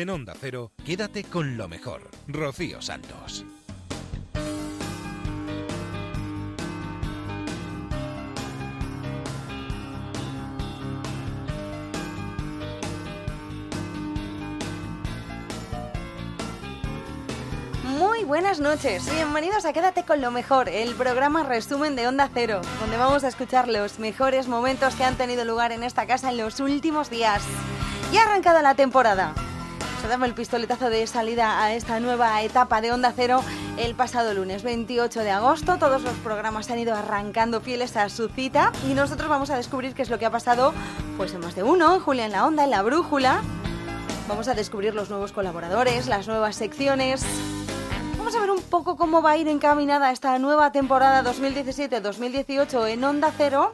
En Onda Cero, quédate con lo mejor. Rocío Santos. Muy buenas noches, bienvenidos a Quédate con lo mejor, el programa resumen de Onda Cero, donde vamos a escuchar los mejores momentos que han tenido lugar en esta casa en los últimos días. Ya ha arrancado la temporada. Se el pistoletazo de salida a esta nueva etapa de Onda Cero el pasado lunes 28 de agosto. Todos los programas han ido arrancando fieles a su cita y nosotros vamos a descubrir qué es lo que ha pasado pues en más de uno, en Julia en la Onda, en la Brújula. Vamos a descubrir los nuevos colaboradores, las nuevas secciones, Vamos a ver un poco cómo va a ir encaminada esta nueva temporada 2017-2018 en Onda Cero.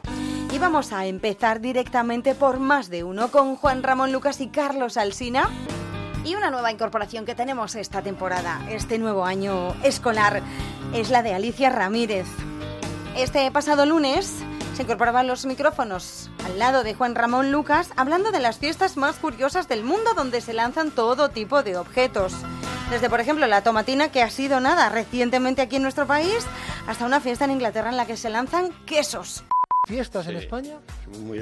Y vamos a empezar directamente por más de uno con Juan Ramón Lucas y Carlos Alsina. Y una nueva incorporación que tenemos esta temporada, este nuevo año escolar, es la de Alicia Ramírez. Este pasado lunes se incorporaban los micrófonos al lado de Juan Ramón Lucas hablando de las fiestas más curiosas del mundo donde se lanzan todo tipo de objetos. Desde, por ejemplo, la tomatina, que ha sido nada recientemente aquí en nuestro país, hasta una fiesta en Inglaterra en la que se lanzan quesos. Fiestas en España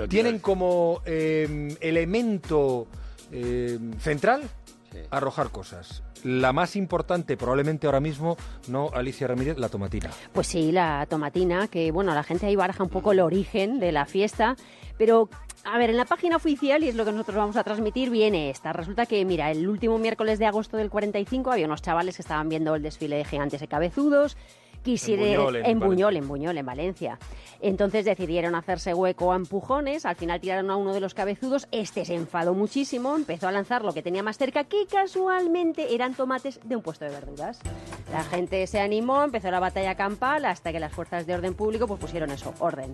tienen como eh, elemento eh, central Sí. arrojar cosas. La más importante, probablemente ahora mismo, no Alicia Ramírez, la tomatina. Pues sí, la tomatina, que bueno, la gente ahí baraja un poco el origen de la fiesta, pero a ver, en la página oficial, y es lo que nosotros vamos a transmitir, viene esta. Resulta que, mira, el último miércoles de agosto del 45 había unos chavales que estaban viendo el desfile de gigantes y cabezudos. Quisiera, En Buñol, en Buñol, en Valencia. Entonces decidieron hacerse hueco a empujones, al final tiraron a uno de los cabezudos, este se enfadó muchísimo, empezó a lanzar lo que tenía más cerca, que casualmente eran tomates de un puesto de verduras. La gente se animó, empezó la batalla campal, hasta que las fuerzas de orden público pues pusieron eso, orden.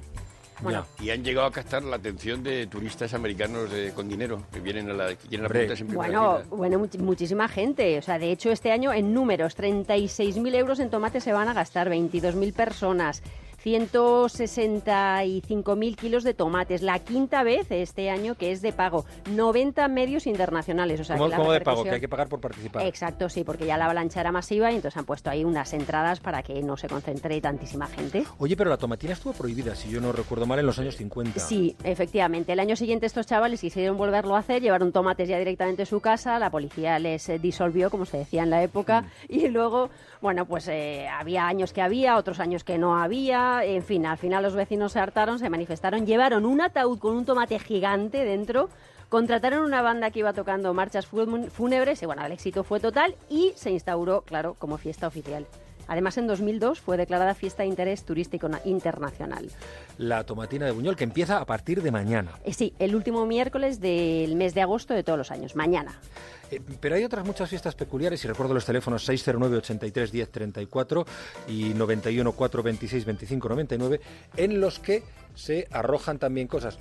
Bueno, Y han llegado a captar la atención de turistas americanos de- con dinero que vienen a la que quieren Hombre. apuntarse en primera Bueno, bueno, much- muchísima gente. O sea, de hecho, este año en números, 36.000 euros en tomates se van a gastar, 22.000 personas. 165.000 kilos de tomates, la quinta vez este año que es de pago, 90 medios internacionales. O sea, ¿Cómo, que la cómo de pago? Que hay que pagar por participar. Exacto, sí, porque ya la avalancha era masiva y entonces han puesto ahí unas entradas para que no se concentre tantísima gente. Oye, pero la tomatina estuvo prohibida, si yo no recuerdo mal, en los años 50. Sí, efectivamente. El año siguiente estos chavales quisieron volverlo a hacer, llevaron tomates ya directamente a su casa, la policía les disolvió, como se decía en la época, y luego, bueno, pues eh, había años que había, otros años que no había, en fin, al final los vecinos se hartaron, se manifestaron, llevaron un ataúd con un tomate gigante dentro, contrataron una banda que iba tocando marchas fúnebres y bueno, el éxito fue total y se instauró, claro, como fiesta oficial. Además, en 2002 fue declarada fiesta de interés turístico na- internacional. La tomatina de Buñol, que empieza a partir de mañana. Eh, Sí, el último miércoles del mes de agosto de todos los años, mañana. Eh, pero hay otras muchas fiestas peculiares, y recuerdo los teléfonos 609 83 10 34 y 91 426 25 99, en los que se arrojan también cosas,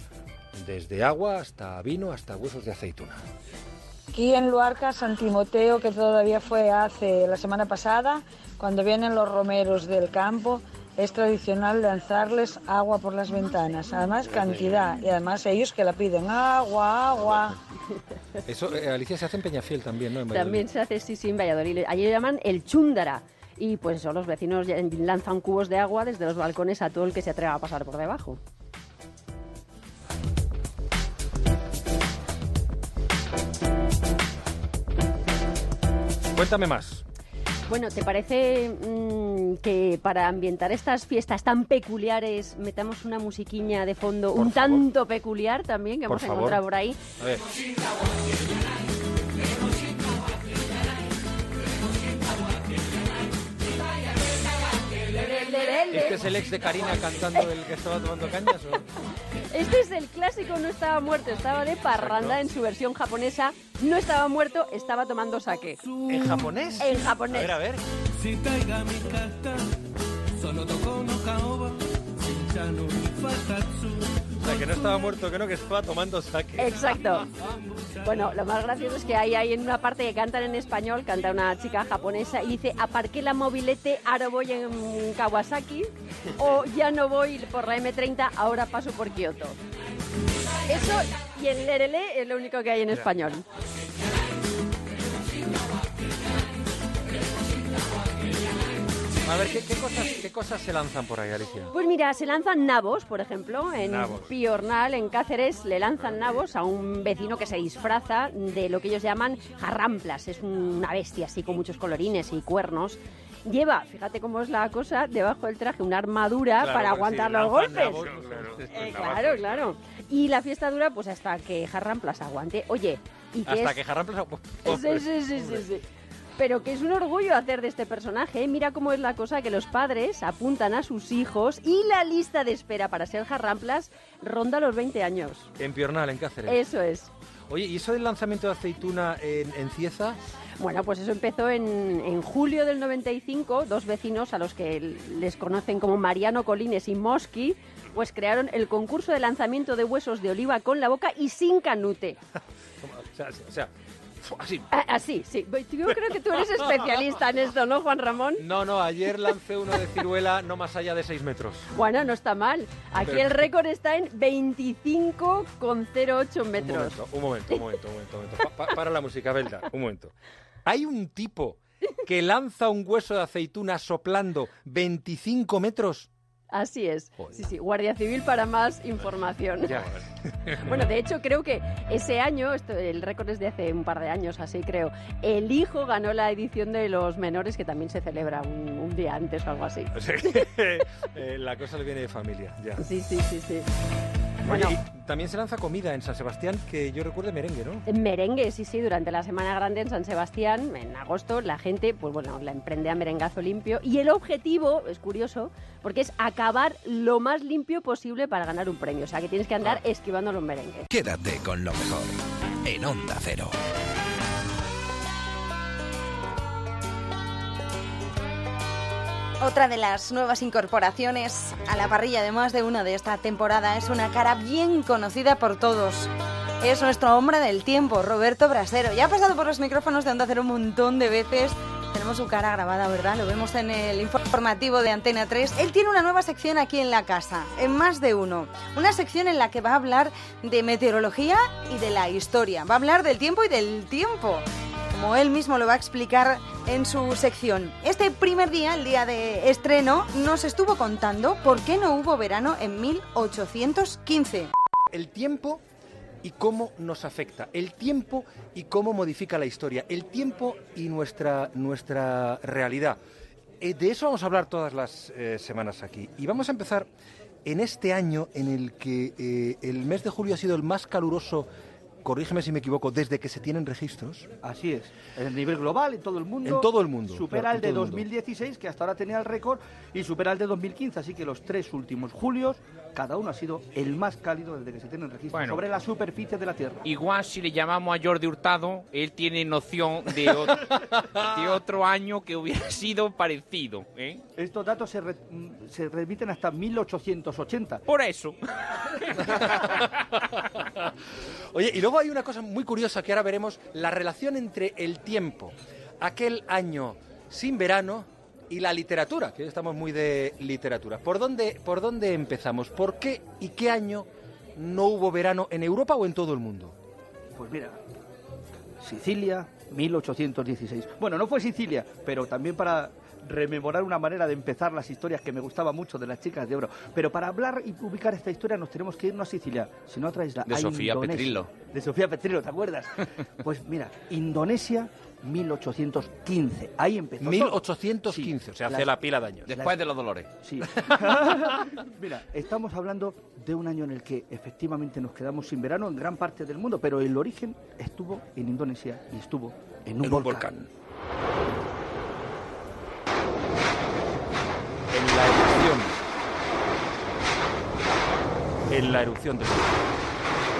desde agua hasta vino, hasta huesos de aceituna. Aquí en Luarca, San Timoteo, que todavía fue hace la semana pasada, cuando vienen los romeros del campo, es tradicional lanzarles agua por las ventanas. Además, cantidad. Y además ellos que la piden, agua, agua. Eso, eh, Alicia, se hace en Peñafiel también, ¿no? En. También se hace, sí, sí, en Valladolid. Allí lo llaman el chúndara. Y pues eso, los vecinos lanzan cubos de agua desde los balcones a todo el que se atreva a pasar por debajo. Cuéntame más. Bueno, ¿te parece mm, que para ambientar estas fiestas tan peculiares metamos una musiquiña de fondo Por un favor. tanto peculiar también que Por hemos favor. encontrado por ahí? A ver. ¿Este es el ex de Karina cantando el que estaba tomando cañas? o? Este es el clásico No estaba muerto, estaba de parranda en su versión japonesa. No estaba muerto, estaba tomando sake. ¿En japonés? En A japonés. ver, a ver. し sea, que no estaba muerto, que no, que estaba tomando sake. Exacto. Bueno, lo más gracioso es que ahí hay en una parte que cantan en español, canta una chica japonesa y dice, aparqué la mobilete, ahora voy en Kawasaki, o ya no voy por la M30, ahora paso por Kioto. Eso y el Lerele es lo único que hay en español. A ver, ¿qué, qué cosas, ¿qué cosas se lanzan por ahí, Alicia? Pues mira, se lanzan nabos, por ejemplo, en Nabos. Piornal, en Cáceres, le lanzan nabos a un vecino que se disfraza de lo que ellos llaman jarramplas. Es una bestia así con muchos colorines y cuernos. Lleva, fíjate cómo es la cosa, debajo del traje una armadura Claro, para porque aguantar los golpes. nabos, pues, Eh, claro, claro. Y la fiesta dura pues hasta que Jarramplas aguante. Oye, ¿y qué Hasta es? que Jarramplas... Sí, sí, sí, sí, sí. Pero que es un orgullo hacer de este personaje. ¿eh? Mira cómo es la cosa que los padres apuntan a sus hijos y la lista de espera para ser jarramplas ronda los 20 años. En Piornal, en Cáceres. Eso es. Oye, ¿y eso del lanzamiento de aceituna en, en Cieza? Bueno, pues eso empezó en, en julio del 95. Dos vecinos a los que les conocen como Mariano Colines y Mosqui, pues crearon el concurso de lanzamiento de huesos de oliva con la boca y sin canute. O sea, o sea, así. Ah, Así, sí. Yo creo que tú eres especialista en esto, ¿no, Juan Ramón? No, no, ayer lancé uno de ciruela no más allá de 6 metros. Bueno, no está mal. Aquí Pero- el récord está en 25,08 Un metros. un momento, un momento, un momento. un momento. Pa- pa- para la música, Belda, un momento. Hay un tipo que lanza un hueso de aceituna soplando 25 metros. Así es. Joder. Sí, sí. Guardia Civil para más información. Ya. Bueno, de hecho, creo que ese año, esto, el récord es de hace un par de años, así creo, el hijo ganó la edición de los menores, que también se celebra un, un día antes o algo así. O sea, eh, la cosa le viene de familia, ya. Sí, sí, sí, sí. Oye, Bueno. y también se lanza comida en San Sebastián, que yo recuerdo merengue, ¿no? En Merengue, sí, sí, durante la Semana Grande en San Sebastián, en agosto, la gente, pues bueno, la emprende a merengazo limpio. Y el objetivo, es curioso, porque es acabar lo más limpio posible para ganar un premio. O sea, que tienes que andar esquivando los merengues. Quédate con lo mejor en Onda Cero. Otra de las nuevas incorporaciones a la parrilla de más de una de esta temporada es una cara bien conocida por todos. Es nuestro hombre del tiempo, Roberto Brasero. Ya ha pasado por los micrófonos de Onda Cero un montón de veces. Tenemos su cara grabada, ¿verdad? Lo vemos en el informativo de Antena 3. Él tiene una nueva sección aquí en la casa, en más de uno. Una sección en la que va a hablar de meteorología y de la historia. Va a hablar del tiempo y del tiempo como él mismo lo va a explicar en su sección. Este primer día, el día de estreno, nos estuvo contando por qué no hubo verano en 1815. El tiempo y cómo nos afecta. El tiempo y cómo modifica la historia. El tiempo y nuestra, nuestra realidad. Eh, de eso vamos a hablar todas las eh, semanas aquí. Y vamos a empezar en este año en el que eh, el mes de julio ha sido el más caluroso, corrígeme si me equivoco, desde que se tienen registros. Así es, en el nivel global, en todo el mundo. En todo el mundo, Supera claro, el de en todo el mundo. 2016, que hasta ahora tenía el récord, y supera el de 2015. Así que los tres últimos julios, cada uno ha sido el más cálido desde que se tienen registros Bueno. sobre la superficie de la Tierra. Igual si le llamamos a Jordi Hurtado, él tiene noción de, otro año que hubiera sido parecido. ¿eh? Estos datos se, re- mm, se remiten hasta 1880. Por eso. Oye, y luego hay una cosa muy curiosa que ahora veremos, la relación entre el tiempo, aquel año sin verano y la literatura, que hoy estamos muy de literatura. ¿Por dónde, ¿Por dónde empezamos? ¿Por qué y qué año no hubo verano en Europa o en todo el mundo? Pues mira, Sicilia, 1816. Bueno, no fue Sicilia, pero también para rememorar una manera de empezar las historias que me gustaba mucho de las chicas de oro. Pero para hablar y ubicar esta historia nos tenemos que irnos a Sicilia, si no a otra isla. De a Sofía Indonesia. Petrillo. De Sofía Petrillo, ¿te acuerdas? pues mira, Indonesia, 1815. Ahí empezó. todo. 1815, Sí, o sea, hace la pila de años. Después de los dolores. Sí. Mira, estamos hablando de un año en el que efectivamente nos quedamos sin verano en gran parte del mundo, pero el origen estuvo en Indonesia y estuvo en un, En un volcán. volcán. En la erupción. En la erupción volcán.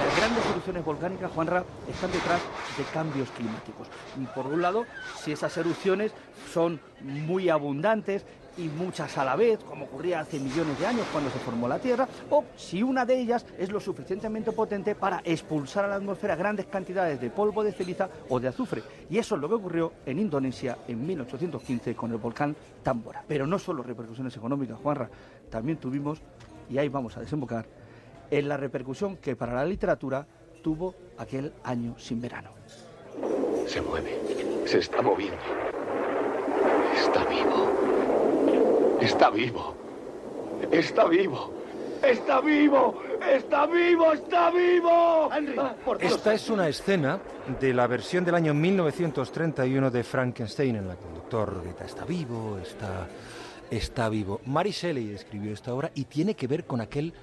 Las grandes erupciones volcánicas, Juanra, están detrás de cambios climáticos. Por un lado, si esas erupciones son muy abundantes y muchas a la vez, como ocurría hace millones de años cuando se formó la Tierra, o si una de ellas es lo suficientemente potente para expulsar a la atmósfera grandes cantidades de polvo de ceniza o de azufre. Y eso es lo que ocurrió en Indonesia en 1815 con el volcán Tambora. Pero no solo repercusiones económicas, Juanra, también tuvimos, y ahí vamos a desembocar, en la repercusión que para la literatura tuvo aquel año sin verano. Se mueve. Se está moviendo. Está vivo. Está vivo. Está vivo. Está vivo. Está vivo. Está vivo. Ah, por. Esta es una escena de la versión del año 1931 de Frankenstein en la que el doctor grita, está vivo, está, está vivo. Mary Shelley escribió esta obra y tiene que ver con aquel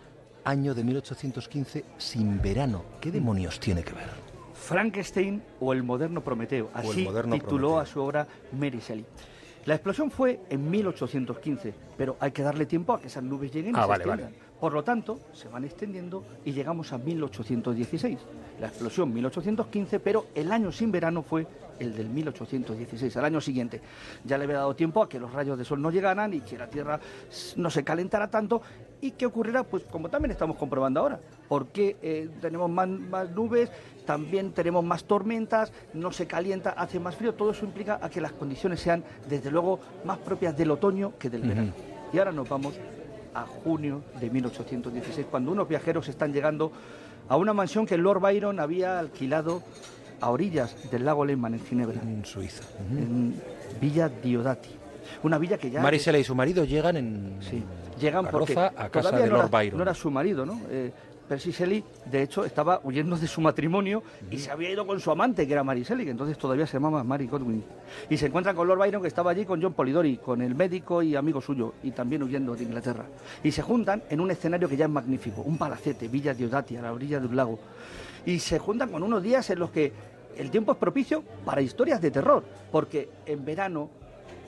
año de 1815 sin verano. ¿Qué demonios tiene que ver? Frankenstein o el moderno Prometeo, el así moderno tituló Prometeo. a su obra Mary Shelley. La explosión fue en 1815, pero hay que darle tiempo a que esas nubes lleguen y Ah, se vale, extiendan. vale. Por lo tanto, se van extendiendo y llegamos a 1816. La explosión 1815, pero el año sin verano fue el del 1816, al año siguiente. Ya le había dado tiempo a que los rayos de sol no llegaran y que la Tierra no se calentara tanto. ¿Y qué ocurrirá? Pues como también estamos comprobando ahora. Porque eh, tenemos más, más nubes, también tenemos más tormentas, no se calienta, hace más frío. Todo eso implica a que las condiciones sean, desde luego, más propias del otoño que del verano. Y ahora nos vamos a junio de 1816, cuando unos viajeros están llegando a una mansión que Lord Byron había alquilado a orillas del lago Lehmann en Ginebra. En Suiza. En Villa Diodati. Una villa que ya... Es- Shelley y su marido llegan en Sí, llegan porque carroza a casa de no Lord era, Byron. no era su marido, ¿no? Eh, Percy Shelley, de hecho, estaba huyendo de su matrimonio y se había ido con su amante, que era Mary Shelley, que entonces todavía se llamaba Mary Godwin. Y se encuentran con Lord Byron, que estaba allí con John Polidori, con el médico y amigo suyo, y también huyendo de Inglaterra. Y se juntan en un escenario que ya es magnífico, un palacete, Villa Diodati, a la orilla de un lago. Y se juntan con unos días en los que el tiempo es propicio para historias de terror, porque en verano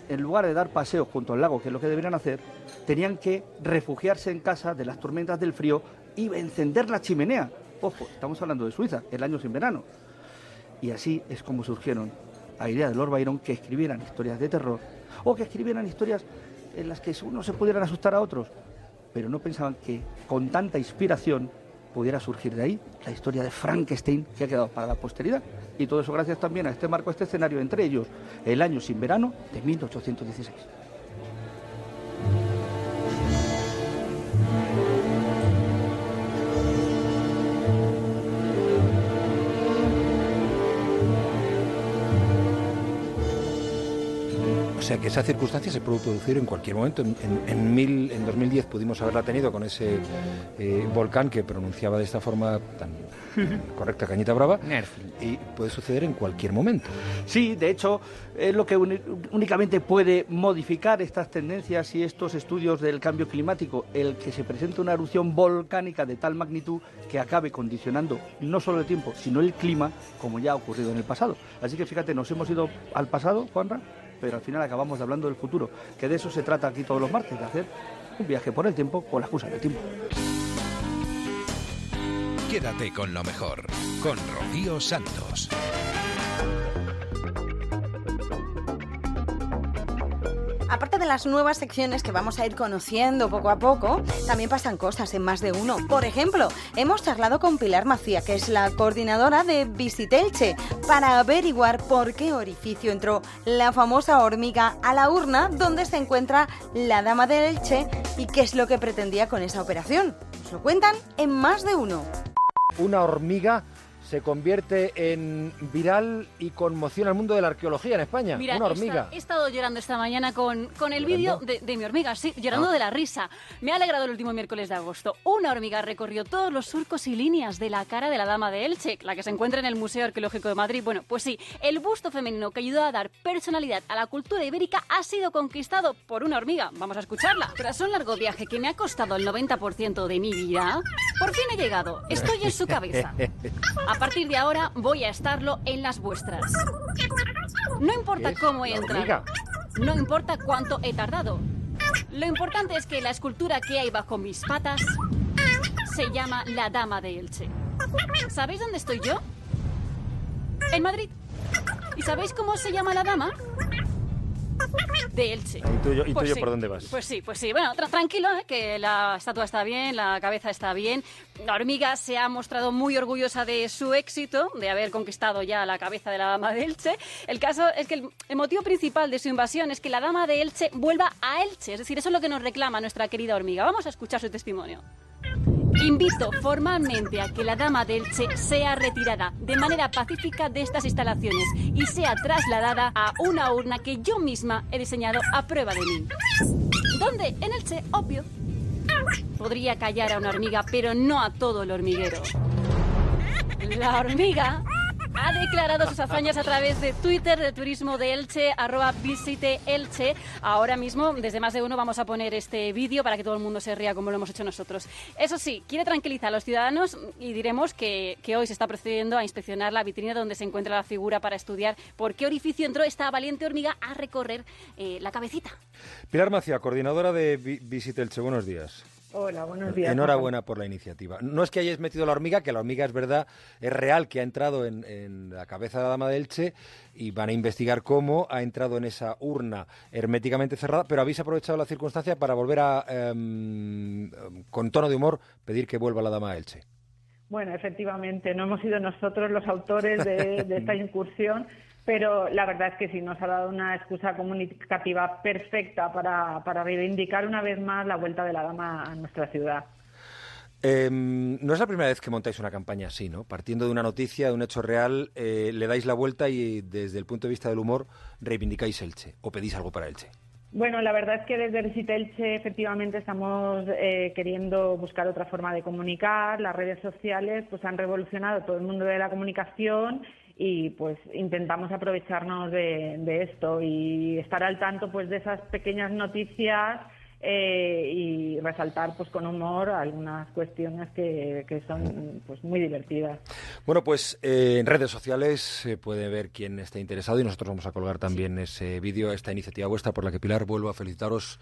en lugar de dar paseos junto al lago, que es lo que deberían hacer, tenían que refugiarse en casa de las tormentas del frío y encender la chimenea. Ojo, estamos hablando de Suiza, el año sin verano. Y así es como surgieron a idea de Lord Byron que escribieran historias de terror o que escribieran historias en las que unos se pudieran asustar a otros, pero no pensaban que con tanta inspiración pudiera surgir de ahí la historia de Frankenstein que ha quedado para la posteridad. Y todo eso gracias también a este marco, a este escenario, entre ellos el año sin verano de 1816. Sea que esa circunstancia se puede producir en cualquier momento. En, mil, en 2010 pudimos haberla tenido con ese eh, volcán que pronunciaba de esta forma tan correcta Cañita Brava. Y puede suceder en cualquier momento. Sí, de hecho, es lo que únicamente puede modificar estas tendencias y estos estudios del cambio climático, el que se presente una erupción volcánica de tal magnitud que acabe condicionando no solo el tiempo, sino el clima, como ya ha ocurrido en el pasado. Así que fíjate, nos hemos ido al pasado, Juanra, pero al final acabamos hablando del futuro, que de eso se trata aquí todos los martes, de hacer un viaje por el tiempo con la excusa del tiempo. Quédate con lo mejor, con Rocío Santos. Aparte de las nuevas secciones que vamos a ir conociendo poco a poco, también pasan cosas en más de uno. Por ejemplo, hemos charlado con Pilar Macía, que es la coordinadora de Visitelche, para averiguar por qué orificio entró la famosa hormiga a la urna donde se encuentra la dama de Elche y qué es lo que pretendía con esa operación. Nos lo cuentan en más de uno. Una hormiga se convierte en viral y conmociona al mundo de la arqueología en España. Mira, Una hormiga. he estado llorando esta mañana con, con el vídeo de, de mi hormiga, sí, llorando Ah. de la risa. Me ha alegrado el último miércoles de agosto. Una hormiga recorrió todos los surcos y líneas de la cara de la dama de Elche, la que se encuentra en el Museo Arqueológico de Madrid. Bueno, pues sí, el busto femenino que ayudó a dar personalidad a la cultura ibérica ha sido conquistado por una hormiga. Vamos a escucharla. Tras un largo viaje que me ha costado el 90% de mi vida, por fin he llegado. Estoy en su cabeza. A partir de ahora voy a estarlo en las vuestras. No importa cómo he entrado. No importa cuánto he tardado. Lo importante es que la escultura que hay bajo mis patas se llama la Dama de Elche. ¿Sabéis dónde estoy yo? En Madrid. ¿Y sabéis cómo se llama la dama? De Elche. ¿Y tú, y yo- y tú Pues yo sí, por dónde vas? Pues sí, pues sí. Bueno, tra- tranquilo, ¿eh? que la estatua está bien, la cabeza está bien. La hormiga se ha mostrado muy orgullosa de su éxito, de haber conquistado ya la cabeza de la dama de Elche. El caso es que el, el motivo principal de su invasión es que la dama de Elche vuelva a Elche. Es decir, eso es lo que nos reclama nuestra querida hormiga. Vamos a escuchar su testimonio. Invito formalmente a que la dama de Elche sea retirada de manera pacífica de estas instalaciones y sea trasladada a una urna que yo misma he diseñado a prueba de mí. ¿Dónde? En Elche, obvio. Podría callar a una hormiga, pero no a todo el hormiguero. La hormiga ha declarado sus hazañas a través de Twitter de Turismo de Elche, arroba visite Elche. Ahora mismo, desde más de uno, vamos a poner este vídeo para que todo el mundo se ría como lo hemos hecho nosotros. Eso sí, quiere tranquilizar a los ciudadanos y diremos que, hoy se está procediendo a inspeccionar la vitrina donde se encuentra la figura para estudiar por qué orificio entró esta valiente hormiga a recorrer eh, la cabecita. Pilar Macia, coordinadora de Vi- Visit Elche, buenos días. Hola, buenos días. Enhorabuena por la iniciativa. No es que hayáis metido la hormiga, que la hormiga es verdad, es real que ha entrado en, en la cabeza de la dama de Elche y van a investigar cómo ha entrado en esa urna herméticamente cerrada, pero habéis aprovechado la circunstancia para volver a, em, con tono de humor, pedir que vuelva la dama de Elche. Bueno, efectivamente, no hemos sido nosotros los autores de, de esta incursión, pero la verdad es que sí nos ha dado una excusa comunicativa perfecta para, para reivindicar una vez más la vuelta de la dama a nuestra ciudad. Em, no es la primera vez que montáis una campaña así, ¿no? Partiendo de una noticia, de un hecho real, eh, le dais la vuelta y desde el punto de vista del humor reivindicáis Elche o pedís algo para Elche. Bueno, la verdad es que desde Visita Elche efectivamente estamos eh, queriendo buscar otra forma de comunicar. Las redes sociales pues han revolucionado todo el mundo de la comunicación y pues intentamos aprovecharnos de, de esto y estar al tanto pues de esas pequeñas noticias eh, y resaltar pues con humor algunas cuestiones que, que son pues muy divertidas. Bueno, pues eh, en redes sociales se puede ver quién está interesado y nosotros vamos a colgar también ese vídeo, esta iniciativa vuestra por la que Pilar vuelvo a felicitaros.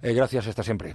Eh, gracias, hasta siempre.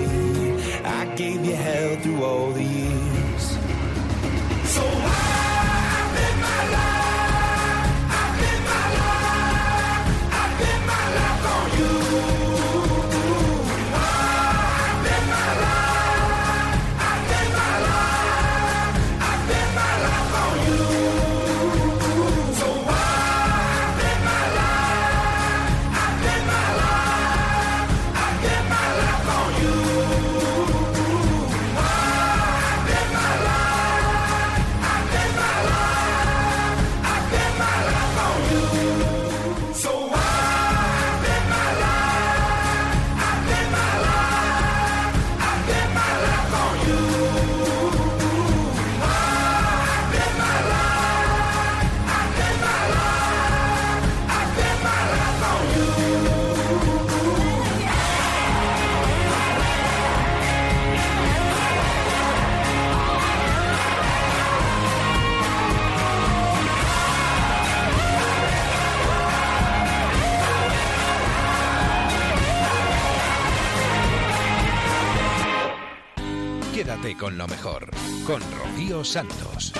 Santos.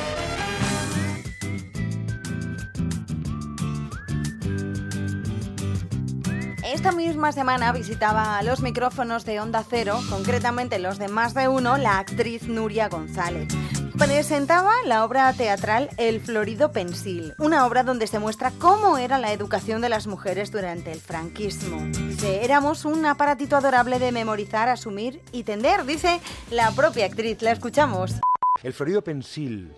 esta misma semana visitaba los micrófonos de Onda Cero, concretamente los de Más de Uno, la actriz Nuria González. Presentaba la obra teatral El Florido Pensil, una obra donde se muestra cómo era la educación de las mujeres durante el franquismo. Éramos un aparatito adorable de memorizar, asumir y tender, dice la propia actriz. La escuchamos. El Florido Pensil.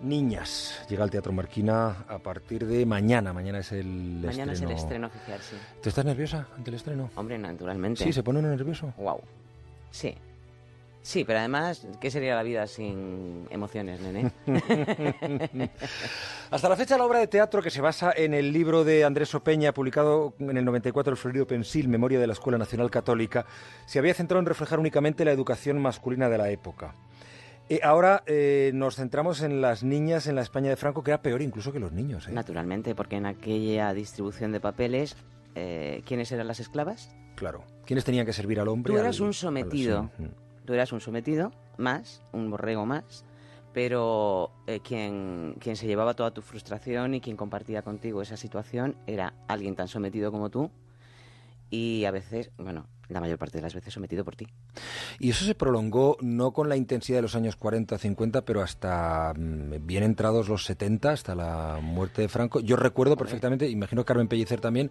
Niñas. Llega al Teatro Marquina a partir de mañana. Mañana es el Mañana es estreno. el estreno oficial, sí. ¿Te estás nerviosa ante el estreno? Hombre, naturalmente. Sí, se pone uno nervioso. Wow. Sí. Sí, pero además, ¿qué sería la vida sin emociones, nene? Hasta la fecha la obra de teatro que se basa en el libro de Andrés Opeña, publicado en el 94, El Florido Pensil, Memoria de la Escuela Nacional Católica, se había centrado en reflejar únicamente la educación masculina de la época. Eh, ahora eh, nos centramos en las niñas en la España de Franco, que era peor incluso que los niños. ¿eh? Naturalmente, porque en aquella distribución de papeles, eh, ¿quiénes eran las esclavas? Claro. ¿Quiénes tenían que servir al hombre? Tú eras Al- un sometido. sí. Tú eras un sometido, más, un borrego más, pero eh, quien, quien se llevaba toda tu frustración y quien compartía contigo esa situación era alguien tan sometido como tú y a veces, bueno, la mayor parte de las veces sometido por ti. Y eso se prolongó no con la intensidad de los años 40 50, pero hasta mm, bien entrados los 70, hasta la muerte de Franco. Yo recuerdo perfectamente, imagino Carmen Pellicer también,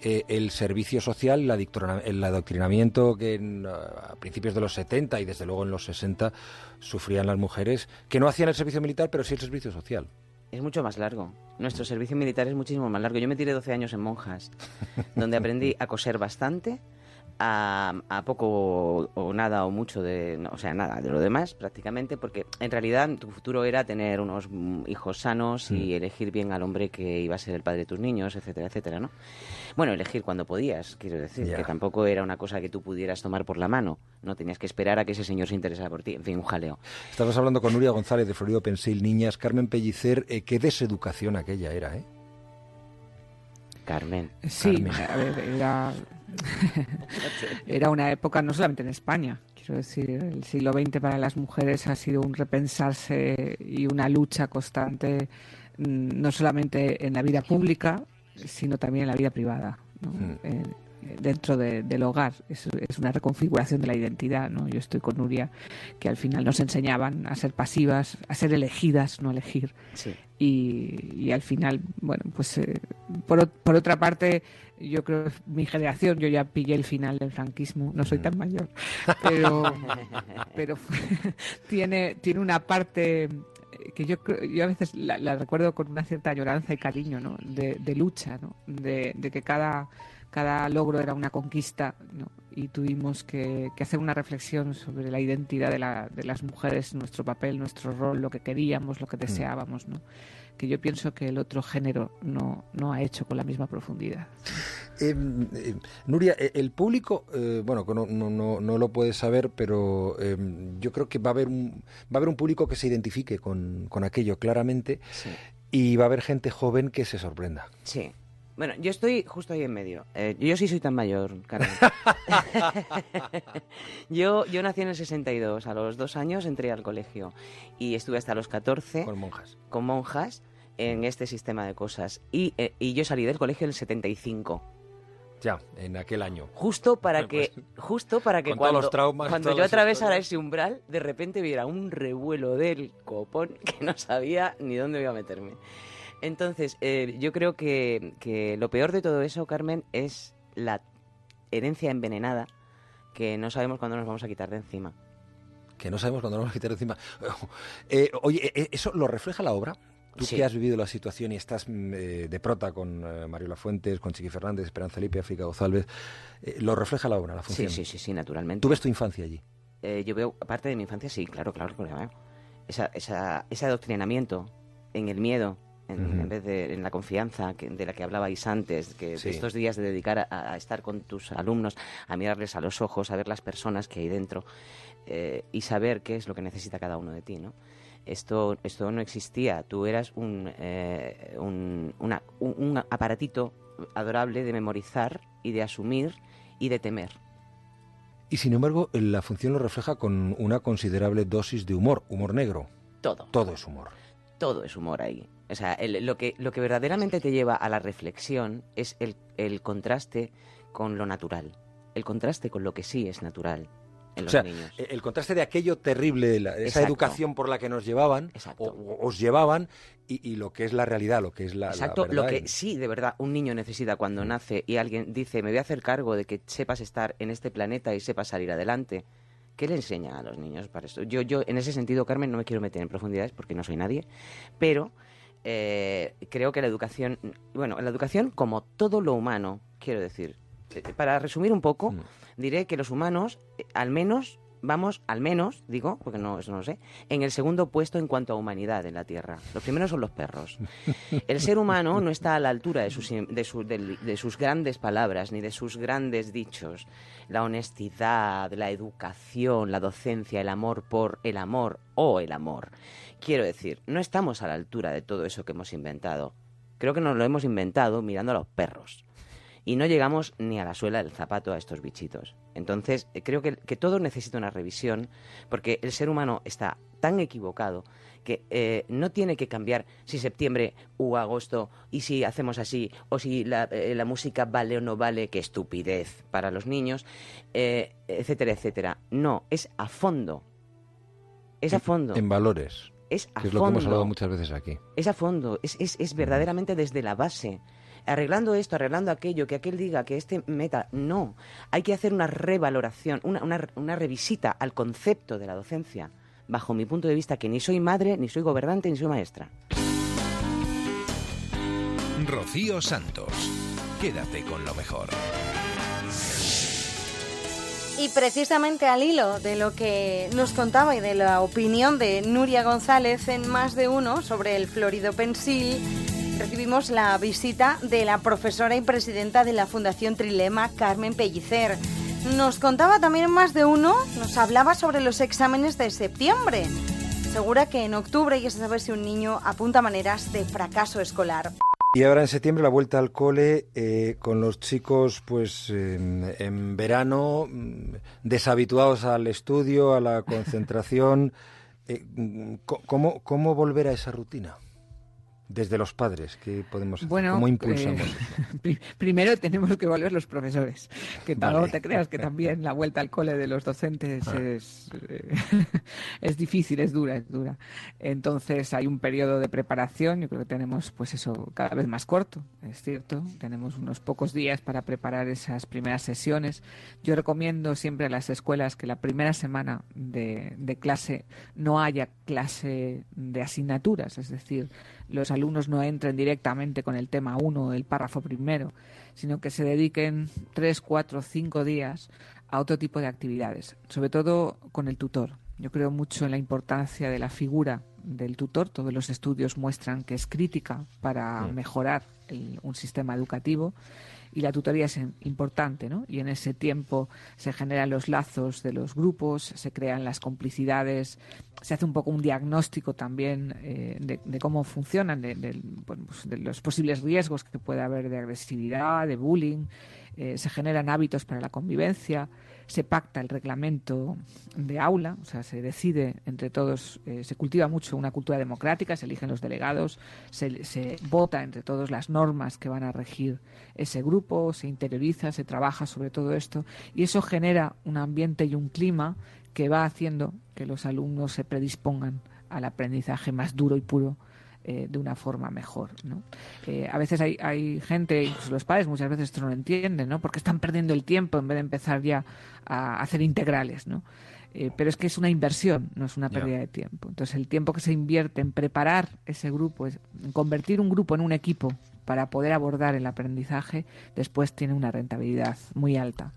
eh, el servicio social, el, adoctrinamiento que en, a principios de los 70 y desde luego en los 60 sufrían las mujeres, que no hacían el servicio militar, pero sí el servicio social. Es mucho más largo. Nuestro servicio militar es muchísimo más largo. Yo me tiré 12 años en monjas, donde aprendí a coser bastante, a, a poco o nada o mucho de, no, o sea, nada de lo demás prácticamente, porque en realidad tu futuro era tener unos mm, hijos sanos y elegir bien al hombre que iba a ser el padre de tus niños, etcétera, etcétera, ¿no? Bueno, elegir cuando podías, quiero decir, que tampoco era una cosa que tú pudieras tomar por la mano, no tenías que esperar a que ese señor se interesara por ti, en fin, un jaleo. Estamos hablando con Nuria González de Florido Pensil, niñas, Carmen Pellicer, eh, qué deseducación aquella era, ¿eh? Carmen. Sí, Carmen. a ver, era, era una época no solamente en España, quiero decir, el siglo XX para las mujeres ha sido un repensarse y una lucha constante, mm, no solamente en la vida pública, sino también en la vida privada. ¿no? Mm. En- dentro de- del hogar es, es una reconfiguración de la identidad ¿no? yo estoy con Nuria que al final nos enseñaban a ser pasivas a ser elegidas no elegir Sí. y, y al final, bueno, pues eh, por, por otra parte, yo creo que mi generación, yo ya pillé el final del franquismo, no soy tan mayor, pero, pero tiene, tiene una parte eh, que yo, yo a veces la, la recuerdo con una cierta añoranza y cariño, ¿no? De, de lucha, ¿no? De, de que cada, cada logro era una conquista, ¿no? Y tuvimos que, que hacer una reflexión sobre la identidad de, la, de las mujeres, nuestro papel, nuestro rol, lo que queríamos, lo que deseábamos, ¿no? Que yo pienso que el otro género no, no ha hecho con la misma profundidad. Eh, eh, Nuria, eh, el público, eh, bueno, que no, no, no, no lo puedes saber, pero eh, yo creo que va a haber un, va a haber un público que se identifique con, con aquello claramente y va a haber gente joven que se sorprenda. Sí. Bueno, yo estoy justo ahí en medio. Eh, yo sí soy tan mayor, Carmen. yo, yo nací en el 62. A los dos años entré al colegio y estuve hasta los 14 Con monjas. con monjas en este sistema de cosas. Y, eh, y yo salí del colegio en el 75. Ya, en aquel año. Justo para Bueno, que, pues, justo para que cuando, los traumas, cuando yo atravesara ese umbral, de repente viera un revuelo del copón que no sabía ni dónde iba a meterme. Entonces, eh, yo creo que, que lo peor de todo eso, Carmen, es la herencia envenenada que no sabemos cuándo nos vamos a quitar de encima. Que no sabemos cuándo nos vamos a quitar de encima. Eh, oye, eh, ¿eso lo refleja la obra? Tú Sí. que has vivido la situación y estás mm, eh, de prota con eh, Mario Lafuentes, con Chiqui Fernández, Esperanza Lipe, África González, eh, ¿lo refleja la obra, la función? Sí, sí, sí, sí, naturalmente. ¿Tú ves tu infancia allí? Eh, yo veo parte de mi infancia, sí, claro, claro veo. Esa, esa, ese adoctrinamiento en el miedo, en, vez de en la confianza que- de la que hablabais antes, que Sí. estos días de dedicar a, a estar con tus alumnos, a mirarles a los ojos, a ver las personas que hay dentro eh, y saber qué es lo que necesita cada uno de ti, ¿no? Esto, esto no existía. Tú eras un, eh, un, una- un- un aparatito adorable de memorizar y de asumir y de temer. Y sin embargo, la función lo refleja con una considerable dosis de humor, humor negro. Todo. Todo es humor. todo es humor ahí. O sea, el- lo, que, lo que verdaderamente te lleva a la reflexión es el, el contraste con lo natural. El contraste con lo que sí es natural en O los sea, niños. el contraste de aquello terrible, la- esa educación por la que nos llevaban, o, o os llevaban, y, y lo que es la realidad, lo que es la, la Exacto, lo que sí, de verdad, un niño necesita cuando nace y alguien dice, me voy a hacer cargo de que sepas estar en este planeta y sepas salir adelante. ¿Qué le enseña a los niños para esto? Yo, yo, en ese sentido, Carmen, no me quiero meter en profundidades porque no soy nadie, pero eh, creo que la educación, bueno, la educación como todo lo humano, quiero decir, eh, para resumir un poco, Mm. diré que los humanos, eh, al menos, vamos, al menos, digo, porque no, eso no lo sé, en el segundo puesto en cuanto a humanidad en la Tierra. Los primeros son los perros. El ser humano no está a la altura de sus, de, su- del- de sus grandes palabras ni de sus grandes dichos. La honestidad, la educación, la docencia, el amor por el amor o el amor. Quiero decir, no estamos a la altura de todo eso que hemos inventado. Creo que nos lo hemos inventado mirando a los perros. Y no llegamos ni a la suela del zapato a estos bichitos. Entonces, eh, creo que, que todo necesita una revisión, porque el ser humano está tan equivocado que eh, no tiene que cambiar si septiembre u agosto y si hacemos así o si la, eh, la música vale o no vale, qué estupidez para los niños, eh, etcétera, etcétera. No, es a fondo. Es a fondo. en valores, Es a que es lo que hemos hablado muchas veces aquí. Es a fondo, es, es, es verdaderamente desde la base. Arreglando esto, arreglando aquello, que aquel diga que este meta. No. Hay que hacer una revaloración, una, una, una revisita al concepto de la docencia, bajo mi punto de vista, que ni soy madre, ni soy gobernante, ni soy maestra. Rocío Santos. Quédate con lo mejor. Y precisamente al hilo de lo que nos contaba y de la opinión de Nuria González en más de uno sobre el Florido Pensil, recibimos la visita de la profesora y presidenta de la Fundación Trilema, Carmen Pellicer. Nos contaba también en más de uno, nos hablaba sobre los exámenes de septiembre. Segura que en octubre ya se sabe si un niño apunta maneras de fracaso escolar. Y ahora en septiembre la vuelta al cole eh, con los chicos pues en, verano mm, deshabituados al estudio, a la concentración. Eh, mm, ¿cómo, ¿Cómo volver a esa rutina? Desde los padres, ¿qué podemos hacer? Bueno, ¿Cómo impulsamos? eh, pri- primero tenemos que volver los profesores. Que Vale. no te creas que también la vuelta al cole de los docentes Ah. es, eh, es difícil, es dura, es dura. Entonces hay un periodo de preparación, yo creo que tenemos pues eso cada vez más corto, es cierto. Tenemos unos pocos días para preparar esas primeras sesiones. Yo recomiendo siempre a las escuelas que la primera semana de, de clase no haya clase de asignaturas, es decir, los alumnos no entren directamente con el tema 1, el párrafo primero, sino que se dediquen tres, cuatro, cinco días a otro tipo de actividades, sobre todo con el tutor. Yo creo mucho en la importancia de la figura del tutor. Todos los estudios muestran que es crítica para Mm. mejorar el- un sistema educativo y la tutoría es importante, ¿no? Y en ese tiempo se generan los lazos de los grupos, se crean las complicidades, se hace un poco un diagnóstico también eh, de, cómo funcionan, de, pues, de los posibles riesgos que puede haber de agresividad, de bullying, eh, se generan hábitos para la convivencia, se pacta el reglamento de aula, o sea, se decide entre todos, eh, se cultiva mucho una cultura democrática, se eligen los delegados, se, se vota entre todos las normas que van a regir ese grupo, se interioriza, se trabaja sobre todo esto y eso genera un ambiente y un clima que va haciendo que los alumnos se predispongan al aprendizaje más duro y puro eh, de una forma mejor. ¿no? Eh, a veces hay, hay gente, incluso los padres muchas veces esto no lo entienden, ¿no? porque están perdiendo el tiempo en vez de empezar ya a hacer integrales. ¿no? Eh, pero es que es una inversión, no es una pérdida de tiempo. Entonces el tiempo que se invierte en preparar ese grupo, en convertir un grupo en un equipo para poder abordar el aprendizaje, después tiene una rentabilidad muy alta.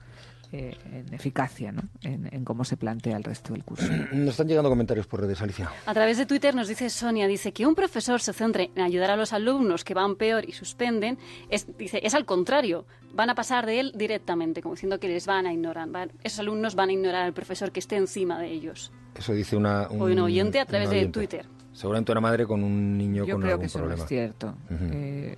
Eh, en eficacia, ¿no? en, en cómo se plantea el resto del curso. Nos están llegando comentarios por redes, Alicia. A través de Twitter nos dice Sonia, dice que un profesor se centre en ayudar a los alumnos que van peor y suspenden, es, dice, es al contrario, van a pasar de él directamente, como diciendo que les van a ignorar, van- esos alumnos van a ignorar al profesor que esté encima de ellos. Eso dice una, O un oyente a través un de. Twitter. Seguramente una madre con un niño Yo con creo algún que eso problema. no es cierto. Eh,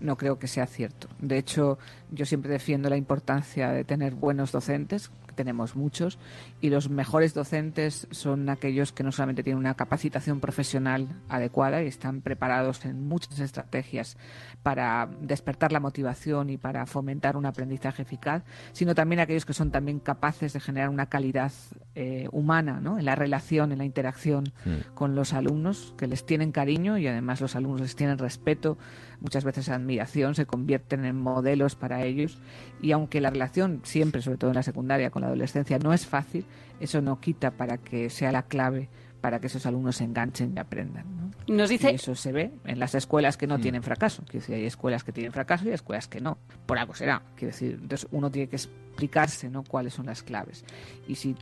no creo que sea cierto. De hecho, yo siempre defiendo la importancia de tener buenos docentes, que tenemos muchos y los mejores docentes son aquellos que no solamente tienen una capacitación profesional adecuada y están preparados en muchas estrategias para despertar la motivación y para fomentar un aprendizaje eficaz, sino también aquellos que son también capaces de generar una calidad eh, humana ¿no? en la relación, en la interacción Mm. con los alumnos, que les tienen cariño y además los alumnos les tienen respeto, muchas veces admiración, se convierten en modelos para ellos y aunque la relación siempre, sobre todo en la secundaria, con la adolescencia no es fácil, eso no quita para que sea la clave para que esos alumnos se enganchen y aprendan. ¿no? Nos dice- Y eso se ve en las escuelas que no tienen fracaso. Quiero decir, hay escuelas que tienen fracaso y hay escuelas que no. Por algo será. Quiero decir, entonces uno tiene que explicarse ¿no? cuáles son las claves. Y si,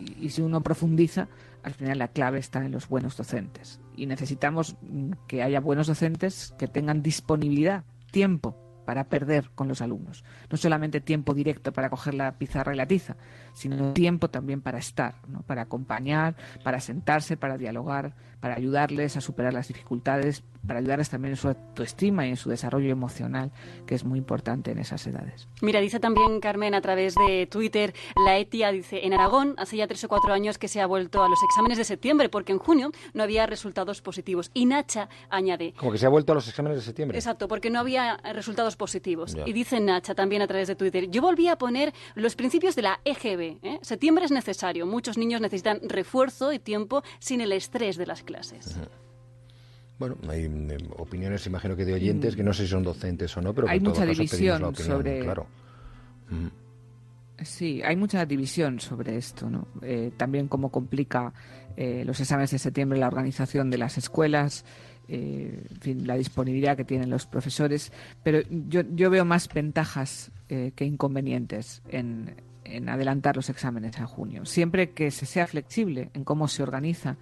y, y si uno profundiza, al final la clave está en los buenos docentes. Y necesitamos mm, que haya buenos docentes que tengan disponibilidad, tiempo para perder con los alumnos. No solamente tiempo directo para coger la pizarra y la tiza, sino tiempo también para estar, para acompañar, para sentarse, para dialogar, para ayudarles a superar las dificultades, para ayudarles también en su autoestima y en su desarrollo emocional, que es muy importante en esas edades. Mira, dice también Carmen a través de Twitter, la ETIA dice, en Aragón hace ya tres o cuatro años que se ha vuelto a los exámenes de septiembre porque en junio no había resultados positivos. Y Nacha añade, Como que se ha vuelto a los exámenes de septiembre. Exacto, porque no había resultados positivos. Ya. Y dice Nacha también a través de Twitter, yo volví a poner los principios de la EGB. ¿eh? Septiembre es necesario, muchos niños necesitan refuerzo y tiempo sin el estrés de las clases. Bueno, hay eh, opiniones, imagino que de oyentes, que no sé si son docentes o no, pero que Hay en todo mucha caso división la opinión, sobre- Claro. Mm. Sí, hay mucha división sobre esto, ¿no? Eh, también cómo complica eh, los exámenes de septiembre la organización de las escuelas, eh, en fin, la disponibilidad que tienen los profesores, pero yo, yo veo más ventajas que inconvenientes en, en adelantar los exámenes a junio, siempre que se sea flexible en cómo se organiza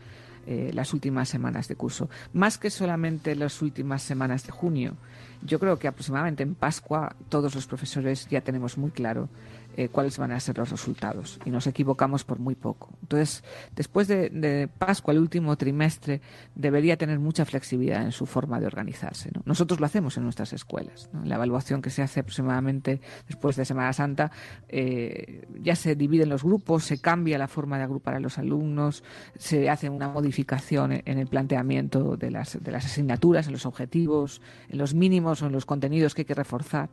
eh, las últimas semanas de curso. Más que solamente las últimas semanas de junio, yo creo que aproximadamente en Pascua todos los profesores ya tenemos muy claro eh, cuáles van a ser los resultados y nos equivocamos por muy poco. Entonces, después de, de Pascua, el último trimestre, debería tener mucha flexibilidad en su forma de organizarse. ¿no? Nosotros lo hacemos en nuestras escuelas. ¿no? La evaluación que se hace aproximadamente después de Semana Santa eh, ya se divide en los grupos, se cambia la forma de agrupar a los alumnos, se hace una modificación en- en el planteamiento de las, de las asignaturas, en los objetivos, en los mínimos o en los contenidos que hay que reforzar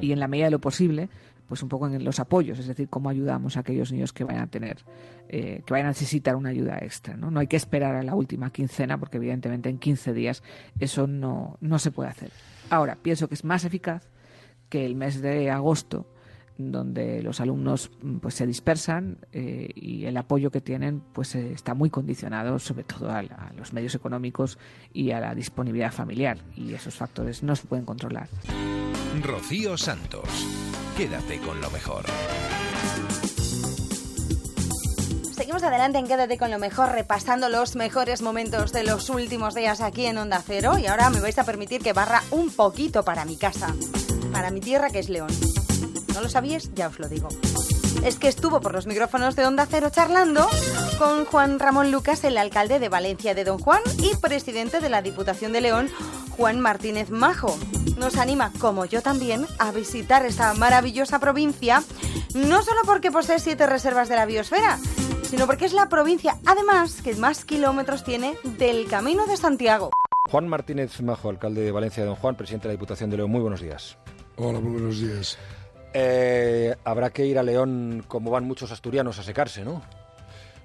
y en la medida de lo posible pues un poco en los apoyos, es decir, cómo ayudamos a aquellos niños que vayan a tener, eh, que vayan a necesitar una ayuda extra. ¿no? hay que esperar a la última quincena, porque evidentemente en 15 días eso no, no se puede hacer. Ahora, pienso que es más eficaz que el mes de agosto, donde los alumnos mm, pues se dispersan eh, y el apoyo que tienen pues eh, está muy condicionado sobre todo a los medios económicos y a la disponibilidad familiar y esos factores no se pueden controlar. Rocío Santos. Quédate con lo mejor. Seguimos adelante en Quédate con lo mejor, repasando los mejores momentos de los últimos días aquí en Onda Cero. Y ahora me vais a permitir que barra un poquito para mi casa, para mi tierra que es León. ¿No lo sabíais? Ya os lo digo. Es que estuvo por los micrófonos de Onda Cero charlando con Juan Ramón Lucas, el alcalde de Valencia de Don Juan y presidente de la Diputación de León, Juan Martínez Majo. Nos anima, como yo también, a visitar esta maravillosa provincia, no solo porque posee siete reservas de la biosfera, sino porque es la provincia, además, que más kilómetros tiene del Camino de Santiago. Juan Martínez Majo, alcalde de Valencia de Don Juan, presidente de la Diputación de León. Muy buenos días. Hola, muy buenos días. Eh, habrá que ir a León, como van muchos asturianos, a secarse, ¿no?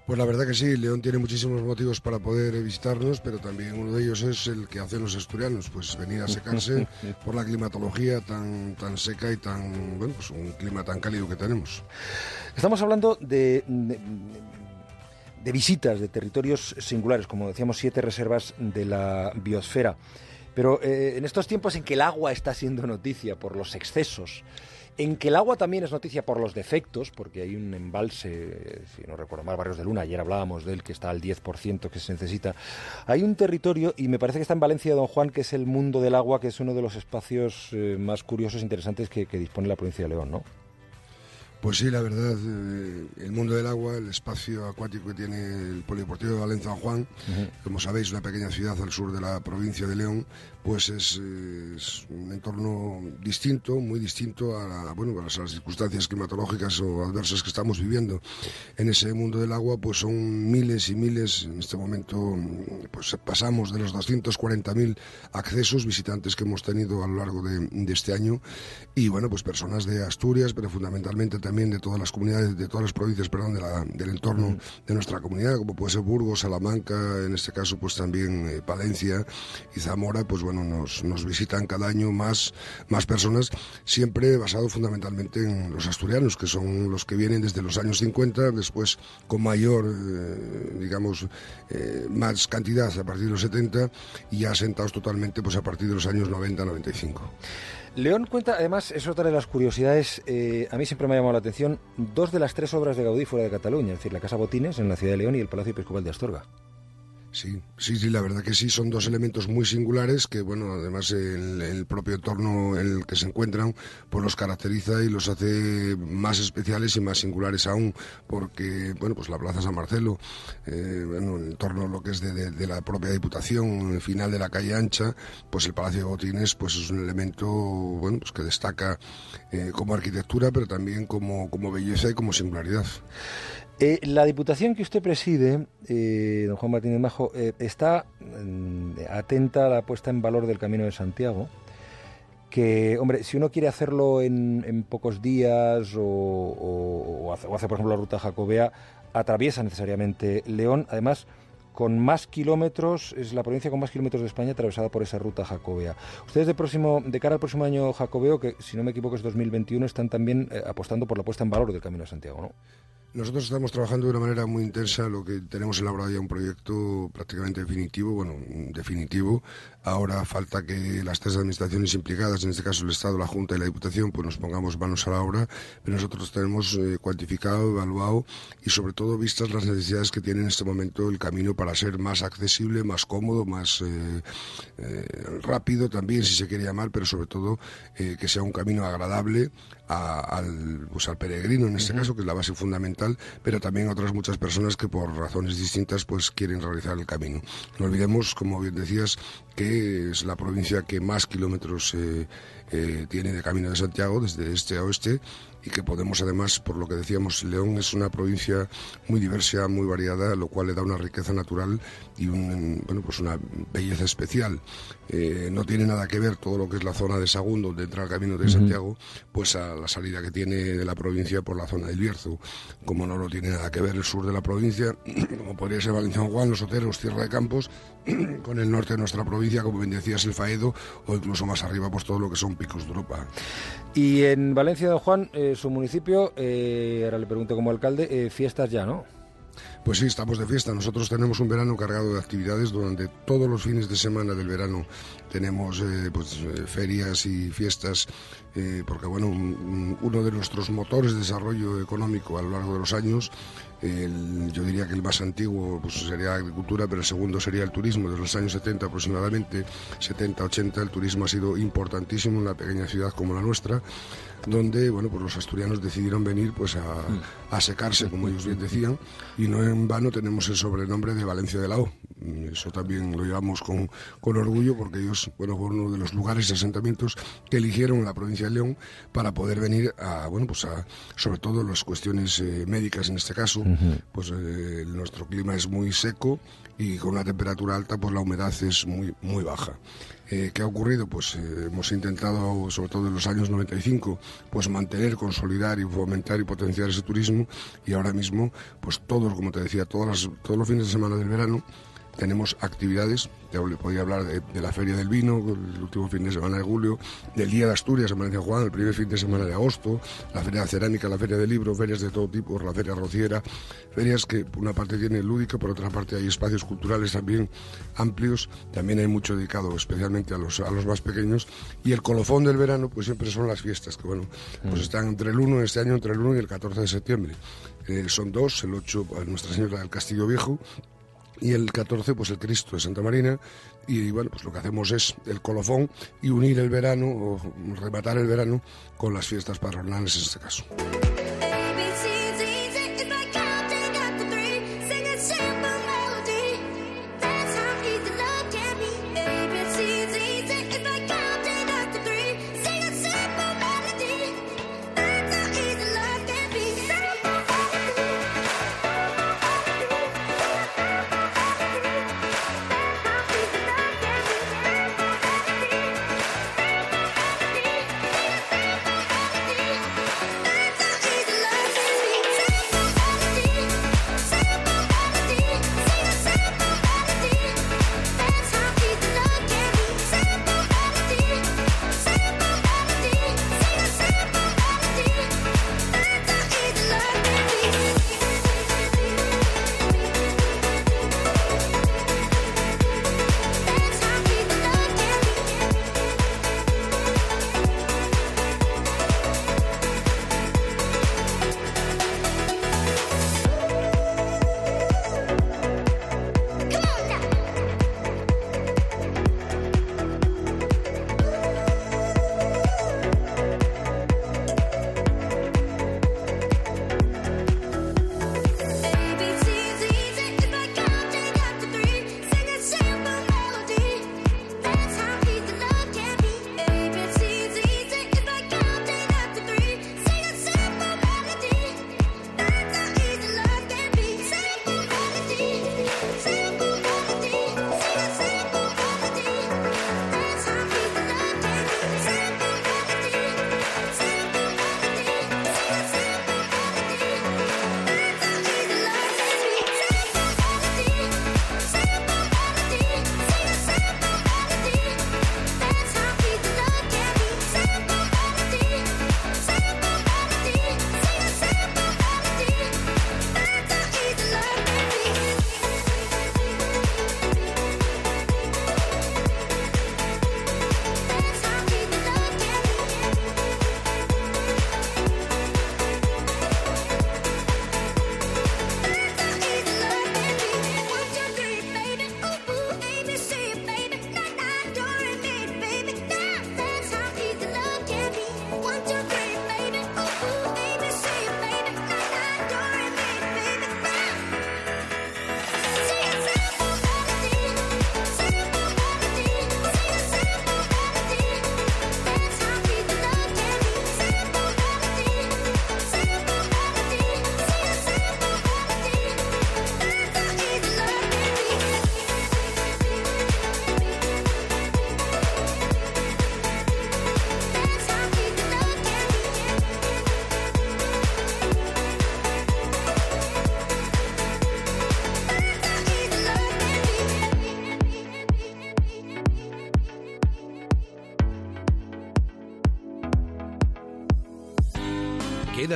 Pues la verdad que sí, León tiene muchísimos motivos para poder visitarnos, pero también uno de ellos es el que hacen los asturianos, pues venir a secarse por la climatología tan, tan seca y tan, bueno, pues un clima tan cálido que tenemos. Estamos hablando de, de, de visitas de territorios singulares, como decíamos, siete reservas de la biosfera. Pero eh, en estos tiempos en que el agua está siendo noticia por los excesos, en que el agua también es noticia por los defectos, porque hay un embalse, si no recuerdo mal, Barrios de Luna, ayer hablábamos de él, que está al 10% que se necesita. Hay un territorio, y me parece que está en Valencia, Don Juan, que es el mundo del agua, que es uno de los espacios eh, más curiosos e interesantes que, que dispone la provincia de León, ¿no? Pues sí, la verdad, eh, el mundo del agua, el espacio acuático que tiene el Polideportivo de Valencia San Juan, como sabéis, una pequeña ciudad al sur de la provincia de León, pues es, es un entorno distinto, muy distinto a, la- bueno, a las, a las circunstancias climatológicas o adversas que estamos viviendo. En ese mundo del agua, pues son miles y miles, en este momento, pues pasamos de los 240.000 accesos visitantes que hemos tenido a lo largo de, de este año y bueno, pues personas de Asturias, pero fundamentalmente también de todas las comunidades, de todas las provincias, perdón, de la- del entorno de nuestra comunidad, como puede ser Burgos, Salamanca, en este caso pues también eh, Palencia y Zamora, pues bueno, nos, nos visitan cada año más, más personas, siempre basado fundamentalmente en los asturianos, que son los que vienen desde los años 50, después con mayor, eh, digamos, eh, más cantidad a partir de los 70 y ya asentados totalmente pues a partir de los años 90-95. León cuenta, además, es otra de las curiosidades, eh, a mí siempre me ha llamado la atención, dos de las tres obras de Gaudí fuera de Cataluña, es decir, la Casa Botines en la ciudad de León y el Palacio Episcopal de Astorga. Sí, sí, sí, la verdad que sí, son dos elementos muy singulares que, bueno, además el, el propio entorno en el que se encuentran, pues los caracteriza y los hace más especiales y más singulares aún, porque, bueno, pues la Plaza San Marcelo, eh, bueno, el entorno lo que es de, la propia Diputación, el final de la calle ancha, pues el Palacio de Botines, pues es un elemento, bueno, pues que destaca eh, como arquitectura, pero también como, como belleza y como singularidad. Eh, la diputación que usted preside, eh, don Juan Martínez Majo, eh, está mm, atenta a la puesta en valor del Camino de Santiago. Que, hombre, si uno quiere hacerlo en, en pocos días o, o- hace, o hace, por ejemplo, la ruta jacobea, atraviesa necesariamente León. Además, con más kilómetros, es la provincia con más kilómetros de España atravesada por esa ruta jacobea. Ustedes de, próximo, de cara al próximo año jacobeo, que si no me equivoco es 2021, están también eh, apostando por la puesta en valor del Camino de Santiago, ¿no? Nosotros estamos trabajando de una manera muy intensa, lo que tenemos elaborado ya un proyecto prácticamente definitivo, bueno, definitivo. Ahora falta que las tres administraciones implicadas, en este caso el Estado, la Junta y la Diputación, pues nos pongamos manos a la obra, pero nosotros tenemos eh, cuantificado, evaluado y sobre todo vistas las necesidades que tiene en este momento el camino para ser más accesible, más cómodo, más eh, eh, rápido también, si se quiere llamar, pero sobre todo eh, que sea un camino agradable a- al, pues, al peregrino en este caso, que es la base fundamental, pero también a otras muchas personas que por razones distintas pues quieren realizar el camino. No olvidemos, como bien decías, que es la provincia que más kilómetros eh, eh, tiene de Camino de Santiago, desde este a oeste, y que podemos además, por lo que decíamos, León es una provincia muy diversa, muy variada, lo cual le da una riqueza natural y un, bueno, pues una belleza especial. Eh, no tiene nada que ver todo lo que es la zona de Sagunto, donde entra el Camino de. Santiago, pues a la salida que tiene de la provincia por la zona del Bierzo, como no lo tiene nada que ver el sur de la provincia, como podría ser Valencia San Juan, Los Oteros, Tierra de Campos, con el norte de nuestra provincia, como bien decías, el Faedo, o incluso más arriba, pues todo lo que son picos de Europa. Y en Valencia, don Juan, eh, su municipio, eh, ahora le pregunto como alcalde, eh, fiestas ya, ¿no? Pues sí, estamos de fiesta. Nosotros tenemos un verano cargado de actividades. Durante todos los fines de semana del verano tenemos eh, pues, eh, ferias y fiestas, eh, porque bueno, un- un- uno de nuestros motores de desarrollo económico a lo largo de los años, el- yo diría que el más antiguo pues, sería agricultura, pero el segundo sería el turismo. Desde los años 70 aproximadamente, 70, 80, el turismo ha sido importantísimo en una pequeña ciudad como la nuestra donde bueno pues los asturianos decidieron venir pues a, a secarse como ellos bien decían y no en vano tenemos el sobrenombre de Valencia de la O eso también lo llevamos con, con orgullo porque ellos bueno fueron uno de los lugares y asentamientos que eligieron la provincia de León para poder venir a bueno pues a sobre todo las cuestiones eh, médicas en este caso. Pues eh, nuestro clima es muy seco y con una temperatura alta pues la humedad es muy muy baja. Eh, ¿Qué ha ocurrido? Pues eh, hemos intentado, sobre todo en los años 95, pues mantener, consolidar y fomentar y potenciar ese turismo y ahora mismo, pues todos, como te decía, todas las- todos los fines de semana del verano tenemos actividades, te le podía hablar de, de la Feria del Vino, el último fin de semana de julio, del Día de Asturias en Valencia Juan, el primer fin de semana de agosto, la Feria de Cerámica, la Feria del Libro, ferias de todo tipo, la Feria Rociera, ferias que por una parte tienen lúdica, por otra parte hay espacios culturales también amplios, también hay mucho dedicado especialmente a los, a los más pequeños, y el colofón del verano pues siempre son las fiestas, que bueno, pues están entre el 1, este año entre el 1 y el 14 de septiembre. Eh, son dos, el 8 a Nuestra Señora del Castillo Viejo, y el 14 pues el Cristo de Santa Marina y bueno pues lo que hacemos es el colofón y unir el verano o rematar el verano con las fiestas patronales en este caso.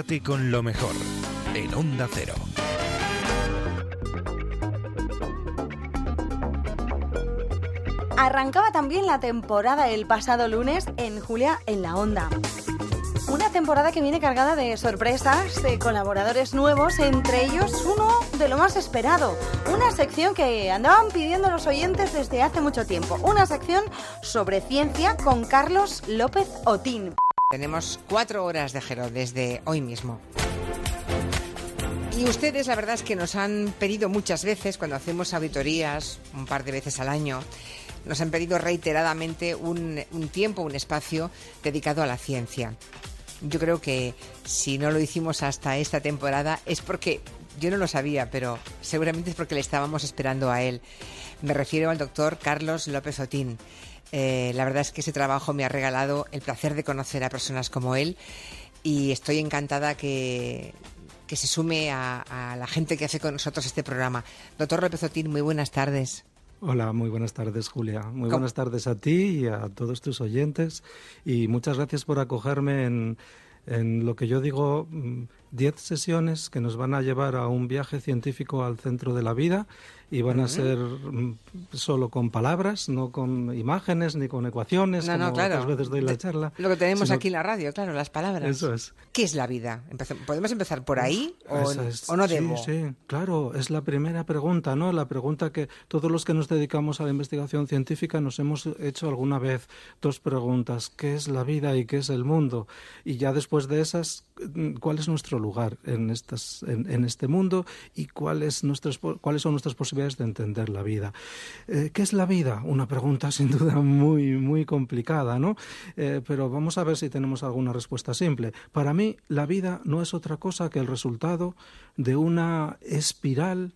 Con lo mejor en Onda Cero. Arrancaba también la temporada el pasado lunes en Julia en la Onda. Una temporada que viene cargada de sorpresas, de colaboradores nuevos, entre ellos uno de lo más esperado, una sección que andaban pidiendo los oyentes desde hace mucho tiempo, una sección sobre ciencia con Carlos López Otín. Tenemos cuatro horas de Gero desde hoy mismo. Y ustedes, la verdad es que nos han pedido muchas veces, cuando hacemos auditorías, un par de veces al año, nos han pedido reiteradamente un, un tiempo, un espacio dedicado a la ciencia. Yo creo que si no lo hicimos hasta esta temporada es porque yo no lo sabía, pero seguramente es porque le estábamos esperando a él. Me refiero al doctor Carlos López Otín. Eh, la verdad es que ese trabajo me ha regalado el placer de conocer a personas como él y estoy encantada que, que se sume a, a la gente que hace con nosotros este programa. Doctor López Otín, muy buenas tardes. Hola, muy buenas tardes, Julia. Muy ¿Cómo? buenas tardes a ti y a todos tus oyentes. Y muchas gracias por acogerme en, en lo que yo digo, mm, 10 sesiones que nos van a llevar a un viaje científico al centro de la vida y van a ser mm, solo con palabras, no con imágenes ni con ecuaciones, No, no, como claro. otras veces doy la charla. Lo que tenemos sino- aquí en la radio, claro, las palabras. Eso es. ¿Qué es la vida? ¿Podemos empezar por ahí o, es- o no sí, debo? Sí, claro, es la primera pregunta, ¿no? La pregunta que todos los que nos dedicamos a la investigación científica nos hemos hecho alguna vez. Dos preguntas, ¿qué es la vida y qué es el mundo? Y ya después de esas, ¿cuál es nuestro lugar en, estas, en, en este mundo y cuál es nuestras, po- cuáles son nuestras posibilidades de entender la vida? Eh, ¿Qué es la vida? Una pregunta sin duda muy, muy complicada, ¿no? Eh, pero vamos a ver si tenemos alguna respuesta simple. Para mí, la vida no es otra cosa que el resultado de una espiral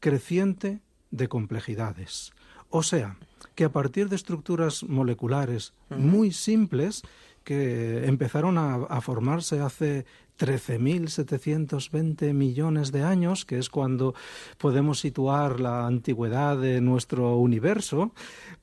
creciente de complejidades. O sea, que a partir de estructuras moleculares muy simples que empezaron a, a formarse hace 13.720 millones de años, que es cuando podemos situar la antigüedad de nuestro universo,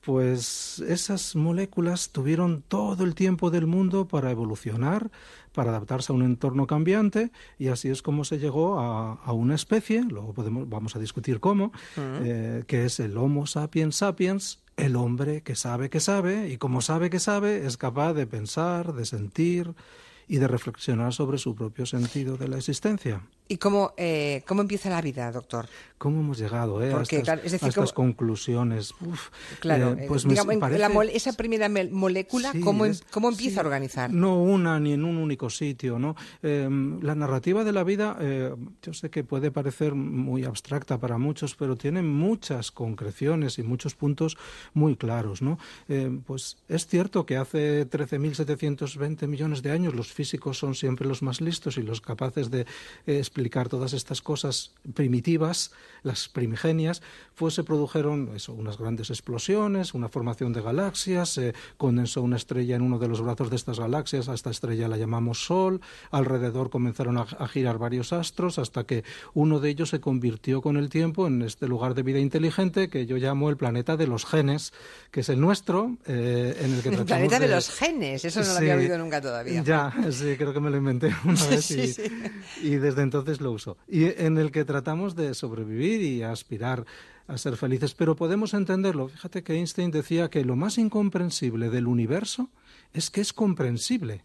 pues esas moléculas tuvieron todo el tiempo del mundo para evolucionar, para adaptarse a un entorno cambiante, y así es como se llegó a, a una especie, luego podemos, vamos a discutir cómo, eh, que es el Homo sapiens sapiens, el hombre que sabe que sabe, y como sabe que sabe, es capaz de pensar, de sentir y de reflexionar sobre su propio sentido de la existencia. ¿Y cómo, eh, cómo empieza la vida, doctor? ¿Cómo hemos llegado eh, Porque, a estas, claro, es decir, a estas conclusiones? Uf, Claro, eh, eh, pues me digamos, en- parece- la mole- esa primera molécula, Sí, ¿cómo, em- es- cómo empieza sí. a organizar? No una ni en un único sitio, ¿no? Eh, la narrativa de la vida, eh, yo sé que puede parecer muy abstracta para muchos, pero tiene muchas concreciones y muchos puntos muy claros, ¿no? Eh, pues es cierto que hace 13.720 millones de años los físicos son siempre los más listos y los capaces de eh, explicar todas estas cosas primitivas, las primigenias, pues se produjeron eso, unas grandes explosiones, una formación de galaxias, se condensó una estrella en uno de los brazos de estas galaxias, a esta estrella la llamamos Sol, alrededor comenzaron a, a girar varios astros hasta que uno de ellos se convirtió con el tiempo en este lugar de vida inteligente que yo llamo el planeta de los genes, que es el nuestro, eh, en el que El planeta de de- los genes, eso no lo Sí. había oído nunca todavía. Ya, sí, creo que me lo inventé una vez Sí, y, sí. y desde entonces lo uso. Y en el que tratamos de sobrevivir y aspirar a ser felices, pero podemos entenderlo. Fíjate que Einstein decía que lo más incomprensible del universo es que es comprensible.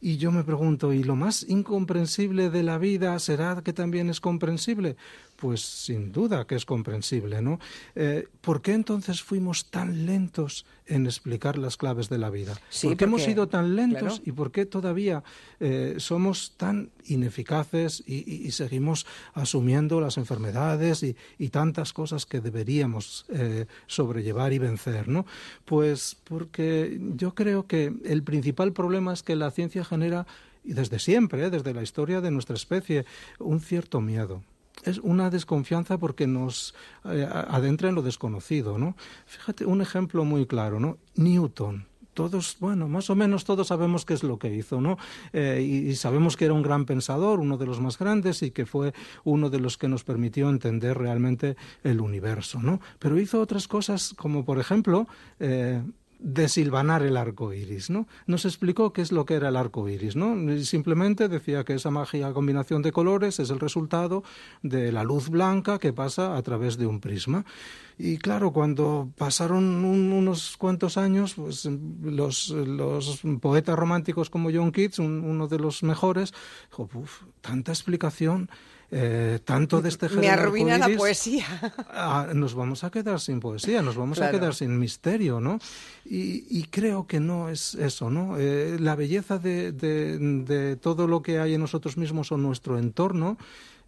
Y yo me pregunto, ¿y lo más incomprensible de la vida será que también es comprensible? Pues sin duda que es comprensible, ¿no? Eh, ¿Por qué entonces fuimos tan lentos en explicar las claves de la vida? Sí, ¿Por qué hemos sido tan lentos claro. y por qué todavía eh, somos tan ineficaces y, y- y seguimos asumiendo las enfermedades y, y tantas cosas que deberíamos eh, sobrellevar y vencer, ¿no? Pues porque yo creo que el principal problema es que la ciencia genera, y desde siempre, desde la historia de nuestra especie, un cierto miedo es una desconfianza porque nos eh, adentra en lo desconocido, ¿no? Fíjate, un ejemplo muy claro, ¿no? Newton. Todos, bueno, más o menos todos sabemos qué es lo que hizo, ¿no? Eh, y, y sabemos que era un gran pensador, uno de los más grandes y que fue uno de los que nos permitió entender realmente el universo, ¿no? Pero hizo otras cosas como, por ejemplo, eh, desilvanar el arco iris, ¿no? Nos explicó qué es lo que era el arco iris, ¿no? Simplemente decía que esa mágica combinación de colores es el resultado de la luz blanca que pasa a través de un prisma. Y claro, cuando pasaron un- unos cuantos años, pues los, poetas románticos como John Keats, un- uno de los mejores, dijo, "Uf, tanta explicación. Eh, tanto destejer Me el arruina la poesía. ah, nos vamos a quedar sin poesía, nos vamos Claro. a quedar sin misterio, ¿no? Y, y creo que no es eso, ¿no? Eh, la belleza de, de- de todo lo que hay en nosotros mismos o en nuestro entorno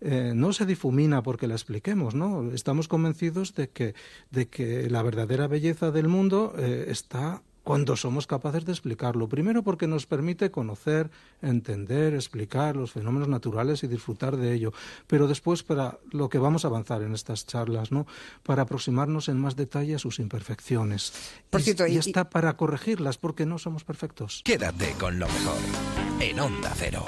eh, no se difumina porque la expliquemos, ¿no? Estamos convencidos de que, de que la verdadera belleza del mundo eh, está cuando somos capaces de explicarlo. Primero porque nos permite conocer, entender, explicar los fenómenos naturales y disfrutar de ello. Pero después para lo que vamos a avanzar en estas charlas, ¿no? Para aproximarnos en más detalle a sus imperfecciones. Por y, cierto, y y- está para corregirlas porque no somos perfectos. Quédate con lo mejor en Onda Cero.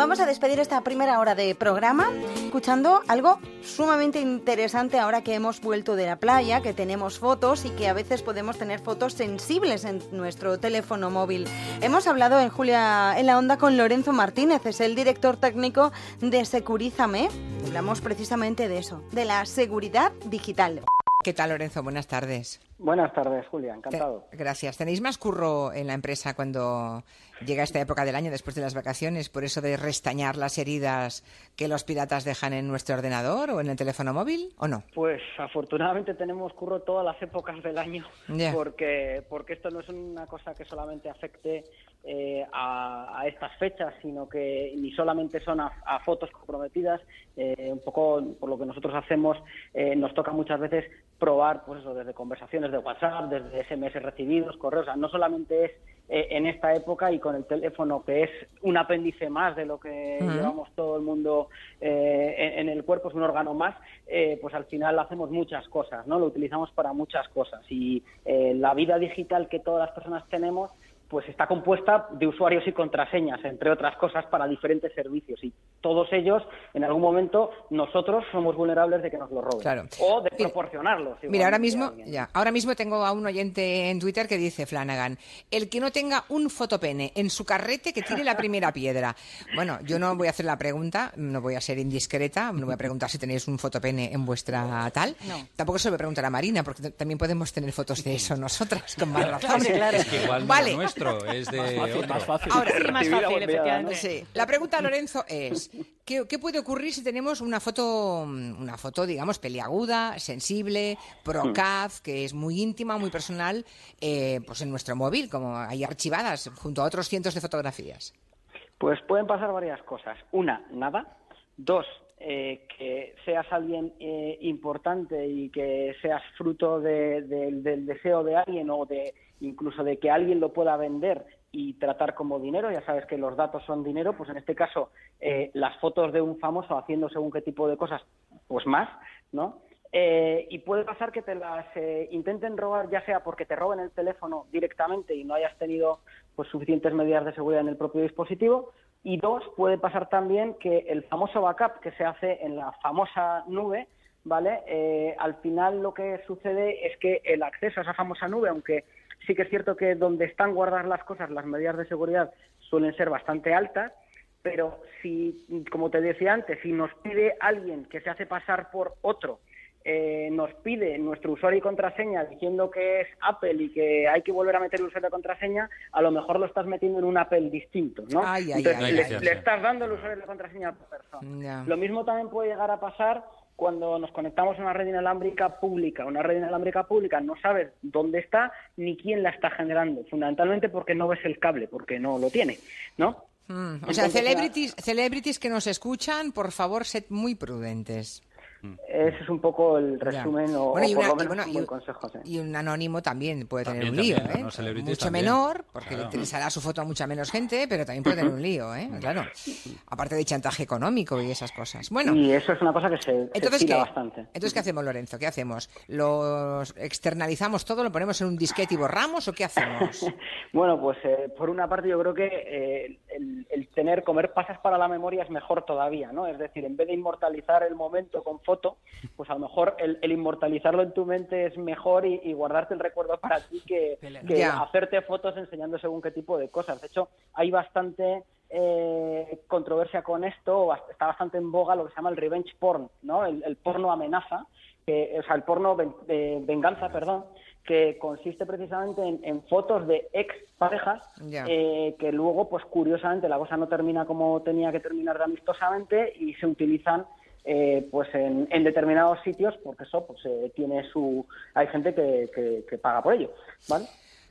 Vamos a despedir esta primera hora de programa escuchando algo sumamente interesante ahora que hemos vuelto de la playa, que tenemos fotos y que a veces podemos tener fotos sensibles en nuestro teléfono móvil. Hemos hablado en Julia en la Onda con Lorenzo Martínez, es el director técnico de Securízame. Hablamos precisamente de eso, de la seguridad digital. ¿Qué tal, Lorenzo? Buenas tardes. Buenas tardes, Julia, encantado. Te- gracias. ¿Tenéis más curro en la empresa cuando llega esta época del año, después de las vacaciones, por eso de restañar las heridas que los piratas dejan en nuestro ordenador o en el teléfono móvil, o no? Pues afortunadamente tenemos curro todas las épocas del año, porque, porque esto no es una cosa que solamente afecte eh, a, a estas fechas, sino que ni solamente son a, a fotos comprometidas, eh, un poco por lo que nosotros hacemos, eh, nos toca muchas veces probar, pues eso, desde conversaciones de WhatsApp, desde SMS recibidos, correos, o sea, no solamente es eh, en esta época y con el teléfono, que es un apéndice más de lo que llevamos todo el mundo eh, en, en el cuerpo, es un órgano más, eh, pues al final hacemos muchas cosas, ¿no? Lo utilizamos para muchas cosas y eh, la vida digital que todas las personas tenemos pues está compuesta de usuarios y contraseñas, entre otras cosas, para diferentes servicios. Y todos ellos, en algún momento, nosotros somos vulnerables de que nos lo roben. Claro. O de proporcionarlos. Mira, ahora mismo, ya, ahora mismo tengo a un oyente en Twitter que dice, Flanagan, el que no tenga un fotopene en su carrete que tire la primera piedra. Bueno, yo no voy a hacer la pregunta, no voy a ser indiscreta, no voy a preguntar si tenéis un fotopene en vuestra tal. Tampoco se lo voy a preguntar a Marina, porque también podemos tener fotos de eso nosotras, con más razón. Es que igual no vale. Es nuestro, es de Más fácil, otro. más fácil. Ahora, Sí, más fácil, bombeada, efectivamente. Sí. La pregunta, Lorenzo, es ¿qué, qué puede ocurrir si tenemos una foto, una foto, digamos, peliaguda, sensible, procaz, que es muy íntima, muy personal, eh, pues en nuestro móvil, como hay archivadas junto a otros cientos de fotografías? Pues pueden pasar varias cosas. Una, nada. Dos, eh, que seas alguien eh, importante y que seas fruto de- de- del deseo de alguien o de incluso de que alguien lo pueda vender y tratar como dinero. Ya sabes que los datos son dinero. Pues en este caso, eh, las fotos de un famoso haciendo según qué tipo de cosas, pues más, ¿no? Eh, y puede pasar que te las eh, intenten robar, ya sea porque te roben el teléfono directamente y no hayas tenido pues suficientes medidas de seguridad en el propio dispositivo. Y dos, puede pasar también que el famoso backup que se hace en la famosa nube, ¿vale? Al final lo que sucede es que el acceso a esa famosa nube, aunque sí que es cierto que donde están guardadas las cosas, las medidas de seguridad suelen ser bastante altas, pero si, como te decía antes, si nos pide alguien que se hace pasar por otro, eh, nos pide nuestro usuario y contraseña diciendo que es Apple y que hay que volver a meter el usuario y contraseña, a lo mejor lo estás metiendo en un Apple distinto, ¿no? Ay, ay, Entonces, ay, le, estás dando el usuario y la contraseña a otra persona. Lo mismo también puede llegar a pasar cuando nos conectamos a una red inalámbrica pública. Una red inalámbrica pública no sabes dónde está ni quién la está generando, fundamentalmente porque no ves el cable, porque no lo tiene, ¿no? Mm, o sea, celebrities, celebrities que nos escuchan, por favor, sed muy prudentes. Ese es un poco el resumen o, Bueno, o y por una- lo y menos bueno, un y- buen consejo. sí. Y un anónimo también puede tener un lío, también, ¿eh? Mucho también. menor, porque Claro. le interesará su foto a mucha menos gente, pero también puede tener un lío, ¿eh? Claro. Aparte de chantaje económico y esas cosas. Bueno, y eso es una cosa que se, se entonces ¿qué? bastante. Entonces, ¿qué hacemos, Lorenzo? ¿Qué hacemos? ¿Lo externalizamos todo? ¿Lo ponemos en un disquete y borramos o qué hacemos? Bueno, pues eh, por una parte yo creo que eh, el- el tener, comer pasas para la memoria es mejor todavía, ¿no? Es decir, en vez de inmortalizar el momento con foto, pues a lo mejor el, el inmortalizarlo en tu mente es mejor y, y guardarte el recuerdo para ti que, hacerte fotos enseñando según qué tipo de cosas. De hecho, hay bastante eh, controversia con esto, está bastante en boga lo que se llama el revenge porn, ¿no? El, el porno amenaza, que, o sea, el porno ven- venganza, perdón, que consiste precisamente en, en fotos de ex parejas eh, que luego, pues curiosamente, la cosa no termina como tenía que terminar de amistosamente y se utilizan eh, pues en, en determinados sitios porque eso pues eh, tiene su hay gente que, que- que paga por ello ¿vale?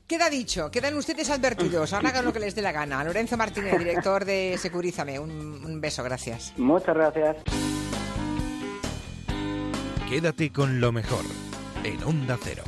Queda dicho, quedan ustedes advertidos. Ahora hagan lo que les dé la gana. Lorenzo Martínez, director de Securízame. Un, un beso, gracias. muchas gracias Quédate con lo mejor en Onda Cero.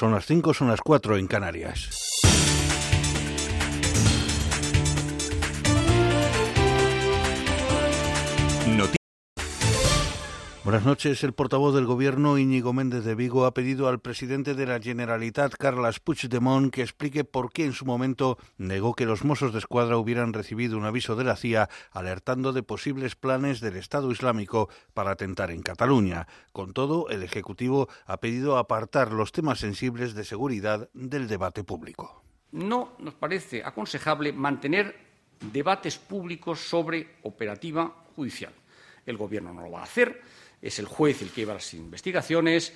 Son las 5, son las 4 en Canarias. Buenas noches. El portavoz del Gobierno, Íñigo Méndez de Vigo, ha pedido al presidente de la Generalitat, Carles Puigdemont, que explique por qué en su momento negó que los Mossos de Escuadra hubieran recibido un aviso de la CIA alertando de posibles planes del Estado Islámico para atentar en Cataluña. Con todo, el Ejecutivo ha pedido apartar los temas sensibles de seguridad del debate público. No nos parece aconsejable mantener debates públicos sobre operativa judicial. El Gobierno no lo va a hacer, es el juez el que lleva las investigaciones,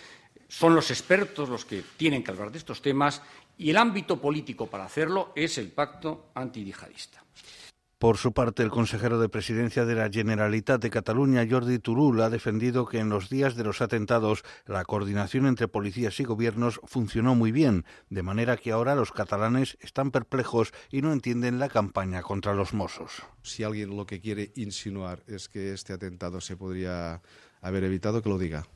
son los expertos los que tienen que hablar de estos temas y el ámbito político para hacerlo es el pacto antiyihadista. Por su parte, el consejero de presidencia de la Generalitat de Cataluña, Jordi Turul, ha defendido que en los días de los atentados la coordinación entre policías y gobiernos funcionó muy bien, de manera que ahora los catalanes están perplejos y no entienden la campaña contra los Mossos. Si alguien lo que quiere insinuar es que este atentado se podría haber evitado, que lo diga.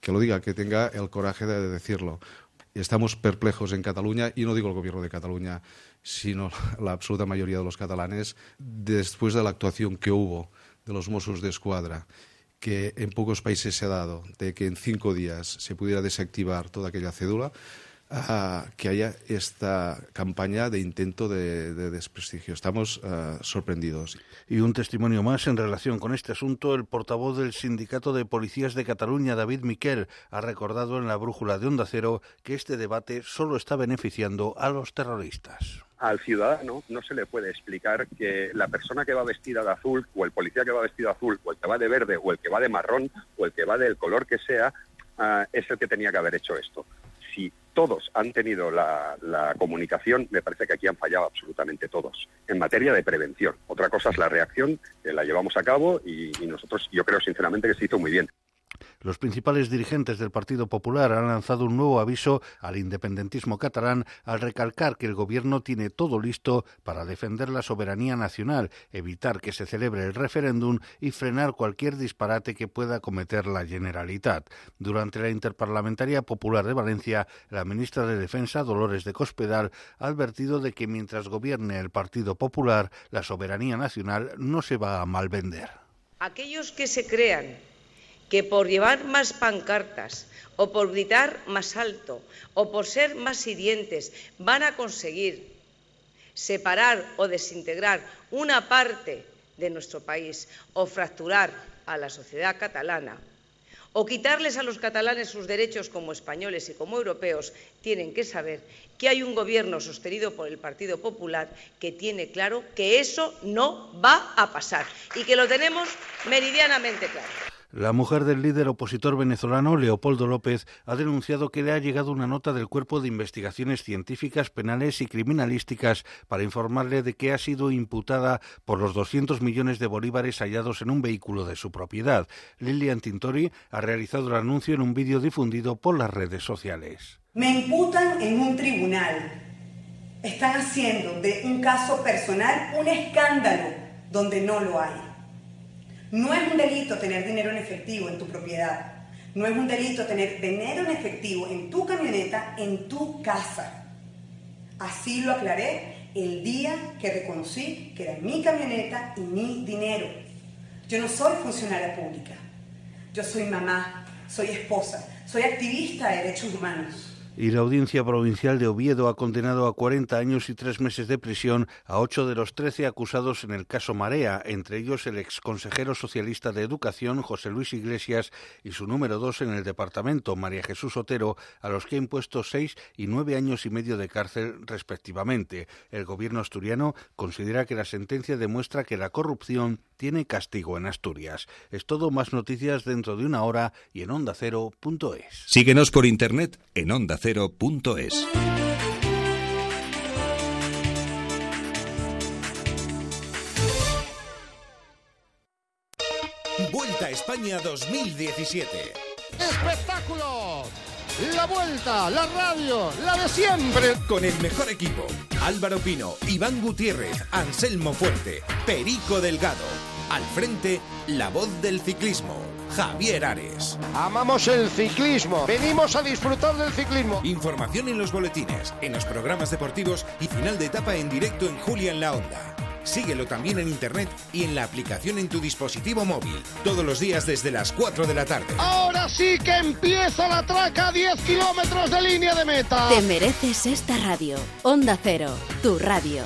Que lo diga, que tenga el coraje de decirlo. Estamos perplejos en Cataluña, y no digo el gobierno de Cataluña, sino la absoluta mayoría de los catalanes, después de la actuación que hubo de los Mossos de Escuadra, que en pocos países se ha dado, de que en cinco días se pudiera desactivar toda aquella cédula, a que haya esta campaña de intento de, de desprestigio. Estamos ah, sorprendidos. Y un testimonio más en relación con este asunto, el portavoz del Sindicato de Policías de Cataluña, David Miquel, ha recordado en la brújula de Onda Cero que este debate solo está beneficiando a los terroristas. al ciudadano no se le puede explicar que la persona que va vestida de azul o el policía que va vestido de azul o el que va de verde o el que va de marrón o el que va del color que sea ah, es el que tenía que haber hecho esto. Si todos han tenido la, comunicación, me parece que aquí han fallado absolutamente todos en materia de prevención. Otra cosa es la reacción, que la llevamos a cabo y, y nosotros, yo creo sinceramente que se hizo muy bien. Los principales dirigentes del Partido Popular han lanzado un nuevo aviso al independentismo catalán al recalcar que el gobierno tiene todo listo para defender la soberanía nacional, evitar que se celebre el referéndum y frenar cualquier disparate que pueda cometer la Generalitat. Durante la Interparlamentaria Popular de Valencia, la ministra de Defensa, Dolores de Cospedal, ha advertido de que mientras gobierne el Partido Popular, la soberanía nacional no se va a malvender. Aquellos que se crean que por llevar más pancartas o por gritar más alto o por ser más hirientes van a conseguir separar o desintegrar una parte de nuestro país o fracturar a la sociedad catalana o quitarles a los catalanes sus derechos como españoles y como europeos, tienen que saber que hay un gobierno sostenido por el Partido Popular que tiene claro que eso no va a pasar y que lo tenemos meridianamente claro. La mujer del líder opositor venezolano, Leopoldo López, ha denunciado que le ha llegado una nota del Cuerpo de Investigaciones Científicas, Penales y Criminalísticas para informarle de que ha sido imputada por los 200 millones de bolívares hallados en un vehículo de su propiedad. Lilian Tintori ha realizado el anuncio en un vídeo difundido por las redes sociales. Me imputan en un tribunal. Están haciendo de un caso personal un escándalo donde no lo hay. No es un delito tener dinero en efectivo en tu propiedad. No es un delito tener dinero en efectivo en tu camioneta, en tu casa. Así lo aclaré el día que reconocí que era mi camioneta y mi dinero. Yo no soy funcionaria pública. Yo soy mamá, soy esposa, soy activista de derechos humanos. Y la Audiencia Provincial de Oviedo ha condenado a 40 años y tres meses de prisión a ocho de los 13 acusados en el caso Marea, entre ellos el exconsejero socialista de Educación, José Luis Iglesias, y su número dos en el departamento, María Jesús Otero, a los que ha impuesto seis y nueve años y medio de cárcel respectivamente. El gobierno asturiano considera que la sentencia demuestra que la corrupción tiene castigo en Asturias. Es todo más noticias dentro de una hora y en ondacero.es. Síguenos por internet en ondacero.es. Vuelta a España 2017. ¡Espectáculo! La vuelta, la radio, la de siempre. Con el mejor equipo. Álvaro Pino, Iván Gutiérrez, Anselmo Fuerte, Perico Delgado. Al frente, la voz del ciclismo, Javier Ares. Amamos el ciclismo. Venimos a disfrutar del ciclismo. Información en los boletines, en los programas deportivos y final de etapa en directo en Julia en la Onda. Síguelo también en internet y en la aplicación en tu dispositivo móvil. Todos los días desde las 4 de la tarde. Ahora sí que empieza la traca a 10 kilómetros de línea de meta. Te mereces esta radio. Onda Cero, tu radio.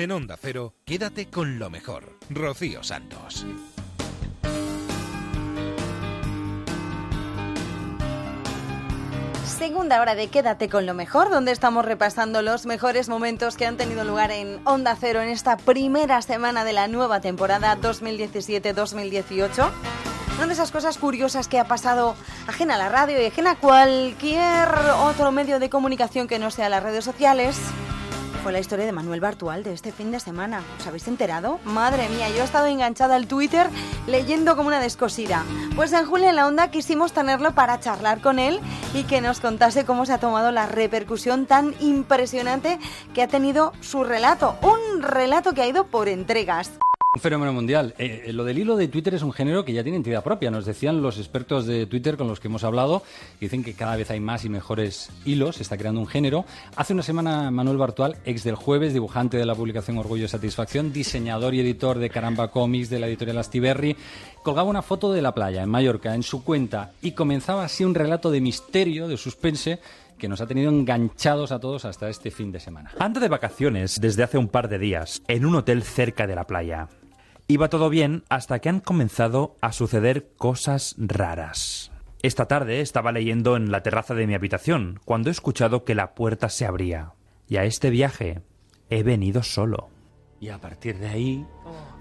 En Onda Cero, quédate con lo mejor. Rocío Santos. Segunda hora de Quédate con lo mejor, donde estamos repasando los mejores momentos que han tenido lugar en Onda Cero en esta primera semana de la nueva temporada 2017-2018. Una de esas cosas curiosas que ha pasado ajena a la radio y ajena a cualquier otro medio de comunicación que no sea las redes sociales fue la historia de Manuel Bartual de este fin de semana. ¿Os habéis enterado? Madre mía, yo he estado enganchada al Twitter leyendo como una descosida. Pues en Julio en la Onda quisimos tenerlo para charlar con él y que nos contase cómo se ha tomado la repercusión tan impresionante que ha tenido su relato. Un relato que ha ido por entregas. Un fenómeno mundial. Eh, eh, lo del hilo de Twitter es un género que ya tiene entidad propia. Nos decían los expertos de Twitter con los que hemos hablado, que dicen que cada vez hay más y mejores hilos, se está creando un género. Hace una semana Manuel Bartual, ex del jueves, dibujante de la publicación Orgullo y Satisfacción, diseñador y editor de Caramba Comics de la editorial Astiberri, colgaba una foto de la playa en Mallorca en su cuenta y comenzaba así un relato de misterio, de suspense, que nos ha tenido enganchados a todos hasta este fin de semana. Ando de vacaciones desde hace un par de días, en un hotel cerca de la playa. Iba todo bien hasta que han comenzado a suceder cosas raras. Esta tarde estaba leyendo en la terraza de mi habitación cuando he escuchado que la puerta se abría. Y a este viaje he venido solo. Y a partir de ahí,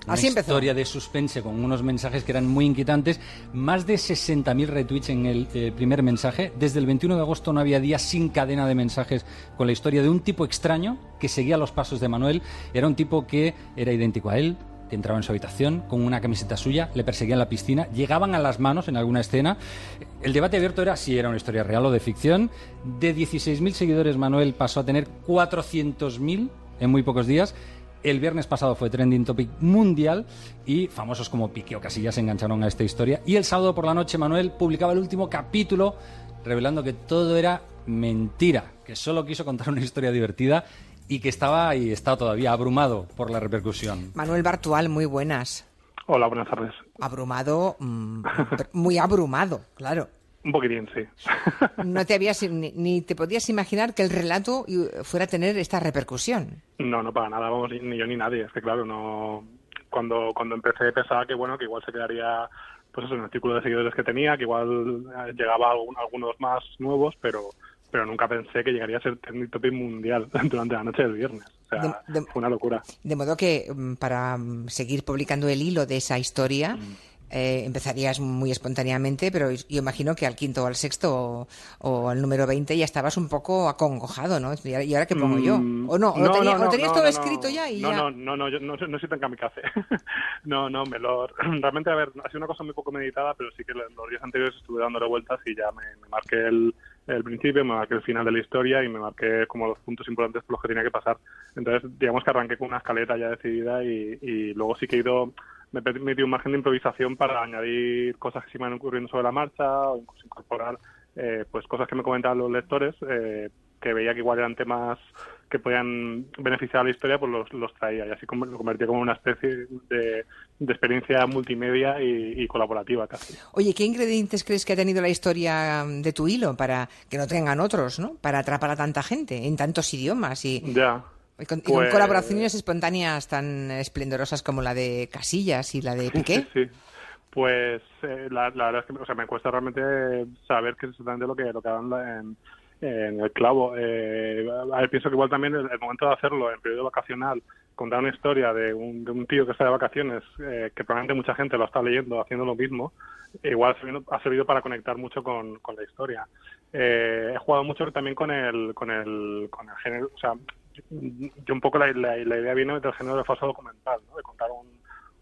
una Así empezó. historia de suspense con unos mensajes que eran muy inquietantes. Más de 60.000 retweets en el eh, primer mensaje. Desde el 21 de agosto no había día sin cadena de mensajes con la historia de un tipo extraño que seguía los pasos de Manuel. Era un tipo que era idéntico a él, que entraba en su habitación con una camiseta suya, le perseguían la piscina, llegaban a las manos en alguna escena. El debate abierto era si era una historia real o de ficción. De 16.000 seguidores, Manuel pasó a tener 400.000 en muy pocos días. El viernes pasado fue trending topic mundial y famosos como Piqué o Casillas se engancharon a esta historia. Y el sábado por la noche Manuel publicaba el último capítulo revelando que todo era mentira, que solo quiso contar una historia divertida y que estaba y está todavía abrumado por la repercusión. Manuel Bartual, muy buenas. Hola, buenas tardes. Abrumado, mm, muy abrumado, claro. Un poquitín, sí. No te habías ni, ni te podías imaginar que el relato i- fuera a tener esta repercusión. No, no para nada, vamos, ni, yo ni nadie. Es que claro, no. Cuando, cuando empecé pensaba que bueno, que igual se quedaría pues eso, en el círculo de seguidores que tenía, que igual eh, llegaba a algún- algunos más nuevos, pero pero nunca pensé que llegaría a ser trending topic mundial durante la noche del viernes. O sea, De- de- fue una locura. De modo que mm, para mm, seguir publicando el hilo de esa historia, Mm. eh, empezarías muy espontáneamente, pero yo imagino que al quinto o al sexto o, o al número 20 ya estabas un poco acongojado, ¿no? ¿Y ahora, qué pongo yo? ¿O no? ¿O lo, tenía- o tenías no, todo no, escrito ya y no, ya? No, no, no, yo no, no soy tan kamikaze. no, no, me lo, realmente, a ver, ha sido una cosa muy poco meditada, pero sí que lo- los días anteriores estuve dándole vueltas y ya me, me marqué el, el principio, me marqué el final de la historia y me marqué como los puntos importantes por los que tenía que pasar. Entonces, digamos que arranqué con una escaleta ya decidida y, y luego sí que he ido, me permití un margen de improvisación para añadir cosas que se me van ocurriendo sobre la marcha o incluso incorporar eh, pues cosas que me comentaban los lectores eh, que veía que igual eran temas que podían beneficiar a la historia, pues los, los traía y así lo convertía como una especie de, de experiencia multimedia y, y colaborativa casi. Oye, ¿qué ingredientes crees que ha tenido la historia mm, de tu hilo para que no tengan otros, ¿no? Para atrapar a tanta gente en tantos idiomas y, Ya. y con, y con Pues- colaboraciones espontáneas tan esplendorosas como la de Casillas y la de Piqué. Sí, sí. Pues eh, la, la verdad es que o sea, me cuesta realmente saber qué es exactamente lo que, lo que en, en el clavo. Eh, a ver, pienso que igual también el, el momento de hacerlo en periodo vacacional, contar una historia de un, de un tío que está de vacaciones, eh, que probablemente mucha gente lo está leyendo, haciendo lo mismo, igual ha servido, ha servido para conectar mucho con, con la historia. Eh, he jugado mucho también con el, con el, con el género, o sea, yo un poco la, la- la idea viene del género de falso documental, ¿no? de contar un,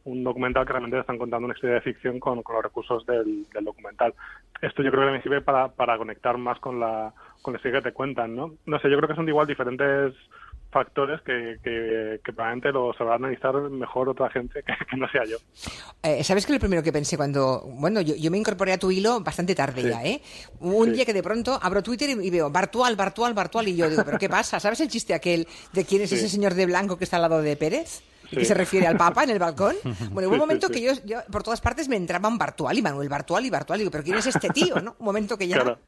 un documental que realmente están contando una historia de ficción con, con los recursos del, del documental. Esto yo creo que me sirve para, para conectar más con la, con la historia que te cuentan, ¿no? No sé, yo creo que son igual diferentes factores que, que, que probablemente lo sabrá analizar mejor otra gente que, que no sea yo. Eh, ¿Sabes que lo primero que pensé cuando... Bueno, yo, yo me incorporé a tu hilo bastante tarde Sí. ya, ¿eh? Un Sí. día que de pronto abro Twitter y, y veo Bartual, Bartual, Bartual y yo digo, ¿pero qué pasa? ¿Sabes el chiste aquel de quién es Sí. ese señor de blanco que está al lado de Pérez? ¿Y que Sí. se refiere al Papa en el balcón? Bueno, hubo un momento que yo, yo por todas partes me entraban Bartual y Manuel Bartual y Bartual y digo, ¿pero quién es este tío? ¿no? Un momento que ya... Claro.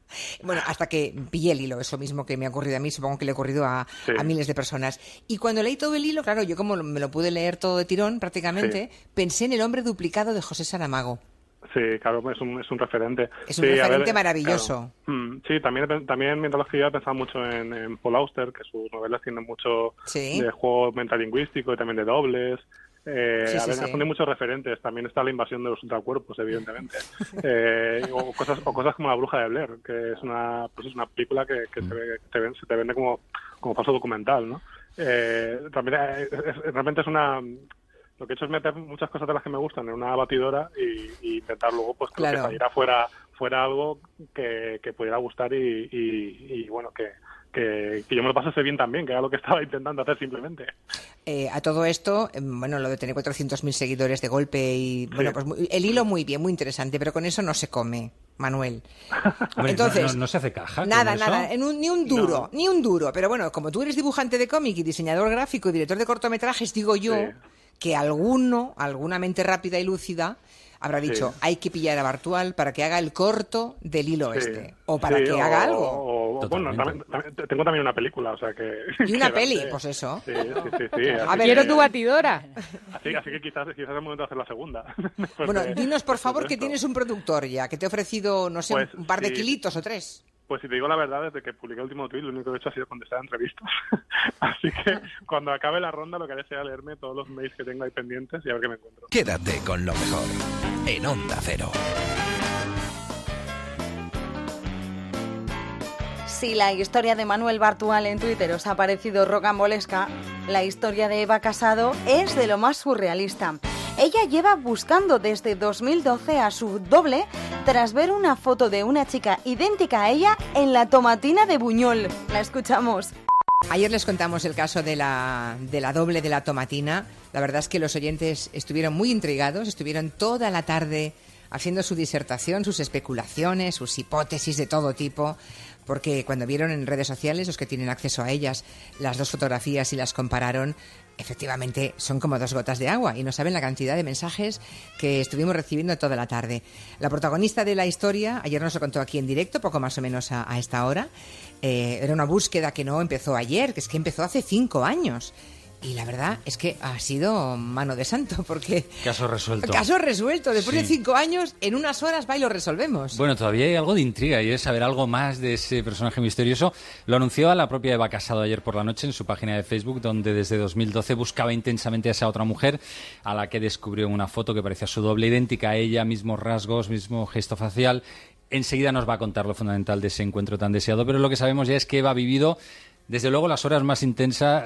Bueno, hasta que pillé el hilo, eso mismo que me ha ocurrido a mí, supongo que le ha ocurrido a, Sí. a miles de personas. Y cuando leí todo el hilo, claro, yo como me lo pude leer todo de tirón prácticamente, pensé en el hombre duplicado de José Saramago. Sí, claro, es un, es un referente. Es un Sí, referente ver, maravilloso. claro. Mm, Sí, también, también mientras lo escribía he pensado mucho en, en Paul Auster, que sus novelas tienen mucho Sí. de juego metalingüístico y también de dobles. Eh, Sí, a ver, sí. muchos referentes. También está la invasión de los ultracuerpos, evidentemente. Eh, o, cosas, o cosas como La Bruja de Blair, que es una, pues es una película que, que se, ve- te ven- se te vende como, como falso documental, ¿no? Eh, también eh, es- es- realmente es una lo que he hecho es meter muchas cosas de las que me gustan en una batidora y, y intentar luego pues que lo Claro. que saliera fuera fuera algo que, que pudiera gustar y, y- y, bueno que, que, que yo me lo pasase bien también que era lo que estaba intentando hacer simplemente Eh, a todo esto, eh, bueno, lo de tener 400.000 seguidores de golpe y, bueno, pues muy- el hilo muy bien, muy interesante, pero con eso no se come, Manuel. Hombre, Entonces, no, no- no se hace caja. con Nada, eso. nada, en un- ni un duro, ni un duro. Pero bueno, como tú eres dibujante de cómic y diseñador gráfico y director de cortometrajes, digo yo Sí. Que alguno, alguna mente rápida y lúcida, habrá Sí. dicho, hay que pillar a Bartual para que haga el corto del hilo Sí, este. O para sí, que o- haga algo. o- o- bueno también- también- tengo también una película o sea que Y una que peli, pues eso. sí, sí, sí, sí, A así ver, que- quiero tu batidora. así, así que quizás quizás es el momento de hacer la segunda Bueno, de- dinos por favor que tienes un productor ya, que te ha ofrecido, no sé, Pues, un par de kilitos o tres. Pues si te digo la verdad, desde que publiqué el último tweet, lo único que he hecho ha sido contestar entrevistas. Así que cuando acabe la ronda, lo que haré será leerme todos los mails que tengo ahí pendientes y a ver qué me encuentro. Quédate con lo mejor en Onda Cero. Si la historia de Manuel Bartual en Twitter os ha parecido rocambolesca, la historia de Eva Casado es de lo más surrealista. Ella lleva buscando desde 2012 a su doble tras ver una foto de una chica idéntica a ella en la tomatina de Buñol. La escuchamos. Ayer les contamos el caso de la, de la doble de la tomatina. La verdad es que los oyentes estuvieron muy intrigados, estuvieron toda la tarde haciendo su disertación, sus especulaciones, sus hipótesis de todo tipo, porque cuando vieron en redes sociales, los que tienen acceso a ellas, las dos fotografías y las compararon, efectivamente son como dos gotas de agua y no saben la cantidad de mensajes que estuvimos recibiendo toda la tarde. La protagonista de la historia, ayer nos lo contó aquí en directo, poco más o menos a, esta hora, eh, era una búsqueda que no empezó ayer, que es que empezó hace cinco años. Y la verdad es que ha sido mano de santo, porque Caso resuelto. caso resuelto. Después Sí. de cinco años, en unas horas va y lo resolvemos. Bueno, todavía hay algo de intriga y es saber algo más de ese personaje misterioso. Lo anunció a la propia Eva Casado ayer por la noche en su página de Facebook, donde desde 2012 buscaba intensamente a esa otra mujer a la que descubrió una foto que parecía su doble idéntica a ella, mismos rasgos, mismo gesto facial. Enseguida nos va a contar lo fundamental de ese encuentro tan deseado, pero lo que sabemos ya es que Eva ha vivido desde luego las horas más intensas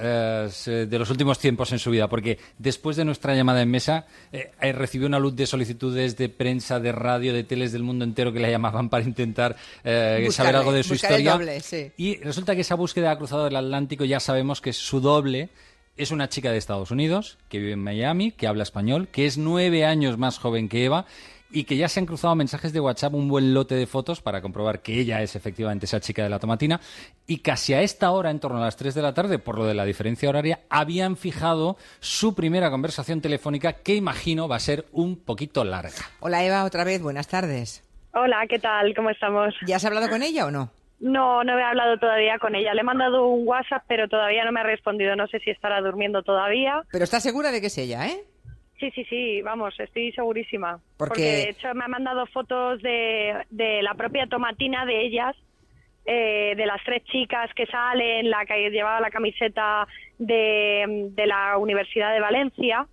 eh, de los últimos tiempos en su vida, porque después de nuestra llamada en mesa eh, eh, recibió una luz de solicitudes de prensa, de radio, de teles del mundo entero que la llamaban para intentar eh, saber algo de su historia. doble, sí. Y resulta que esa búsqueda ha cruzado el Atlántico, ya sabemos que su doble es una chica de Estados Unidos, que vive en Miami, que habla español, que es nueve años más joven que Eva y que ya se han cruzado mensajes de WhatsApp un buen lote de fotos para comprobar que ella es efectivamente esa chica de la tomatina y casi a esta hora, en torno a las 3 de la tarde, por lo de la diferencia horaria, habían fijado su primera conversación telefónica que imagino va a ser un poquito larga. Hola Eva, otra vez, buenas tardes. Hola, ¿qué tal? ¿Cómo estamos? ¿Ya has hablado con ella o no? No, no he hablado todavía con ella. Le he mandado un WhatsApp, pero todavía no me ha respondido. No sé si estará durmiendo todavía. Pero estás segura de que es ella, ¿eh? Sí, sí, sí, vamos, estoy segurísima. Porque- de hecho me ha mandado fotos de, de la propia tomatina de ellas, eh, de las tres chicas que salen, la que llevaba la camiseta de, de la Universidad de Valencia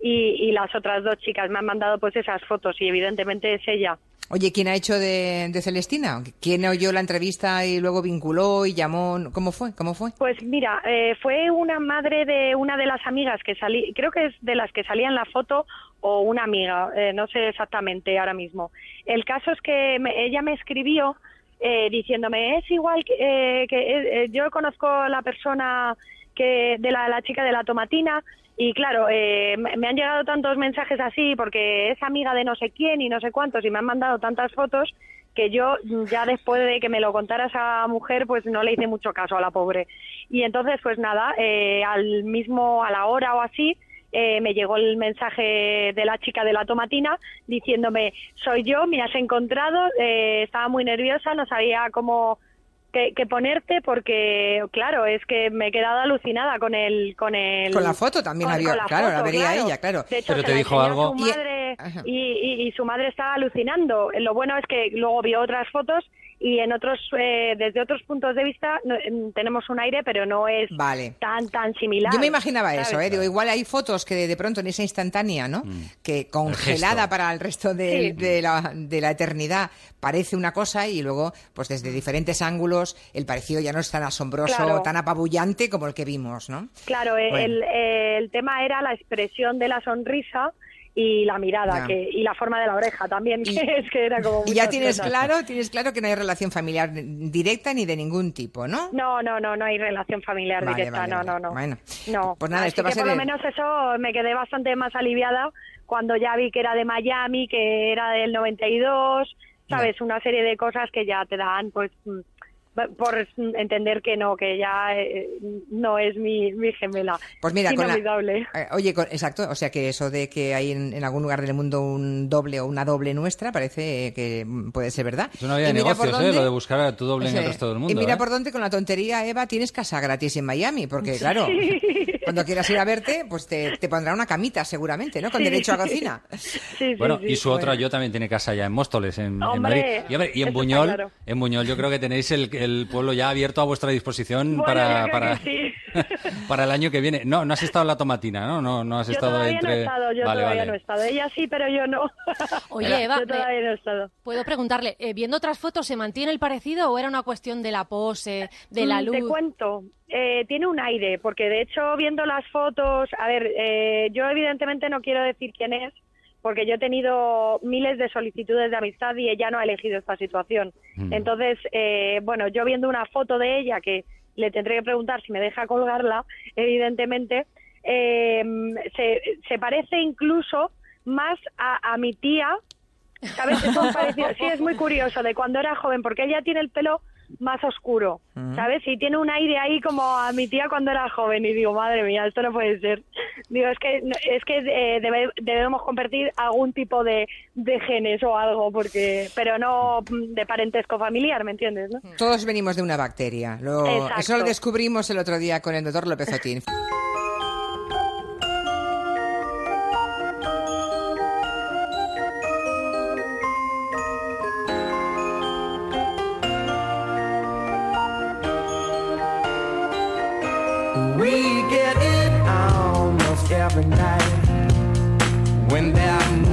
y, y las otras dos chicas. Me han mandado pues esas fotos y evidentemente es ella. Oye, ¿quién ha hecho de, de Celestina? ¿Quién oyó la entrevista y luego vinculó y llamó? ¿Cómo fue? ¿Cómo fue? Pues mira, eh, fue una madre de una de las amigas que salí, creo que es de las que salía en la foto o una amiga, eh, no sé exactamente ahora mismo. El caso es que me- ella me escribió eh, diciéndome es igual que, eh, que eh, eh, yo conozco a la persona que de la, la chica de la tomatina y claro eh, me han llegado tantos mensajes así porque es amiga de no sé quién y no sé cuántos y me han mandado tantas fotos que yo ya después de que me lo contara esa mujer pues no le hice mucho caso a la pobre. Y entonces pues nada eh, al mismo a la hora o así eh, me llegó el mensaje de la chica de la tomatina diciéndome soy yo me has encontrado eh, estaba muy nerviosa no sabía cómo que, que ponerte porque claro es que me he quedado alucinada con el con el Con la foto también con- había- con la claro, la foto, vería claro. ella, claro. De hecho, Pero se te la dijo algo. su Y- madre y, y- y su madre estaba alucinando lo bueno es que luego vio otras fotos y en otros eh, desde otros puntos de vista no- em, tenemos un aire pero no es Vale. tan tan similar Yo me imaginaba ¿sabes? eso, ¿eh? Digo, igual hay fotos que de, de pronto en esa instantánea, ¿no? Que congelada para el resto de, Sí. de la, de la eternidad parece una cosa y luego, pues desde diferentes ángulos, el parecido ya no es tan asombroso, Claro. tan apabullante como el que vimos, ¿no? Claro, eh, Bueno. el, eh, el tema era la expresión de la sonrisa y la mirada Ya. que, y la forma de la oreja también, que es que era como Y ya tienes cosas. claro, tienes claro que no hay relación familiar directa ni de ningún tipo, ¿no? No, no, no, no hay relación familiar Vale, directa, vale, no, no, no. Bueno, No, pues nada, Así esto va a que ser por lo menos eso me quedé bastante más aliviada cuando ya vi que era de Miami, que era del 92, sabes, una serie de cosas que ya te dan, pues, mm, por entender que no, que ya eh, no es mi, mi gemela. Pues mira, con la- Inolvidable. Eh, Oye, con- exacto, o sea que eso de que hay en, en algún lugar del mundo un doble o una doble nuestra parece eh, que puede ser verdad. Es una de por negocios, ¿eh? dónde- Lo de buscar a tu doble en el resto del mundo. Y mira ¿eh? por dónde con la tontería, Eva, tienes casa gratis en Miami, porque claro, cuando quieras ir a verte, pues te, te pondrá una camita seguramente, ¿no? Con Sí. derecho a cocina. Bueno, y su otra yo también tiene casa ya en Móstoles, en, Madrid. Y, a ver, y en Buñol, claro. en Buñol yo creo que tenéis el, el pueblo ya abierto a vuestra disposición Bueno, para, para, que sí. para el año que viene. No, no has estado en la tomatina, ¿no? No, no has Yo estado todavía entre... no he estado, yo vale, todavía vale. no he estado. Ella sí, pero yo no. Oye, Eva, yo todavía no he estado. ¿puedo preguntarle, eh, viendo otras fotos, ¿se mantiene el parecido o era una cuestión de la pose, de la Mm, luz? Te cuento, eh, tiene un aire, porque de hecho viendo las fotos, a ver, eh, yo evidentemente no quiero decir quién es, porque yo he tenido miles de solicitudes de amistad y ella no ha elegido esta situación. Mm. Entonces, eh, bueno, yo viendo una foto de ella que le tendré que preguntar si me deja colgarla, evidentemente, eh, se, se parece incluso más a, a mi tía, ¿sabes? Es parecido- sí, es muy curioso de cuando era joven, porque ella tiene el pelo más oscuro. ¿sabes? Y tiene un aire ahí como a mi tía cuando era joven y digo, madre mía, esto no puede ser. Digo, es que es que eh, debe- debemos compartir algún tipo de, de genes o algo, porque pero no de parentesco familiar, ¿me entiendes? ¿no? Todos venimos de una bacteria. Lo- eso lo descubrimos el otro día con el doctor López Otín. Every night. When that moon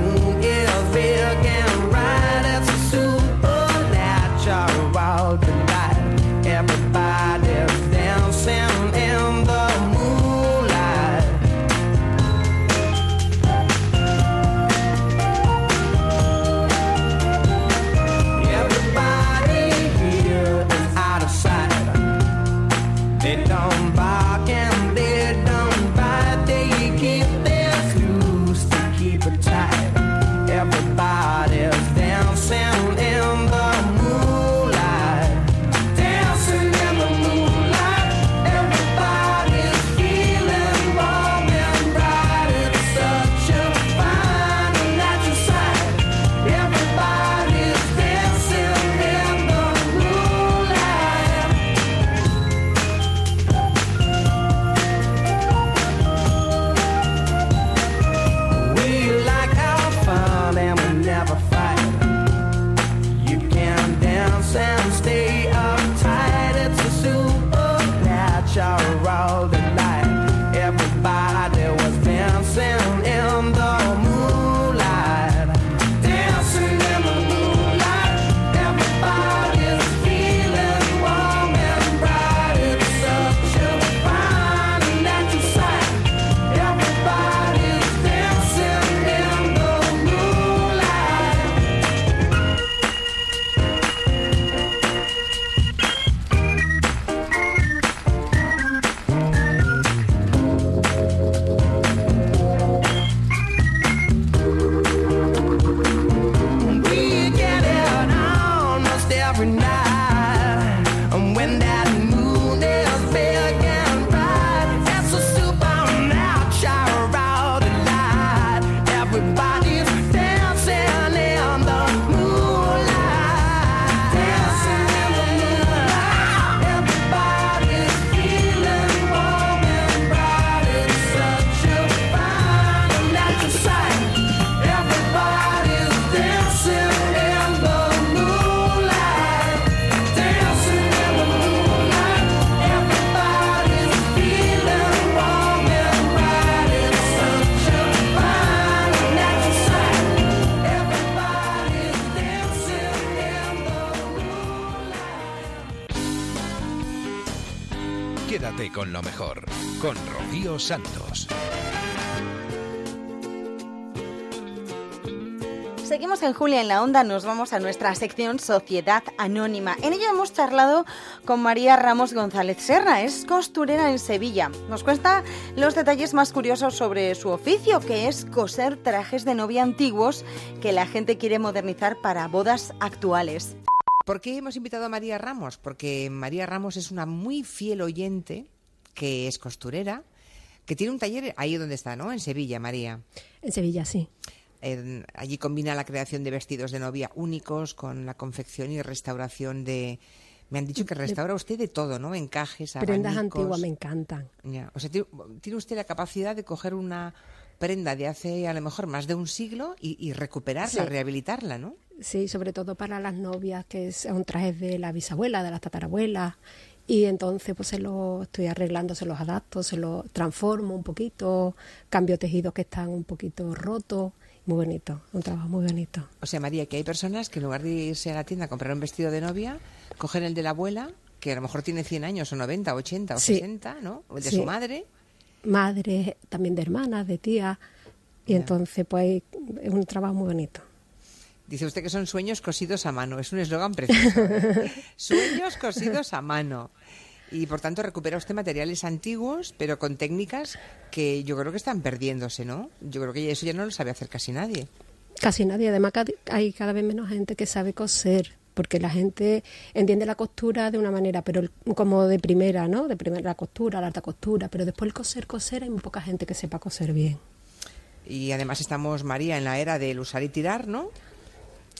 Quédate con lo mejor, con Rocío Santos. Seguimos en Julia en la Onda, nos vamos a nuestra sección Sociedad Anónima. En ella hemos charlado con María Ramos González Serra, es costurera en Sevilla. Nos cuenta los detalles más curiosos sobre su oficio, que es coser trajes de novia antiguos que la gente quiere modernizar para bodas actuales. ¿Por qué hemos invitado a María Ramos? Porque María Ramos es una muy fiel oyente que es costurera, que tiene un taller ahí donde está, ¿no? En Sevilla, María. En Sevilla, sí. En- allí combina la creación de vestidos de novia únicos con la confección y restauración de... Me han dicho que restaura usted de todo, ¿no? Encajes, Prendas abanicos. antiguas me encantan. Ya, O sea, tiene, tiene usted la capacidad de coger una prenda de hace a lo mejor más de un siglo y, y recuperarla, Sí. rehabilitarla, ¿no? Sí, sobre todo para las novias, que son trajes de la bisabuela, de las tatarabuelas. Y entonces pues se lo estoy arreglando, se los adapto, se los transformo un poquito, cambio tejidos que están un poquito rotos. Muy bonito, un trabajo muy bonito. O sea, María, que hay personas que en lugar de irse a la tienda a comprar un vestido de novia, cogen el de la abuela, que a lo mejor tiene 100 años, o 90, 80 o Sí. 60, ¿no? O el de Sí. su madre. Madres, también de hermanas, de tías. Y entonces pues es un trabajo muy bonito. Dice usted que son sueños cosidos a mano. Es un eslogan precioso. ¿eh? sueños cosidos a mano. Y por tanto recupera usted materiales antiguos, pero con técnicas que yo creo que están perdiéndose, ¿no? Yo creo que eso ya no lo sabe hacer casi nadie. Casi nadie. Además, hay cada vez menos gente que sabe coser, porque la gente entiende la costura de una manera, pero como de primera, ¿no? De primera la costura, la alta costura, pero después el coser, coser, hay muy poca gente que sepa coser bien. Y además estamos, María, en la era del usar y tirar, ¿no?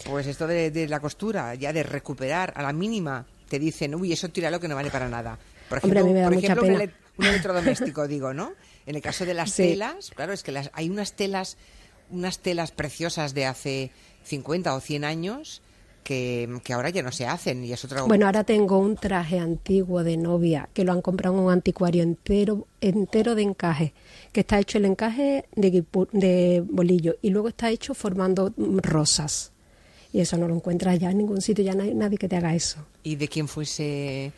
Pues esto de, de la costura, ya de recuperar a la mínima, te dicen, uy, eso tíralo que no vale para nada. Por Hombre, ejemplo, da por ejemplo un, ele- un electrodoméstico, digo, ¿no? En el caso de las Sí. telas, claro, es que las, hay unas telas, unas telas preciosas de hace 50 o 100 años que, que ahora ya no se hacen y es otra Bueno, ahora tengo un traje antiguo de novia que lo han comprado en un anticuario entero, entero de encaje, que está hecho el encaje de, bolillo y luego está hecho formando rosas. Y eso no lo encuentras ya en ningún sitio, ya no hay nadie que te haga eso. ¿Y de quién fue ese,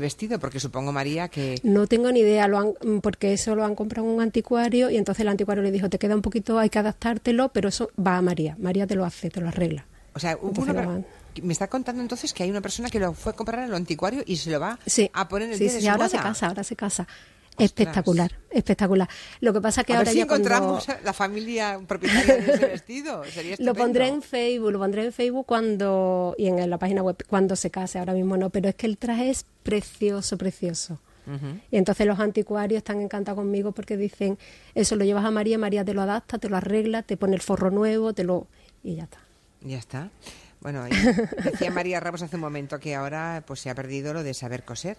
vestido? Porque supongo, María, que... No tengo ni idea, lo han, porque eso lo han comprado en un anticuario y entonces el anticuario le dijo, te queda un poquito, hay que adaptártelo, pero eso va a María. María te lo hace, te lo arregla. O sea, Entonces van- me está contando entonces que hay una persona que lo fue a comprar al anticuario y se lo va Sí, a poner el sí, día sí, de sí, su ahora boda. se casa, ahora se casa. Espectacular, espectacular. Lo que pasa que a ahora ver si ya cuando- encontramos la familia propietaria de ese vestido. Sería Lo pondré en. Facebook, lo pondré en Facebook cuando y en la página web cuando se case, ahora mismo no, pero es que el traje es precioso, precioso. Y entonces los anticuarios están encantados conmigo porque dicen, eso lo llevas a María, María te lo adapta, te lo arregla, te pone el forro nuevo, te lo y ya está. Ya está. Bueno, decía María Ramos hace un momento que ahora pues se ha perdido lo de saber coser.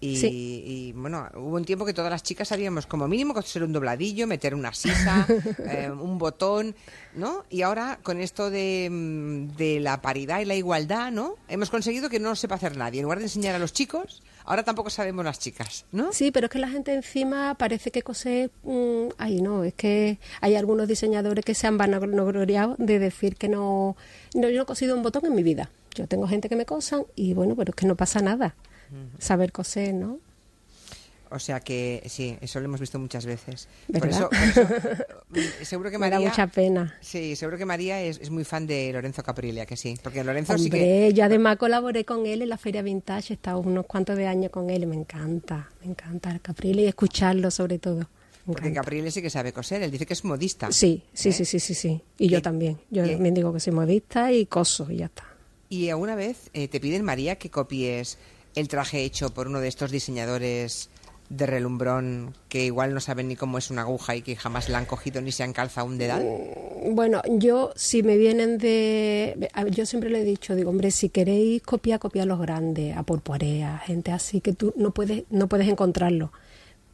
Y, Sí. y, bueno, hubo un tiempo que todas las chicas sabíamos como mínimo coser un dobladillo, meter una sisa, eh, un botón, ¿no? Y ahora con esto de, mm, de la paridad y la igualdad, ¿no? Hemos conseguido que no lo sepa hacer nadie. En lugar de enseñar a los chicos, ahora tampoco sabemos las chicas, ¿no? Sí, pero es que la gente encima parece que cose... mm, ay, no, es que hay algunos diseñadores que se han vanagloriado de decir que no, no... Yo no he cosido un botón en mi vida. Yo tengo gente que me cosan y bueno, pero es que no pasa nada. Saber coser, ¿no? O sea que sí, eso lo hemos visto muchas veces. Por eso, por eso, mm, seguro que Me da María... mucha pena. Sí, seguro que María es, es muy fan de Lorenzo Caprilia, que sí. Porque Lorenzo sí Hombre, que... yo además colaboré con él en la Feria Vintage, he estado unos cuantos de años con él me encanta, me encanta el Caprile y escucharlo sobre todo. Porque. Caprilia sí que sabe coser, él dice que es modista. Sí, sí, ¿eh? sí, sí, sí, sí. Y yo también. Yo y- también digo que soy modista y coso y ya está. Y alguna vez eh, te piden, María, que copies el traje hecho por uno de estos diseñadores de relumbrón que igual no saben ni cómo es una aguja y que jamás la han cogido ni se han calzado un dedal. Bueno, yo si me vienen de... a- Yo siempre le he dicho, digo, hombre, si queréis copiar, copiar los grandes, a Porpoarea, gente así que tú no puedes, no puedes encontrarlo.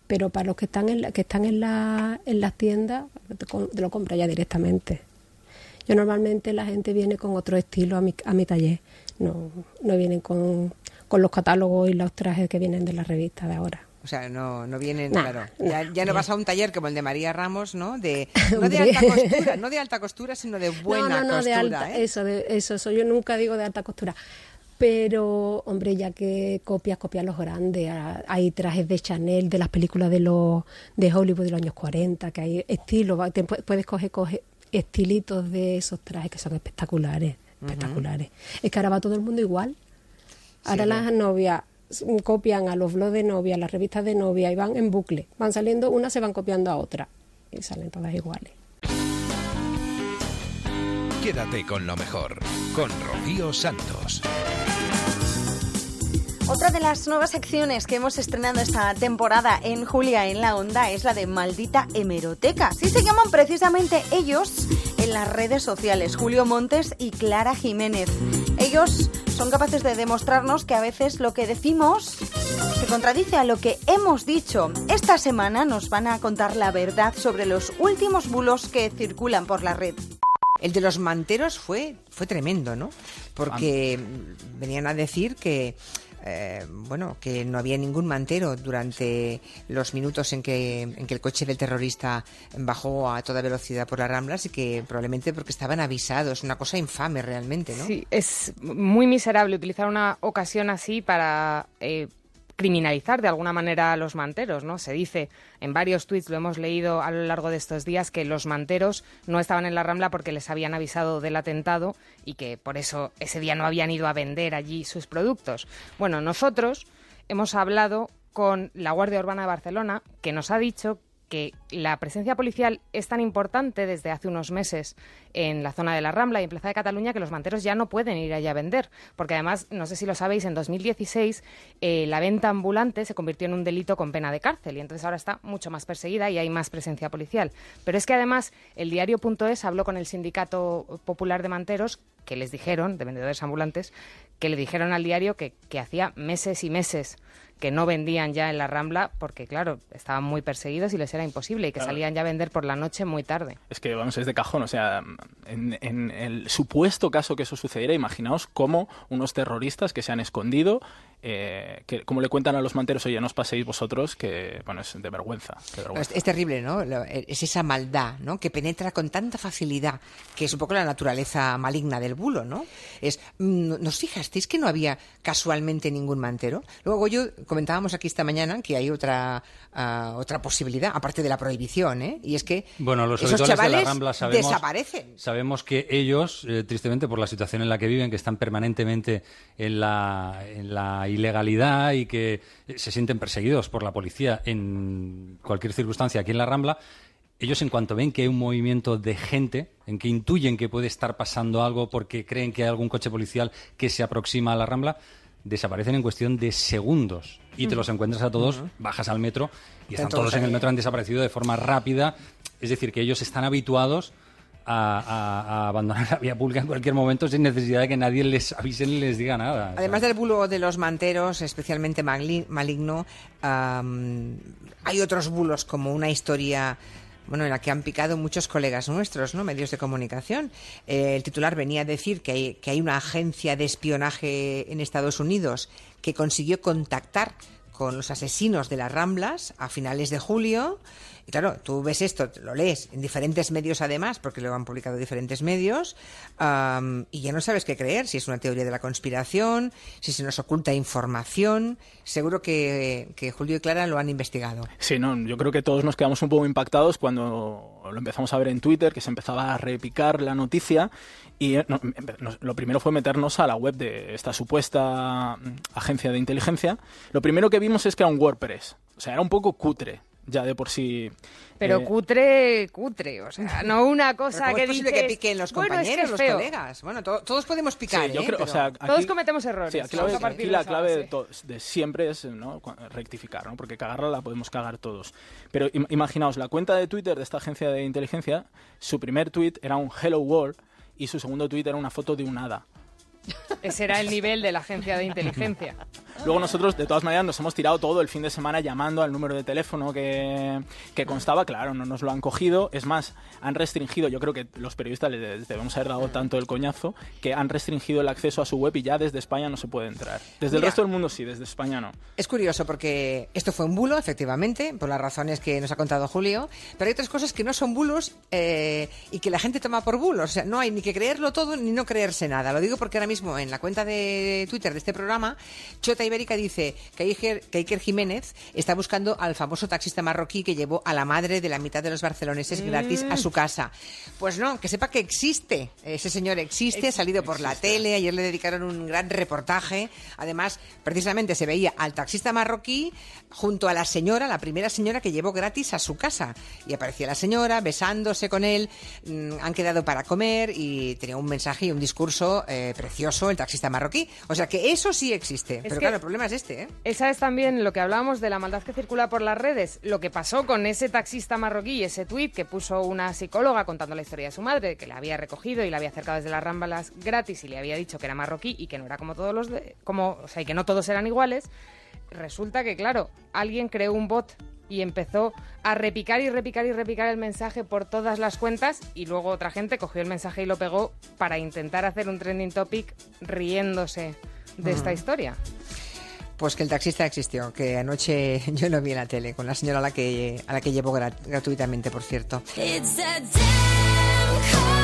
Pero para los que están en, la- que están en, la, en las tiendas, te, te lo compra ya directamente. Yo normalmente la gente viene con otro estilo a mi, a mi taller. No, no vienen con, con los catálogos y los trajes que vienen de la revista de ahora. O sea, no, no vienen, Nah, claro. Ya, ya no vas a un taller como el de María Ramos, ¿no? De, no de alta costura, no de alta costura, sino de buena no, no, no, costura. de alta, ¿eh? eso, de, eso, eso, yo nunca digo de alta costura. Pero, hombre, ya que copias, copias los grandes, hay trajes de Chanel, de las películas de los de Hollywood de los años 40, que hay estilos, puedes coger, coger estilitos de esos trajes que son espectaculares, espectaculares. Es que ahora va todo el mundo igual. Ahora Sí, las novias copian a los blogs de novia, las revistas de novia y van en bucle. Van saliendo, unas se van copiando a otra y salen todas iguales. Quédate con lo mejor, con Rocío Santos. Otra de las nuevas secciones que hemos estrenado esta temporada en Julia en la Onda es la de Maldita Hemeroteca. Así se llaman precisamente ellos en las redes sociales, Julio Montes y Clara Jiménez. Ellos son capaces de demostrarnos que a veces lo que decimos se contradice a lo que hemos dicho. Esta semana nos van a contar la verdad sobre los últimos bulos que circulan por la red. El de los manteros fue, fue tremendo, ¿no? Porque venían a decir que, eh, bueno, que no había ningún mantero durante los minutos en que, en que el coche del terrorista bajó a toda velocidad por las ramblas y que probablemente porque estaban avisados. Una cosa infame realmente, ¿no? Sí, es muy miserable utilizar una ocasión así para eh, criminalizar de alguna manera a los manteros, ¿no? Se dice en varios tuits, lo hemos leído a lo largo de estos días, que los manteros no estaban en la Rambla porque les habían avisado del atentado y que por eso ese día no habían ido a vender allí sus productos. Bueno, nosotros hemos hablado con la Guardia Urbana de Barcelona, que nos ha dicho que la presencia policial es tan importante desde hace unos meses en la zona de la Rambla y en Plaza de Cataluña que los manteros ya no pueden ir allá a vender. Porque además, no sé si lo sabéis, en 2016 eh, la venta ambulante se convirtió en un delito con pena de cárcel y entonces ahora está mucho más perseguida y hay más presencia policial. Pero es que además el diario.es habló con el Sindicato Popular de Manteros que les dijeron, de vendedores ambulantes, que le dijeron al diario que, que hacía meses y meses que no vendían ya en la Rambla porque, claro, estaban muy perseguidos y les era imposible y que Claro. salían ya a vender por la noche muy tarde. Es que, vamos, es de cajón. O sea, en, en el supuesto caso que eso sucediera, imaginaos cómo unos terroristas que se han escondido, eh, que como le cuentan a los manteros, oye, no os paséis vosotros, que, bueno, es de vergüenza. de vergüenza. Es, es terrible, ¿no? Lo- Es esa maldad, ¿no? Que penetra con tanta facilidad, que es un poco la naturaleza maligna del bulo, ¿no? Es, mm, ¿nos fijasteis que no había casualmente ningún mantero? Luego yo comentábamos aquí esta mañana que hay otra ah, otra posibilidad, aparte de la prohibición, ¿eh? Y es que Bueno, los esos habituales de la chavales Rambla sabemos, desaparecen. sabemos que ellos, eh, tristemente por la situación en la que viven, que están permanentemente en la, en la ilegalidad y que eh, se sienten perseguidos por la policía en cualquier circunstancia aquí en la Rambla, ellos en cuanto ven que hay un movimiento de gente, en que intuyen que puede estar pasando algo porque creen que hay algún coche policial que se aproxima a la Rambla, desaparecen en cuestión de segundos y te Ujú. los encuentras a todos, bajas al metro y Están todos todos en el metro, han desaparecido de forma rápida. Es decir, que ellos están habituados a, a- a abandonar la vía pública en cualquier momento sin necesidad de que nadie les avise ni les diga nada. Además del bulo de los manteros, especialmente maligno, hay otros bulos como una historia bueno, en la que han picado muchos colegas nuestros, ¿no? Medios de comunicación. Eh, el titular venía a decir que hay, que hay una agencia de espionaje en Estados Unidos que consiguió contactar con los asesinos de las Ramblas a finales de julio. Y claro, tú ves esto, lo lees en diferentes medios además, porque lo han publicado diferentes medios, am, y ya no sabes qué creer, si es una teoría de la conspiración, si se nos oculta información. Seguro que, Julio y Clara lo han investigado. Sí, no, yo creo que todos nos quedamos un poco impactados cuando lo empezamos a ver en Twitter, que se empezaba a repicar la noticia. Y eh, empe- nos- lo primero fue meternos a la web de esta supuesta mm, agencia de inteligencia. Lo primero que vimos es que era un WordPress. O sea, era un poco cutre, ya de por sí. Pero Eh, cutre, cutre, o sea, no una cosa Pero ¿cómo que es posible que piquen los "Bueno, es que compañeros, es los feo". colegas? Bueno, to- todos podemos picar, Sí, yo ¿eh? creo, o Todos cometemos errores. Sí, aquí, la, aquí clave de, de siempre es rectificar, ¿no? porque cagarla la podemos cagar todos. Pero im- imaginaos, la cuenta de Twitter de esta agencia de inteligencia, su primer tweet era un Hello World y su segundo tweet era una foto de un hada. Ese era el nivel de la agencia de inteligencia. Luego nosotros, de todas maneras, nos hemos tirado todo el fin de semana llamando al número de teléfono que, que constaba. Claro, no nos lo han cogido. Es más, han restringido, yo creo que los periodistas les debemos haber dado tanto el coñazo, que han restringido el acceso a su web y ya desde España no se puede entrar. Desde el resto del mundo sí, desde España no. Es curioso porque esto fue un bulo, efectivamente, por las razones que nos ha contado Julio, pero hay otras cosas que no son bulos eh, y que la gente toma por bulos. O sea, no hay ni que creerlo todo ni no creerse nada. Lo digo porque ahora mismo en la cuenta de Twitter de este programa, Chota Ibérica dice que Iker, que Iker Jiménez está buscando al famoso taxista marroquí que llevó a la madre de la mitad de los barceloneses gratis a su casa. Pues no, que sepa que existe. Ese señor existe, ha salido por la tele, ayer le dedicaron un gran reportaje. Además, precisamente se veía al taxista marroquí junto a la señora, la primera señora que llevó gratis a su casa. Y aparecía la señora besándose con él, mm, han quedado para comer y tenía un mensaje y un discurso eh, precioso el taxista marroquí. O sea que eso sí existe. Pero claro, el problema es este, ¿eh? Esa es también lo que hablábamos de la maldad que circula por las redes. Lo que pasó con ese taxista marroquí, ese tuit que puso una psicóloga contando la historia de su madre, que la había recogido y la había acercado desde las rámbalas gratis y le había dicho que era marroquí y que no era como todos los de- como, o sea, y que no todos eran iguales. Resulta que, claro, alguien creó un bot y empezó a repicar y repicar y repicar el mensaje por todas las cuentas y luego otra gente cogió el mensaje y lo pegó para intentar hacer un trending topic riéndose de esta historia. Pues que el taxista existió, que anoche yo lo vi en la tele, con la señora a la que, a la que llevo gra- gratuitamente, por cierto. It's a damn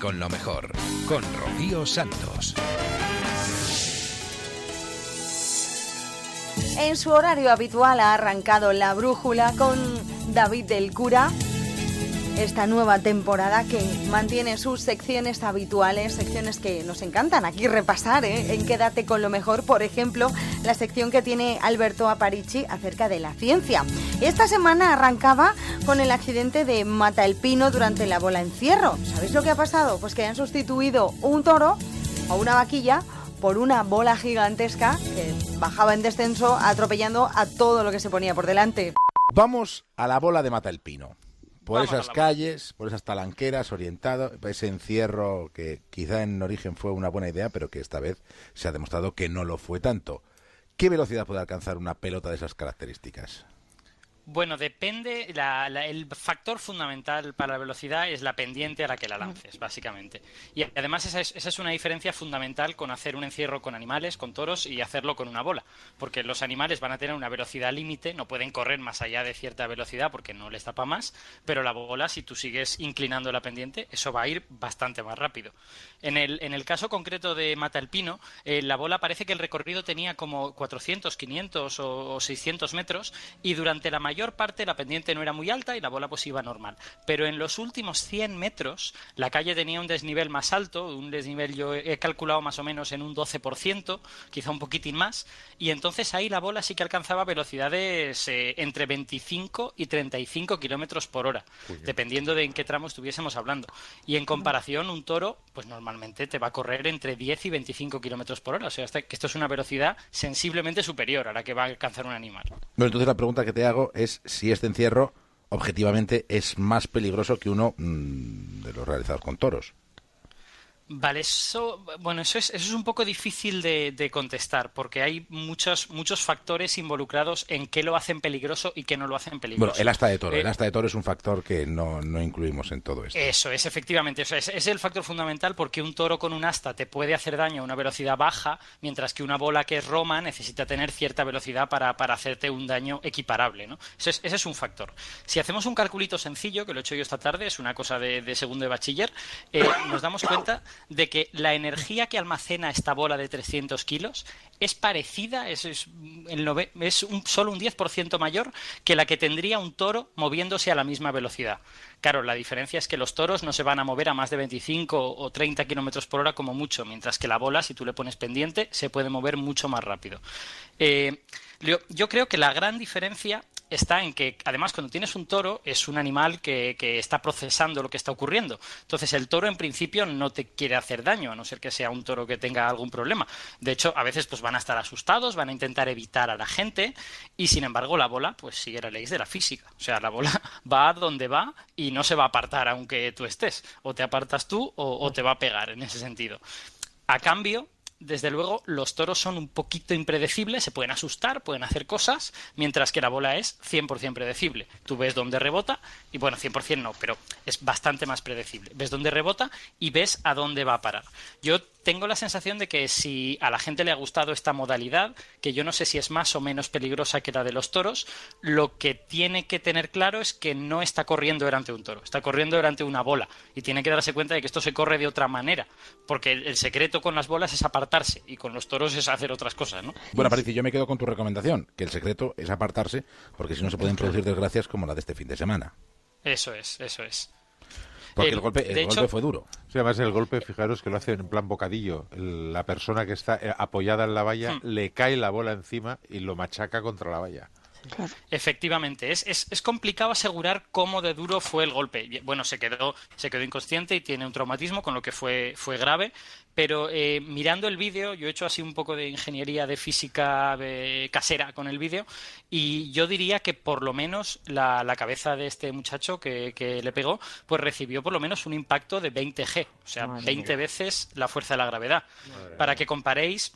Con lo mejor, con Rocío Santos. En su horario habitual ha arrancado la brújula con David del Cura. Esta nueva temporada que mantiene sus secciones habituales, secciones que nos encantan aquí repasar, ¿eh? en Quédate con lo mejor, por ejemplo, la sección que tiene Alberto Aparici acerca de la ciencia. Esta semana arrancaba con el accidente de Mata el Pino durante la bola encierro. ¿Sabéis lo que ha pasado? Pues que han sustituido un toro o una vaquilla por una bola gigantesca que bajaba en descenso atropellando a todo lo que se ponía por delante. Vamos a la bola de Mata el Pino. Por Vamos esas calles, por esas talanqueras, orientado, ese encierro que quizá en origen fue una buena idea, pero que esta vez se ha demostrado que no lo fue tanto. ¿Qué velocidad puede alcanzar una pelota de esas características? Bueno, depende. la- la- el factor fundamental para la velocidad es la pendiente a la que la lances, básicamente. Y además esa es, esa es una diferencia fundamental con hacer un encierro con animales, con toros, y hacerlo con una bola. Porque los animales van a tener una velocidad límite, no pueden correr más allá de cierta velocidad porque no les tapa más, pero la bola, si tú sigues inclinando la pendiente, eso va a ir bastante más rápido. En el, en el caso concreto de Mata el Pino, eh, la bola parece que el recorrido tenía como 400, 500 o, o 600 metros y durante la mayor parte la pendiente no era muy alta y la bola pues iba normal. Pero en los últimos 100 metros la calle tenía un desnivel más alto, un desnivel yo he calculado más o menos en un 12%, quizá un poquitín más, y entonces ahí la bola sí que alcanzaba velocidades eh, entre 25 y 35 kilómetros por hora, dependiendo de en qué tramo estuviésemos hablando. Y en comparación, un toro, pues normalmente te va a correr entre 10 y 25 kilómetros por hora. O sea, hasta que esto es una velocidad sensiblemente superior a la que va a alcanzar un animal. Bueno, entonces la pregunta que te hago es si este encierro objetivamente es más peligroso que uno mm, de los realizados con toros. Vale, eso, bueno, eso es, eso es un poco difícil de, de contestar porque hay muchos, muchos factores involucrados en qué lo hacen peligroso y qué no lo hacen peligroso. Bueno, el asta de toro. Eh, El asta de toro es un factor que no, no incluimos en todo esto. Eso es, efectivamente. O sea, es, es el factor fundamental porque un toro con un asta te puede hacer daño a una velocidad baja, mientras que una bola que es Roma necesita tener cierta velocidad para, para hacerte un daño equiparable. ¿no? Ese, es, ese es un factor. Si hacemos un calculito sencillo, que lo he hecho yo esta tarde, es una cosa de, de segundo de bachiller, eh, nos damos cuenta de que la energía que almacena esta bola de 300 kilos es parecida, es, es, un, solo un 10% mayor que la que tendría un toro moviéndose a la misma velocidad. Claro, la diferencia es que los toros no se van a mover a más de 25 o 30 kilómetros por hora como mucho, mientras que la bola, si tú le pones pendiente, se puede mover mucho más rápido. Eh, yo creo que la gran diferencia está en que, además, cuando tienes un toro, es un animal que, que está procesando lo que está ocurriendo. Entonces, el toro, en principio, no te quiere hacer daño, a no ser que sea un toro que tenga algún problema. De hecho, a veces pues van a estar asustados, van a intentar evitar a la gente, y sin embargo, la bola, pues sigue la ley de la física. O sea, la bola va donde va y no se va a apartar aunque tú estés. O te apartas tú o te va a pegar en ese sentido. A cambio, desde luego, los toros son un poquito impredecibles, se pueden asustar, pueden hacer cosas, mientras que la bola es 100% predecible. Tú ves dónde rebota, y bueno, 100% no, pero es bastante más predecible. Ves dónde rebota y ves a dónde va a parar. Yo tengo la sensación de que si a la gente le ha gustado esta modalidad, que yo no sé si es más o menos peligrosa que la de los toros, lo que tiene que tener claro es que no está corriendo delante de un toro, está corriendo delante de una bola y tiene que darse cuenta de que esto se corre de otra manera, porque el, secreto con las bolas es apartarse y con los toros es hacer otras cosas, ¿no? Bueno, Aparicio, yo me quedo con tu recomendación, que el secreto es apartarse, porque si no se pueden producir desgracias como la de este fin de semana. Eso es, eso es. Porque El- el golpe, el de golpe hecho- fue duro. Sí, además el golpe, fijaros que lo hace en plan bocadillo. La persona que está eh, apoyada en la valla Hmm. le cae la bola encima y lo machaca contra la valla. Efectivamente, es, es, es complicado asegurar cómo de duro fue el golpe. Bueno, se quedó, se quedó inconsciente y tiene un traumatismo, con lo que fue, fue grave. Pero eh, mirando el vídeo, yo he hecho así un poco de ingeniería de física casera con el vídeo, y yo diría que por lo menos la, la cabeza de este muchacho que, que le pegó, pues recibió por lo menos un impacto de 20 G, o sea, Madre 20 veces la fuerza de la gravedad. Para que comparéis,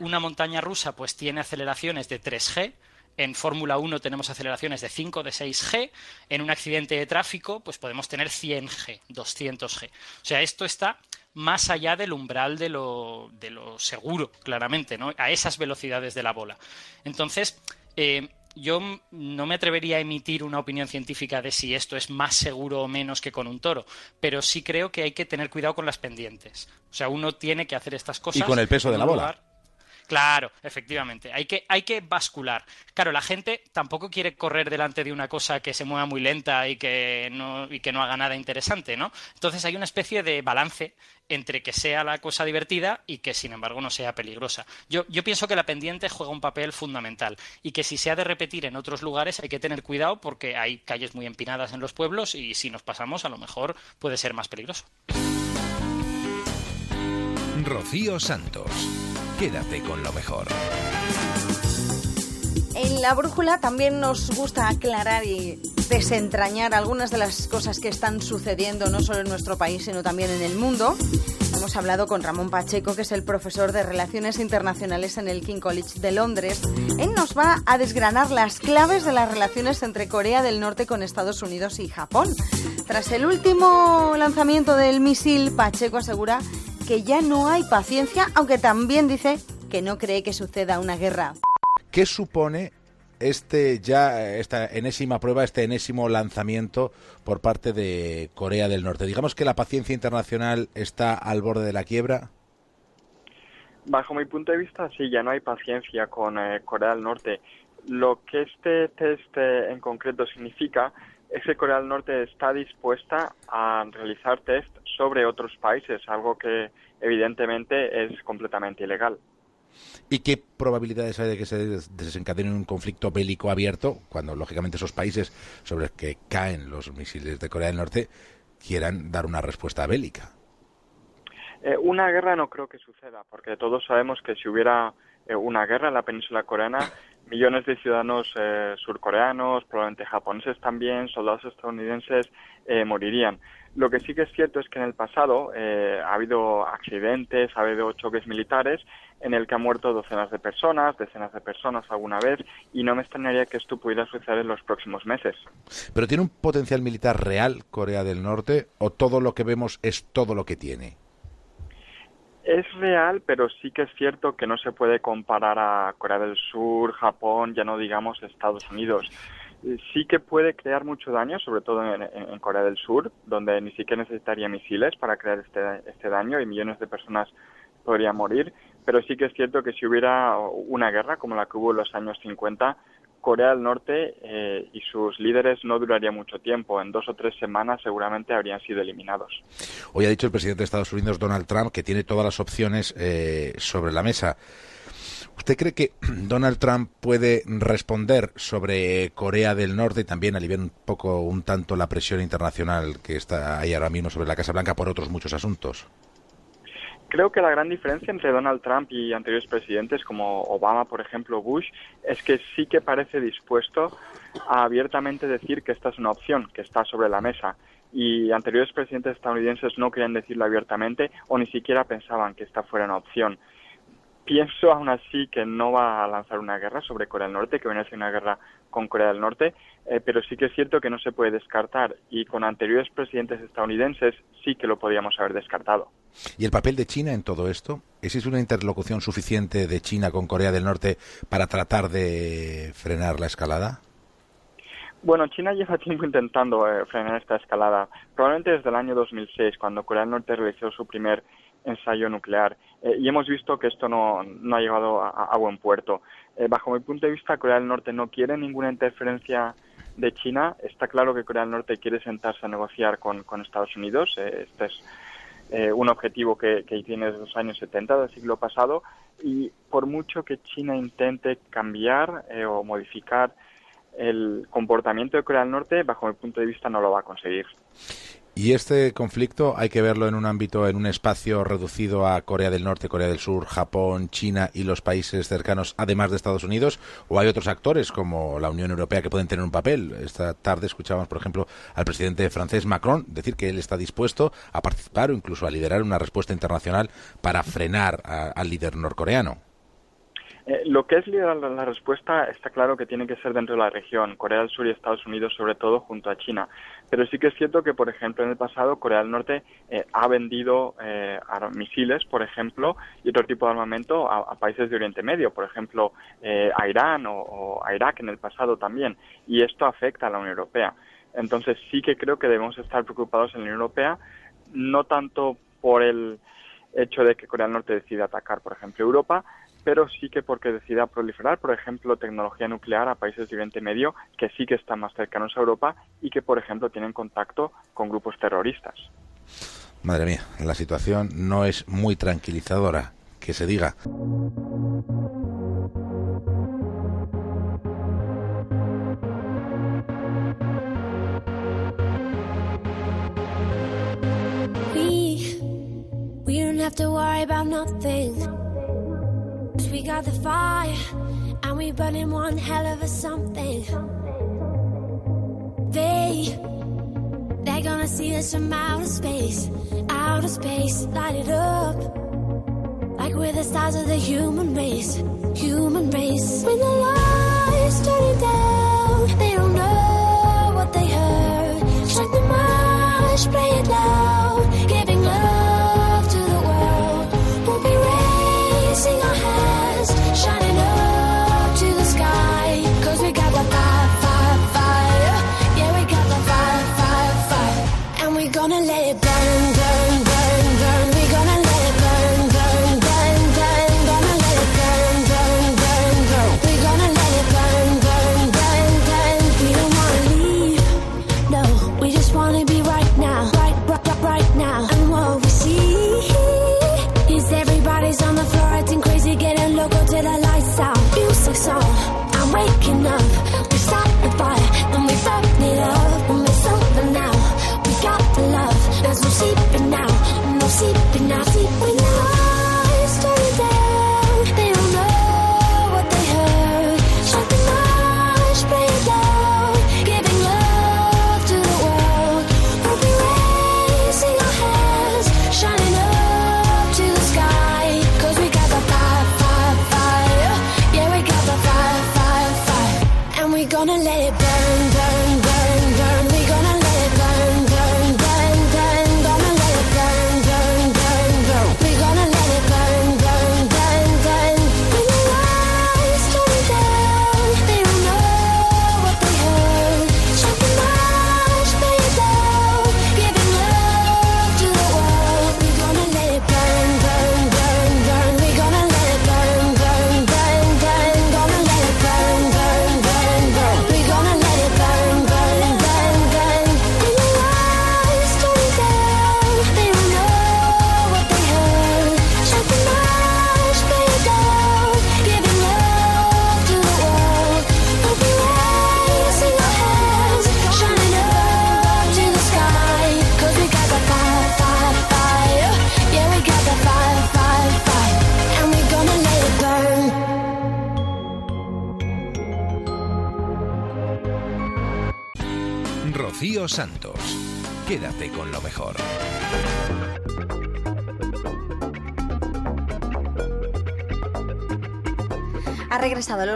una montaña rusa pues tiene aceleraciones de 3G, en Fórmula 1 tenemos aceleraciones de 5, de 6G. En un accidente de tráfico, pues podemos tener 100G, 200G. O sea, esto está más allá del umbral de lo, de lo seguro, claramente, ¿no? A esas velocidades de la bola. Entonces, eh, yo no me atrevería a emitir una opinión científica de si esto es más seguro o menos que con un toro, pero sí creo que hay que tener cuidado con las pendientes. O sea, uno tiene que hacer estas cosas. Y con el peso de la bola. lugar- Claro, efectivamente. Hay que, hay que bascular. Claro, la gente tampoco quiere correr delante de una cosa que se mueva muy lenta y que no, y que no haga nada interesante, ¿no? Entonces hay una especie de balance entre que sea la cosa divertida y que, sin embargo, no sea peligrosa. Yo, yo pienso que la pendiente juega un papel fundamental y que si se ha de repetir en otros lugares hay que tener cuidado porque hay calles muy empinadas en los pueblos y si nos pasamos a lo mejor puede ser más peligroso. Rocío Santos. Quédate con lo mejor. En la brújula también nos gusta aclarar y desentrañar algunas de las cosas que están sucediendo no solo en nuestro país, sino también en el mundo. Hemos hablado con Ramón Pacheco, que es el profesor de Relaciones Internacionales en el King College de Londres. Él nos va a desgranar las claves de las relaciones entre Corea del Norte con Estados Unidos y Japón. Tras el último lanzamiento del misil, Pacheco asegura que ya no hay paciencia, aunque también dice que no cree que suceda una guerra. ¿Qué supone este ya esta enésima prueba, este enésimo lanzamiento por parte de Corea del Norte? Digamos que la paciencia internacional está al borde de la quiebra. Bajo mi punto de vista, sí, ya no hay paciencia con eh, Corea del Norte. Lo que este test eh, en concreto significa es que Corea del Norte está dispuesta a realizar test sobre otros países, algo que evidentemente es completamente ilegal. ¿Y qué probabilidades hay de que se des- desencadene un conflicto bélico abierto cuando, lógicamente, esos países sobre los que caen los misiles de Corea del Norte quieran dar una respuesta bélica? Eh, una guerra no creo que suceda, porque todos sabemos que si hubiera eh, una guerra en la península coreana, millones de ciudadanos eh, surcoreanos, probablemente japoneses también, soldados estadounidenses, eh, morirían. Lo que sí que es cierto es que en el pasado eh, ha habido accidentes, ha habido choques militares en el que han muerto docenas de personas, decenas de personas alguna vez, y no me extrañaría que esto pudiera suceder en los próximos meses. ¿Pero tiene un potencial militar real Corea del Norte o todo lo que vemos es todo lo que tiene? Es real, pero sí que es cierto que no se puede comparar a Corea del Sur, Japón, ya no digamos Estados Unidos. Sí que puede crear mucho daño, sobre todo en Corea del Sur, donde ni siquiera necesitaría misiles para crear este, este daño y millones de personas podrían morir. Pero sí que es cierto que si hubiera una guerra como la que hubo en los años 50, Corea del Norte eh, y sus líderes no duraría mucho tiempo. En dos o tres semanas seguramente habrían sido eliminados. Hoy ha dicho el presidente de Estados Unidos, Donald Trump, que tiene todas las opciones eh, sobre la mesa. ¿Usted cree que Donald Trump puede responder sobre Corea del Norte y también aliviar un poco, un tanto, la presión internacional que está ahí ahora mismo sobre la Casa Blanca por otros muchos asuntos? Creo que la gran diferencia entre Donald Trump y anteriores presidentes como Obama, por ejemplo, Bush, es que sí que parece dispuesto a abiertamente decir que esta es una opción, que está sobre la mesa. Y anteriores presidentes estadounidenses no querían decirlo abiertamente o ni siquiera pensaban que esta fuera una opción. Pienso aún así que no va a lanzar una guerra sobre Corea del Norte, que viene a ser una guerra con Corea del Norte, eh, pero sí que es cierto que no se puede descartar y con anteriores presidentes estadounidenses sí que lo podíamos haber descartado. ¿Y el papel de China en todo esto? ¿Existe una interlocución suficiente de China con Corea del Norte para tratar de frenar la escalada? Bueno, China lleva tiempo intentando eh, frenar esta escalada, probablemente desde el año 2006, cuando Corea del Norte realizó su primer ensayo nuclear. Eh, y hemos visto que esto no, no ha llegado a, buen puerto. Eh, bajo mi punto de vista, Corea del Norte no quiere ninguna interferencia de China. Está claro que Corea del Norte quiere sentarse a negociar con, con Estados Unidos. Eh, este es un objetivo que, que tiene desde los años 70 del siglo pasado. Y por mucho que China intente cambiar o modificar el comportamiento de Corea del Norte, bajo mi punto de vista, no lo va a conseguir. ¿Y este conflicto hay que verlo en un ámbito, en un espacio reducido a Corea del Norte, Corea del Sur, Japón, China y los países cercanos, además de Estados Unidos? ¿O hay otros actores como la Unión Europea que pueden tener un papel? Esta tarde escuchábamos, por ejemplo, al presidente francés Macron decir que él está dispuesto a participar o incluso a liderar una respuesta internacional para frenar al líder norcoreano. Eh, lo que es liderar la, respuesta está claro que tiene que ser dentro de la región, Corea del Sur y Estados Unidos sobre todo junto a China. Pero sí que es cierto que, por ejemplo, en el pasado Corea del Norte eh, ha vendido eh, misiles, por ejemplo, y otro tipo de armamento a, a países de Oriente Medio, por ejemplo, eh, a Irán o, o a Irak en el pasado también. Y esto afecta a la Unión Europea. Entonces sí que creo que debemos estar preocupados en la Unión Europea, no tanto por el hecho de que Corea del Norte decida atacar, por ejemplo, Europa, pero sí que porque decida proliferar, por ejemplo, tecnología nuclear a países de Oriente Medio que sí que están más cercanos a Europa y que, por ejemplo, tienen contacto con grupos terroristas. Madre mía, la situación no es muy tranquilizadora, que se diga. We, we don't have to worry about nothing. We got the fire, and we burning one hell of a something. They, they're gonna see us from outer space, outer space, light it up. Like we're the stars of the human race, human race. When the lights turning down, they don't know what they heard. Strike the march, play it loud, no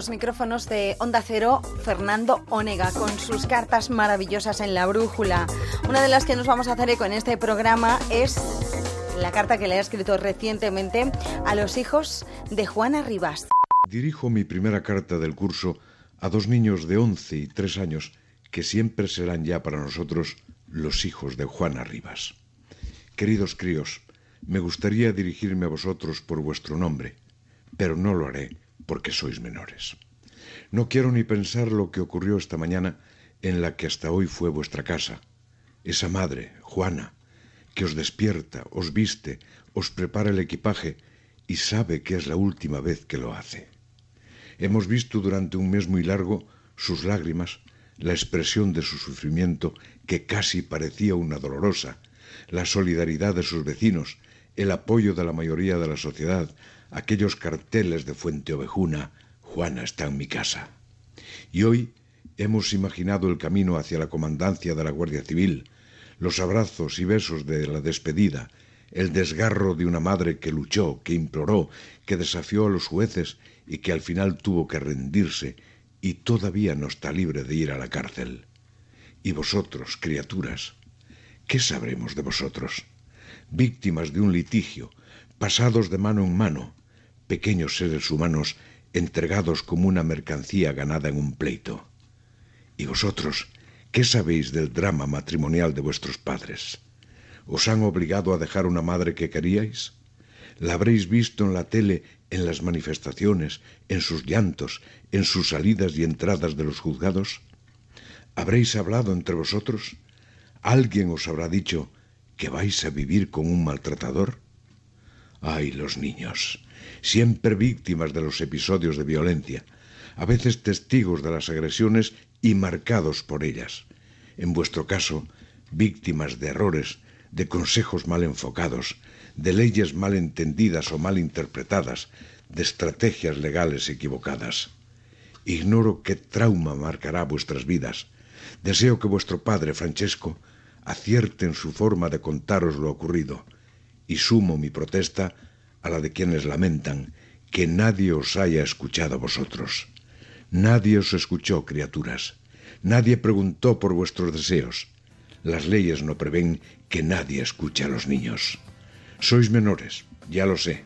los micrófonos de Onda Cero Fernando Onega con sus cartas maravillosas en la brújula. Una de las que nos vamos a hacer eco en este programa es la carta que le ha escrito recientemente a los hijos de Juana Rivas. Dirijo mi primera carta del curso a dos niños de 11 y 3 años que siempre serán ya para nosotros los hijos de Juana Rivas. Queridos críos, me gustaría dirigirme a vosotros por vuestro nombre, pero no lo haré porque sois menores. No quiero ni pensar lo que ocurrió esta mañana en la que hasta hoy fue vuestra casa. Esa madre, Juana, que os despierta, os viste, os prepara el equipaje y sabe que es la última vez que lo hace. Hemos visto durante un mes muy largo sus lágrimas, la expresión de su sufrimiento que casi parecía una dolorosa, la solidaridad de sus vecinos, el apoyo de la mayoría de la sociedad, aquellos carteles de Fuente Ovejuna, Juana está en mi casa. Y hoy hemos imaginado el camino hacia la comandancia de la Guardia Civil, los abrazos y besos de la despedida, el desgarro de una madre que luchó, que imploró, que desafió a los jueces y que al final tuvo que rendirse y todavía no está libre de ir a la cárcel. Y vosotros, criaturas, ¿qué sabremos de vosotros? Víctimas de un litigio, pasados de mano en mano, pequeños seres humanos entregados como una mercancía ganada en un pleito. ¿Y vosotros, qué sabéis del drama matrimonial de vuestros padres? ¿Os han obligado a dejar una madre que queríais? ¿La habréis visto en la tele, en las manifestaciones, en sus llantos, en sus salidas y entradas de los juzgados? ¿Habréis hablado entre vosotros? ¿Alguien os habrá dicho que vais a vivir con un maltratador? Ay, los niños, siempre víctimas de los episodios de violencia, a veces testigos de las agresiones y marcados por ellas. En vuestro caso, víctimas de errores, de consejos mal enfocados, de leyes mal entendidas o mal interpretadas, de estrategias legales equivocadas. Ignoro qué trauma marcará vuestras vidas. Deseo que vuestro padre, Francesco, acierte en su forma de contaros lo ocurrido, y sumo mi protesta a la de quienes lamentan que nadie os haya escuchado vosotros. Nadie os escuchó, criaturas. Nadie preguntó por vuestros deseos. Las leyes no prevén que nadie escuche a los niños. Sois menores, ya lo sé,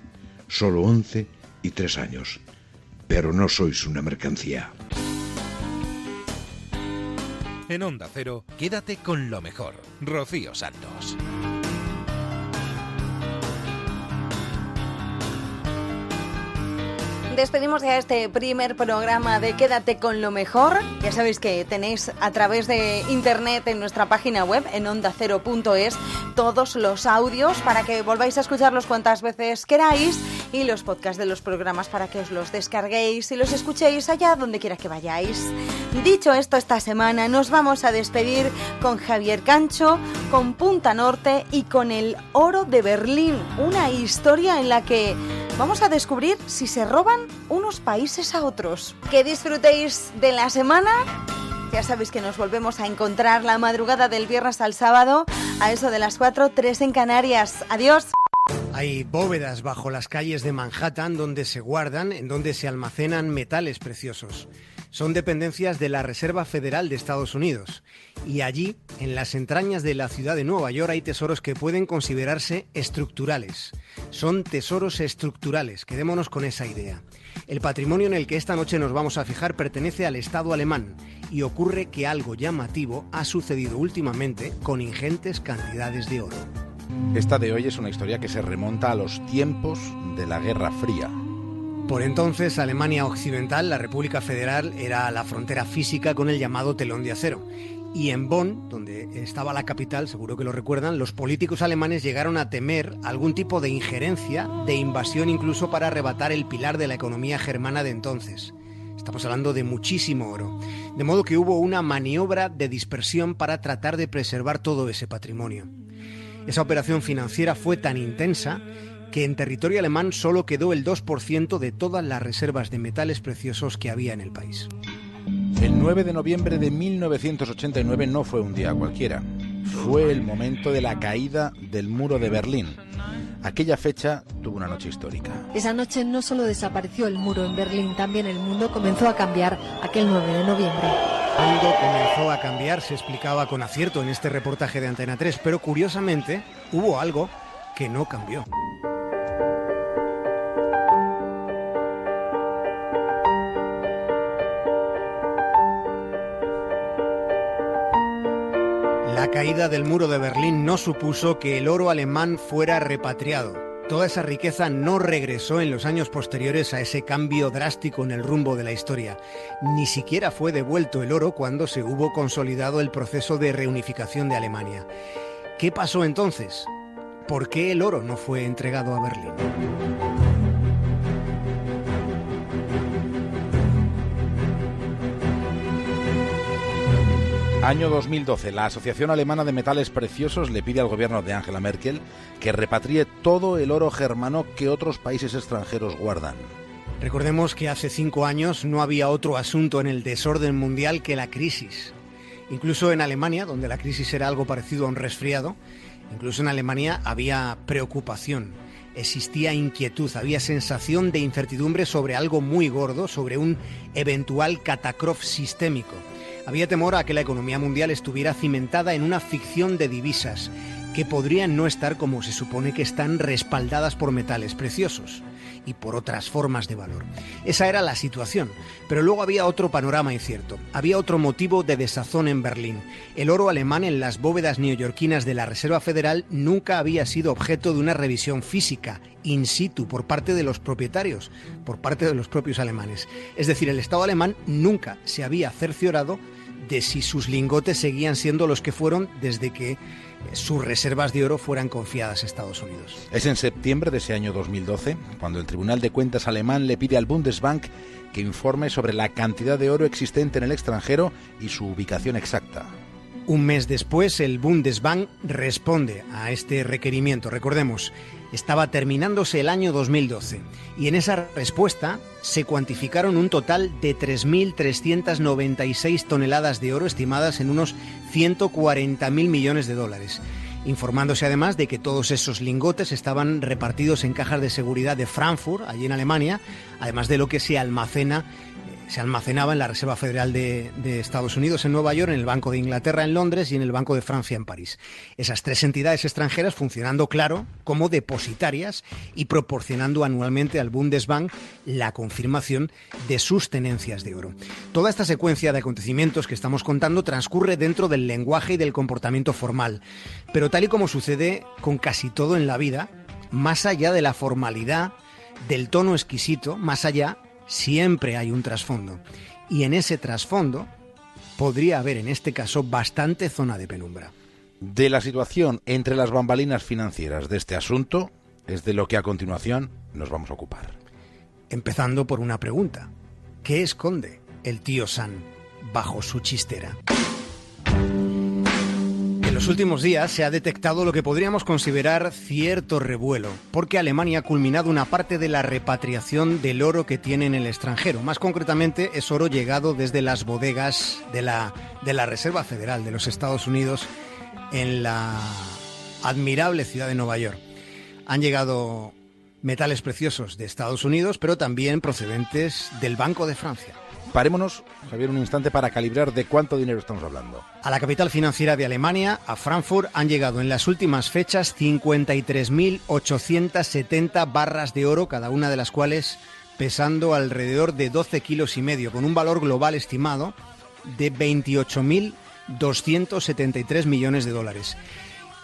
solo once y tres años, pero no sois una mercancía. En Onda Cero, quédate con lo mejor. Rocío Santos. Despedimos ya este primer programa de Quédate con lo mejor. Ya sabéis que tenéis a través de internet en nuestra página web en ondacero.es todos los audios para que volváis a escucharlos cuantas veces queráis y los podcasts de los programas para que os los descarguéis y los escuchéis allá donde quiera que vayáis. Dicho esto, esta semana nos vamos a despedir con Javier Cancho, con Punta Norte y con el Oro de Berlín, una historia en la que vamos a descubrir si se roban unos países a otros. Que disfrutéis de la semana. Ya sabéis que nos volvemos a encontrar la madrugada del viernes al sábado a eso de las 4, 3 en Canarias. Adiós. Hay bóvedas bajo las calles de Manhattan donde se guardan, en donde se almacenan metales preciosos. Son dependencias de la Reserva Federal de Estados Unidos. Y allí, en las entrañas de la ciudad de Nueva York, hay tesoros que pueden considerarse estructurales. Son tesoros estructurales, quedémonos con esa idea. El patrimonio en el que esta noche nos vamos a fijar pertenece al Estado alemán y ocurre que algo llamativo ha sucedido últimamente con ingentes cantidades de oro. Esta de hoy es una historia que se remonta a los tiempos de la Guerra Fría. Por entonces, Alemania Occidental, la República Federal, era la frontera física con el llamado telón de acero. Y en Bonn, donde estaba la capital, seguro que lo recuerdan, los políticos alemanes llegaron a temer algún tipo de injerencia, de invasión incluso para arrebatar el pilar de la economía germana de entonces. Estamos hablando de muchísimo oro. De modo que hubo una maniobra de dispersión para tratar de preservar todo ese patrimonio. Esa operación financiera fue tan intensa que en territorio alemán solo quedó el 2% de todas las reservas de metales preciosos que había en el país. El 9 de noviembre de 1989 no fue un día cualquiera. Fue el momento de la caída del muro de Berlín. Aquella fecha tuvo una noche histórica. Esa noche no solo desapareció el muro en Berlín, también el mundo comenzó a cambiar aquel 9 de noviembre. El mundo comenzó a cambiar, se explicaba con acierto en este reportaje de Antena 3, pero curiosamente hubo algo que no cambió. La caída del muro de Berlín no supuso que el oro alemán fuera repatriado. Toda esa riqueza no regresó en los años posteriores a ese cambio drástico en el rumbo de la historia. Ni siquiera fue devuelto el oro cuando se hubo consolidado el proceso de reunificación de Alemania. ¿Qué pasó entonces? ¿Por qué el oro no fue entregado a Berlín? Año 2012. La Asociación Alemana de Metales Preciosos le pide al gobierno de Angela Merkel que repatrie todo el oro germano que otros países extranjeros guardan. Recordemos que hace cinco años no había otro asunto en el desorden mundial que la crisis. Incluso en Alemania, donde la crisis era algo parecido a un resfriado, incluso en Alemania había preocupación. existía inquietud, había sensación de incertidumbre sobre algo muy gordo, sobre un eventual catacrof sistémico. Había temor a que la economía mundial estuviera cimentada en una ficción de divisas que podrían no estar como se supone que están respaldadas por metales preciosos y por otras formas de valor. Esa era la situación, pero luego había otro panorama incierto, había otro motivo de desazón en Berlín. El oro alemán en las bóvedas neoyorquinas de la Reserva Federal nunca había sido objeto de una revisión física, in situ, por parte de los propietarios, por parte de los propios alemanes. Es decir, el Estado alemán nunca se había cerciorado de si sus lingotes seguían siendo los que fueron desde que sus reservas de oro fueran confiadas a Estados Unidos. Es en septiembre de ese año 2012 cuando el Tribunal de Cuentas alemán le pide al Bundesbank que informe sobre la cantidad de oro existente en el extranjero y su ubicación exacta. Un mes después, el Bundesbank responde a este requerimiento. Recordemos, estaba terminándose el año 2012 y en esa respuesta se cuantificaron un total de 3.396 toneladas de oro estimadas en unos 140.000 millones de dólares, informándose además de que todos esos lingotes estaban repartidos en cajas de seguridad de Frankfurt, allí en Alemania, además de lo que se almacena se almacenaba en la Reserva Federal de, Estados Unidos en Nueva York, en el Banco de Inglaterra en Londres y en el Banco de Francia en París. Esas tres entidades extranjeras funcionando, claro, como depositarias y proporcionando anualmente al Bundesbank la confirmación de sus tenencias de oro. Toda esta secuencia de acontecimientos que estamos contando transcurre dentro del lenguaje y del comportamiento formal, pero tal y como sucede con casi todo en la vida, más allá de la formalidad, del tono exquisito, más allá siempre hay un trasfondo. Y en ese trasfondo podría haber, en este caso, bastante zona de penumbra. De la situación entre las bambalinas financieras de este asunto es de lo que a continuación nos vamos a ocupar. Empezando por una pregunta. ¿Qué esconde el tío San bajo su chistera? En los últimos días se ha detectado lo que podríamos considerar cierto revuelo, porque Alemania ha culminado una parte de la repatriación del oro que tiene en el extranjero. Más concretamente, es oro llegado desde las bodegas de la, de la Reserva Federal de los Estados Unidos en la admirable ciudad de Nueva York. Han llegado metales preciosos de Estados Unidos, pero también procedentes del Banco de Francia. Parémonos, Javier, un instante para calibrar de cuánto dinero estamos hablando. A la capital financiera de Alemania, a Frankfurt, han llegado en las últimas fechas 53.870 barras de oro, cada una de las cuales pesando alrededor de 12 kilos y medio, con un valor global estimado de 28.273 millones de dólares.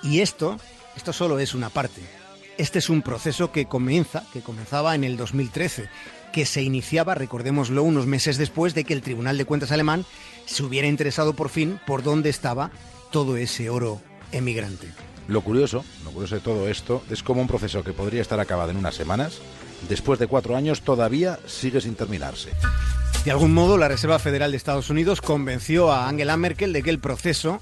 Y esto, esto solo es una parte. Este es un proceso que comienza, que comenzaba en el 2013 que se iniciaba, recordémoslo, unos meses después de que el Tribunal de Cuentas alemán se hubiera interesado por fin por dónde estaba todo ese oro emigrante. Lo curioso, lo curioso de todo esto es como un proceso que podría estar acabado en unas semanas, después de cuatro años todavía sigue sin terminarse. De algún modo, la Reserva Federal de Estados Unidos convenció a Angela Merkel de que el proceso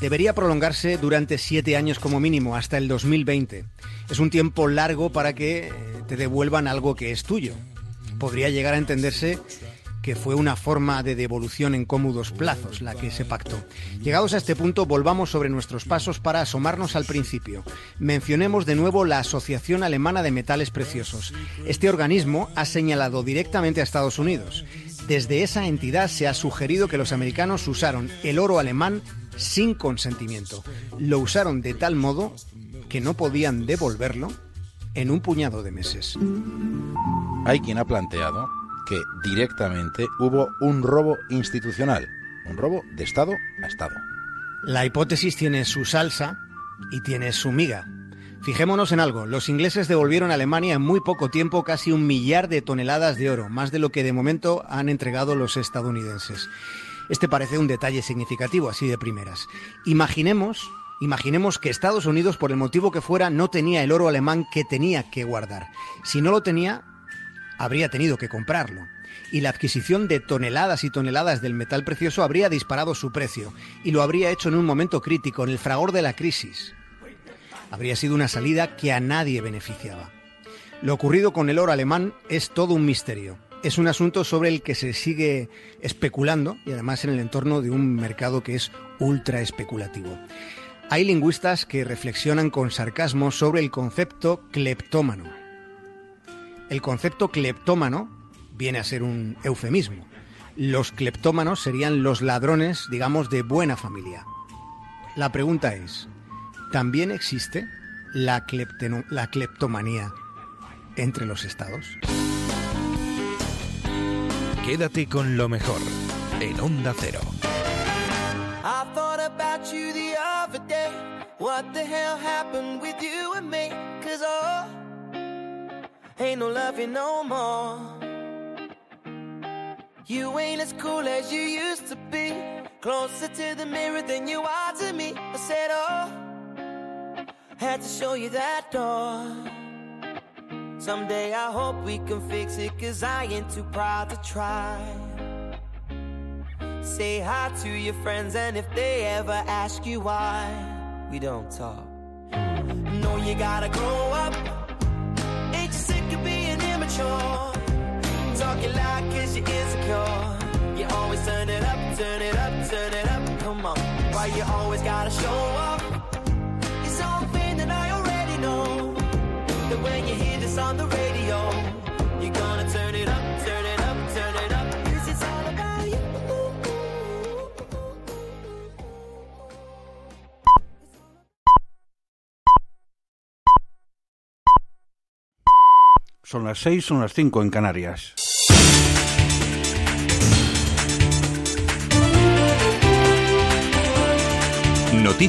debería prolongarse durante siete años como mínimo, hasta el 2020. Es un tiempo largo para que te devuelvan algo que es tuyo podría llegar a entenderse que fue una forma de devolución en cómodos plazos la que se pactó. Llegados a este punto, volvamos sobre nuestros pasos para asomarnos al principio. Mencionemos de nuevo la Asociación Alemana de Metales Preciosos. Este organismo ha señalado directamente a Estados Unidos. Desde esa entidad se ha sugerido que los americanos usaron el oro alemán sin consentimiento. Lo usaron de tal modo que no podían devolverlo en un puñado de meses. Hay quien ha planteado que directamente hubo un robo institucional, un robo de Estado a Estado. La hipótesis tiene su salsa y tiene su miga. Fijémonos en algo, los ingleses devolvieron a Alemania en muy poco tiempo casi un millar de toneladas de oro, más de lo que de momento han entregado los estadounidenses. Este parece un detalle significativo, así de primeras. Imaginemos Imaginemos que Estados Unidos, por el motivo que fuera, no tenía el oro alemán que tenía que guardar. Si no lo tenía, habría tenido que comprarlo. Y la adquisición de toneladas y toneladas del metal precioso habría disparado su precio. Y lo habría hecho en un momento crítico, en el fragor de la crisis. Habría sido una salida que a nadie beneficiaba. Lo ocurrido con el oro alemán es todo un misterio. Es un asunto sobre el que se sigue especulando y además en el entorno de un mercado que es ultra especulativo. Hay lingüistas que reflexionan con sarcasmo sobre el concepto cleptómano. El concepto cleptómano viene a ser un eufemismo. Los cleptómanos serían los ladrones, digamos, de buena familia. La pregunta es, ¿también existe la, la cleptomanía entre los estados? Quédate con lo mejor en Onda Cero. I thought about you the other day. What the hell happened with you and me? Cause oh, ain't no loving no more. You ain't as cool as you used to be. Closer to the mirror than you are to me. I said, oh, had to show you that door. Someday I hope we can fix it, cause I ain't too proud to try. Say hi to your friends, and if they ever ask you why, we don't talk. No, you gotta grow up. Ain't you sick of being immature? Talking loud cause you're insecure. You always turn it up, turn it up, turn it up. Come on. Why you always gotta show off? It's something that I already know. That when you hear this on the radio, Son las seis, son las cinco en Canarias. Noticias.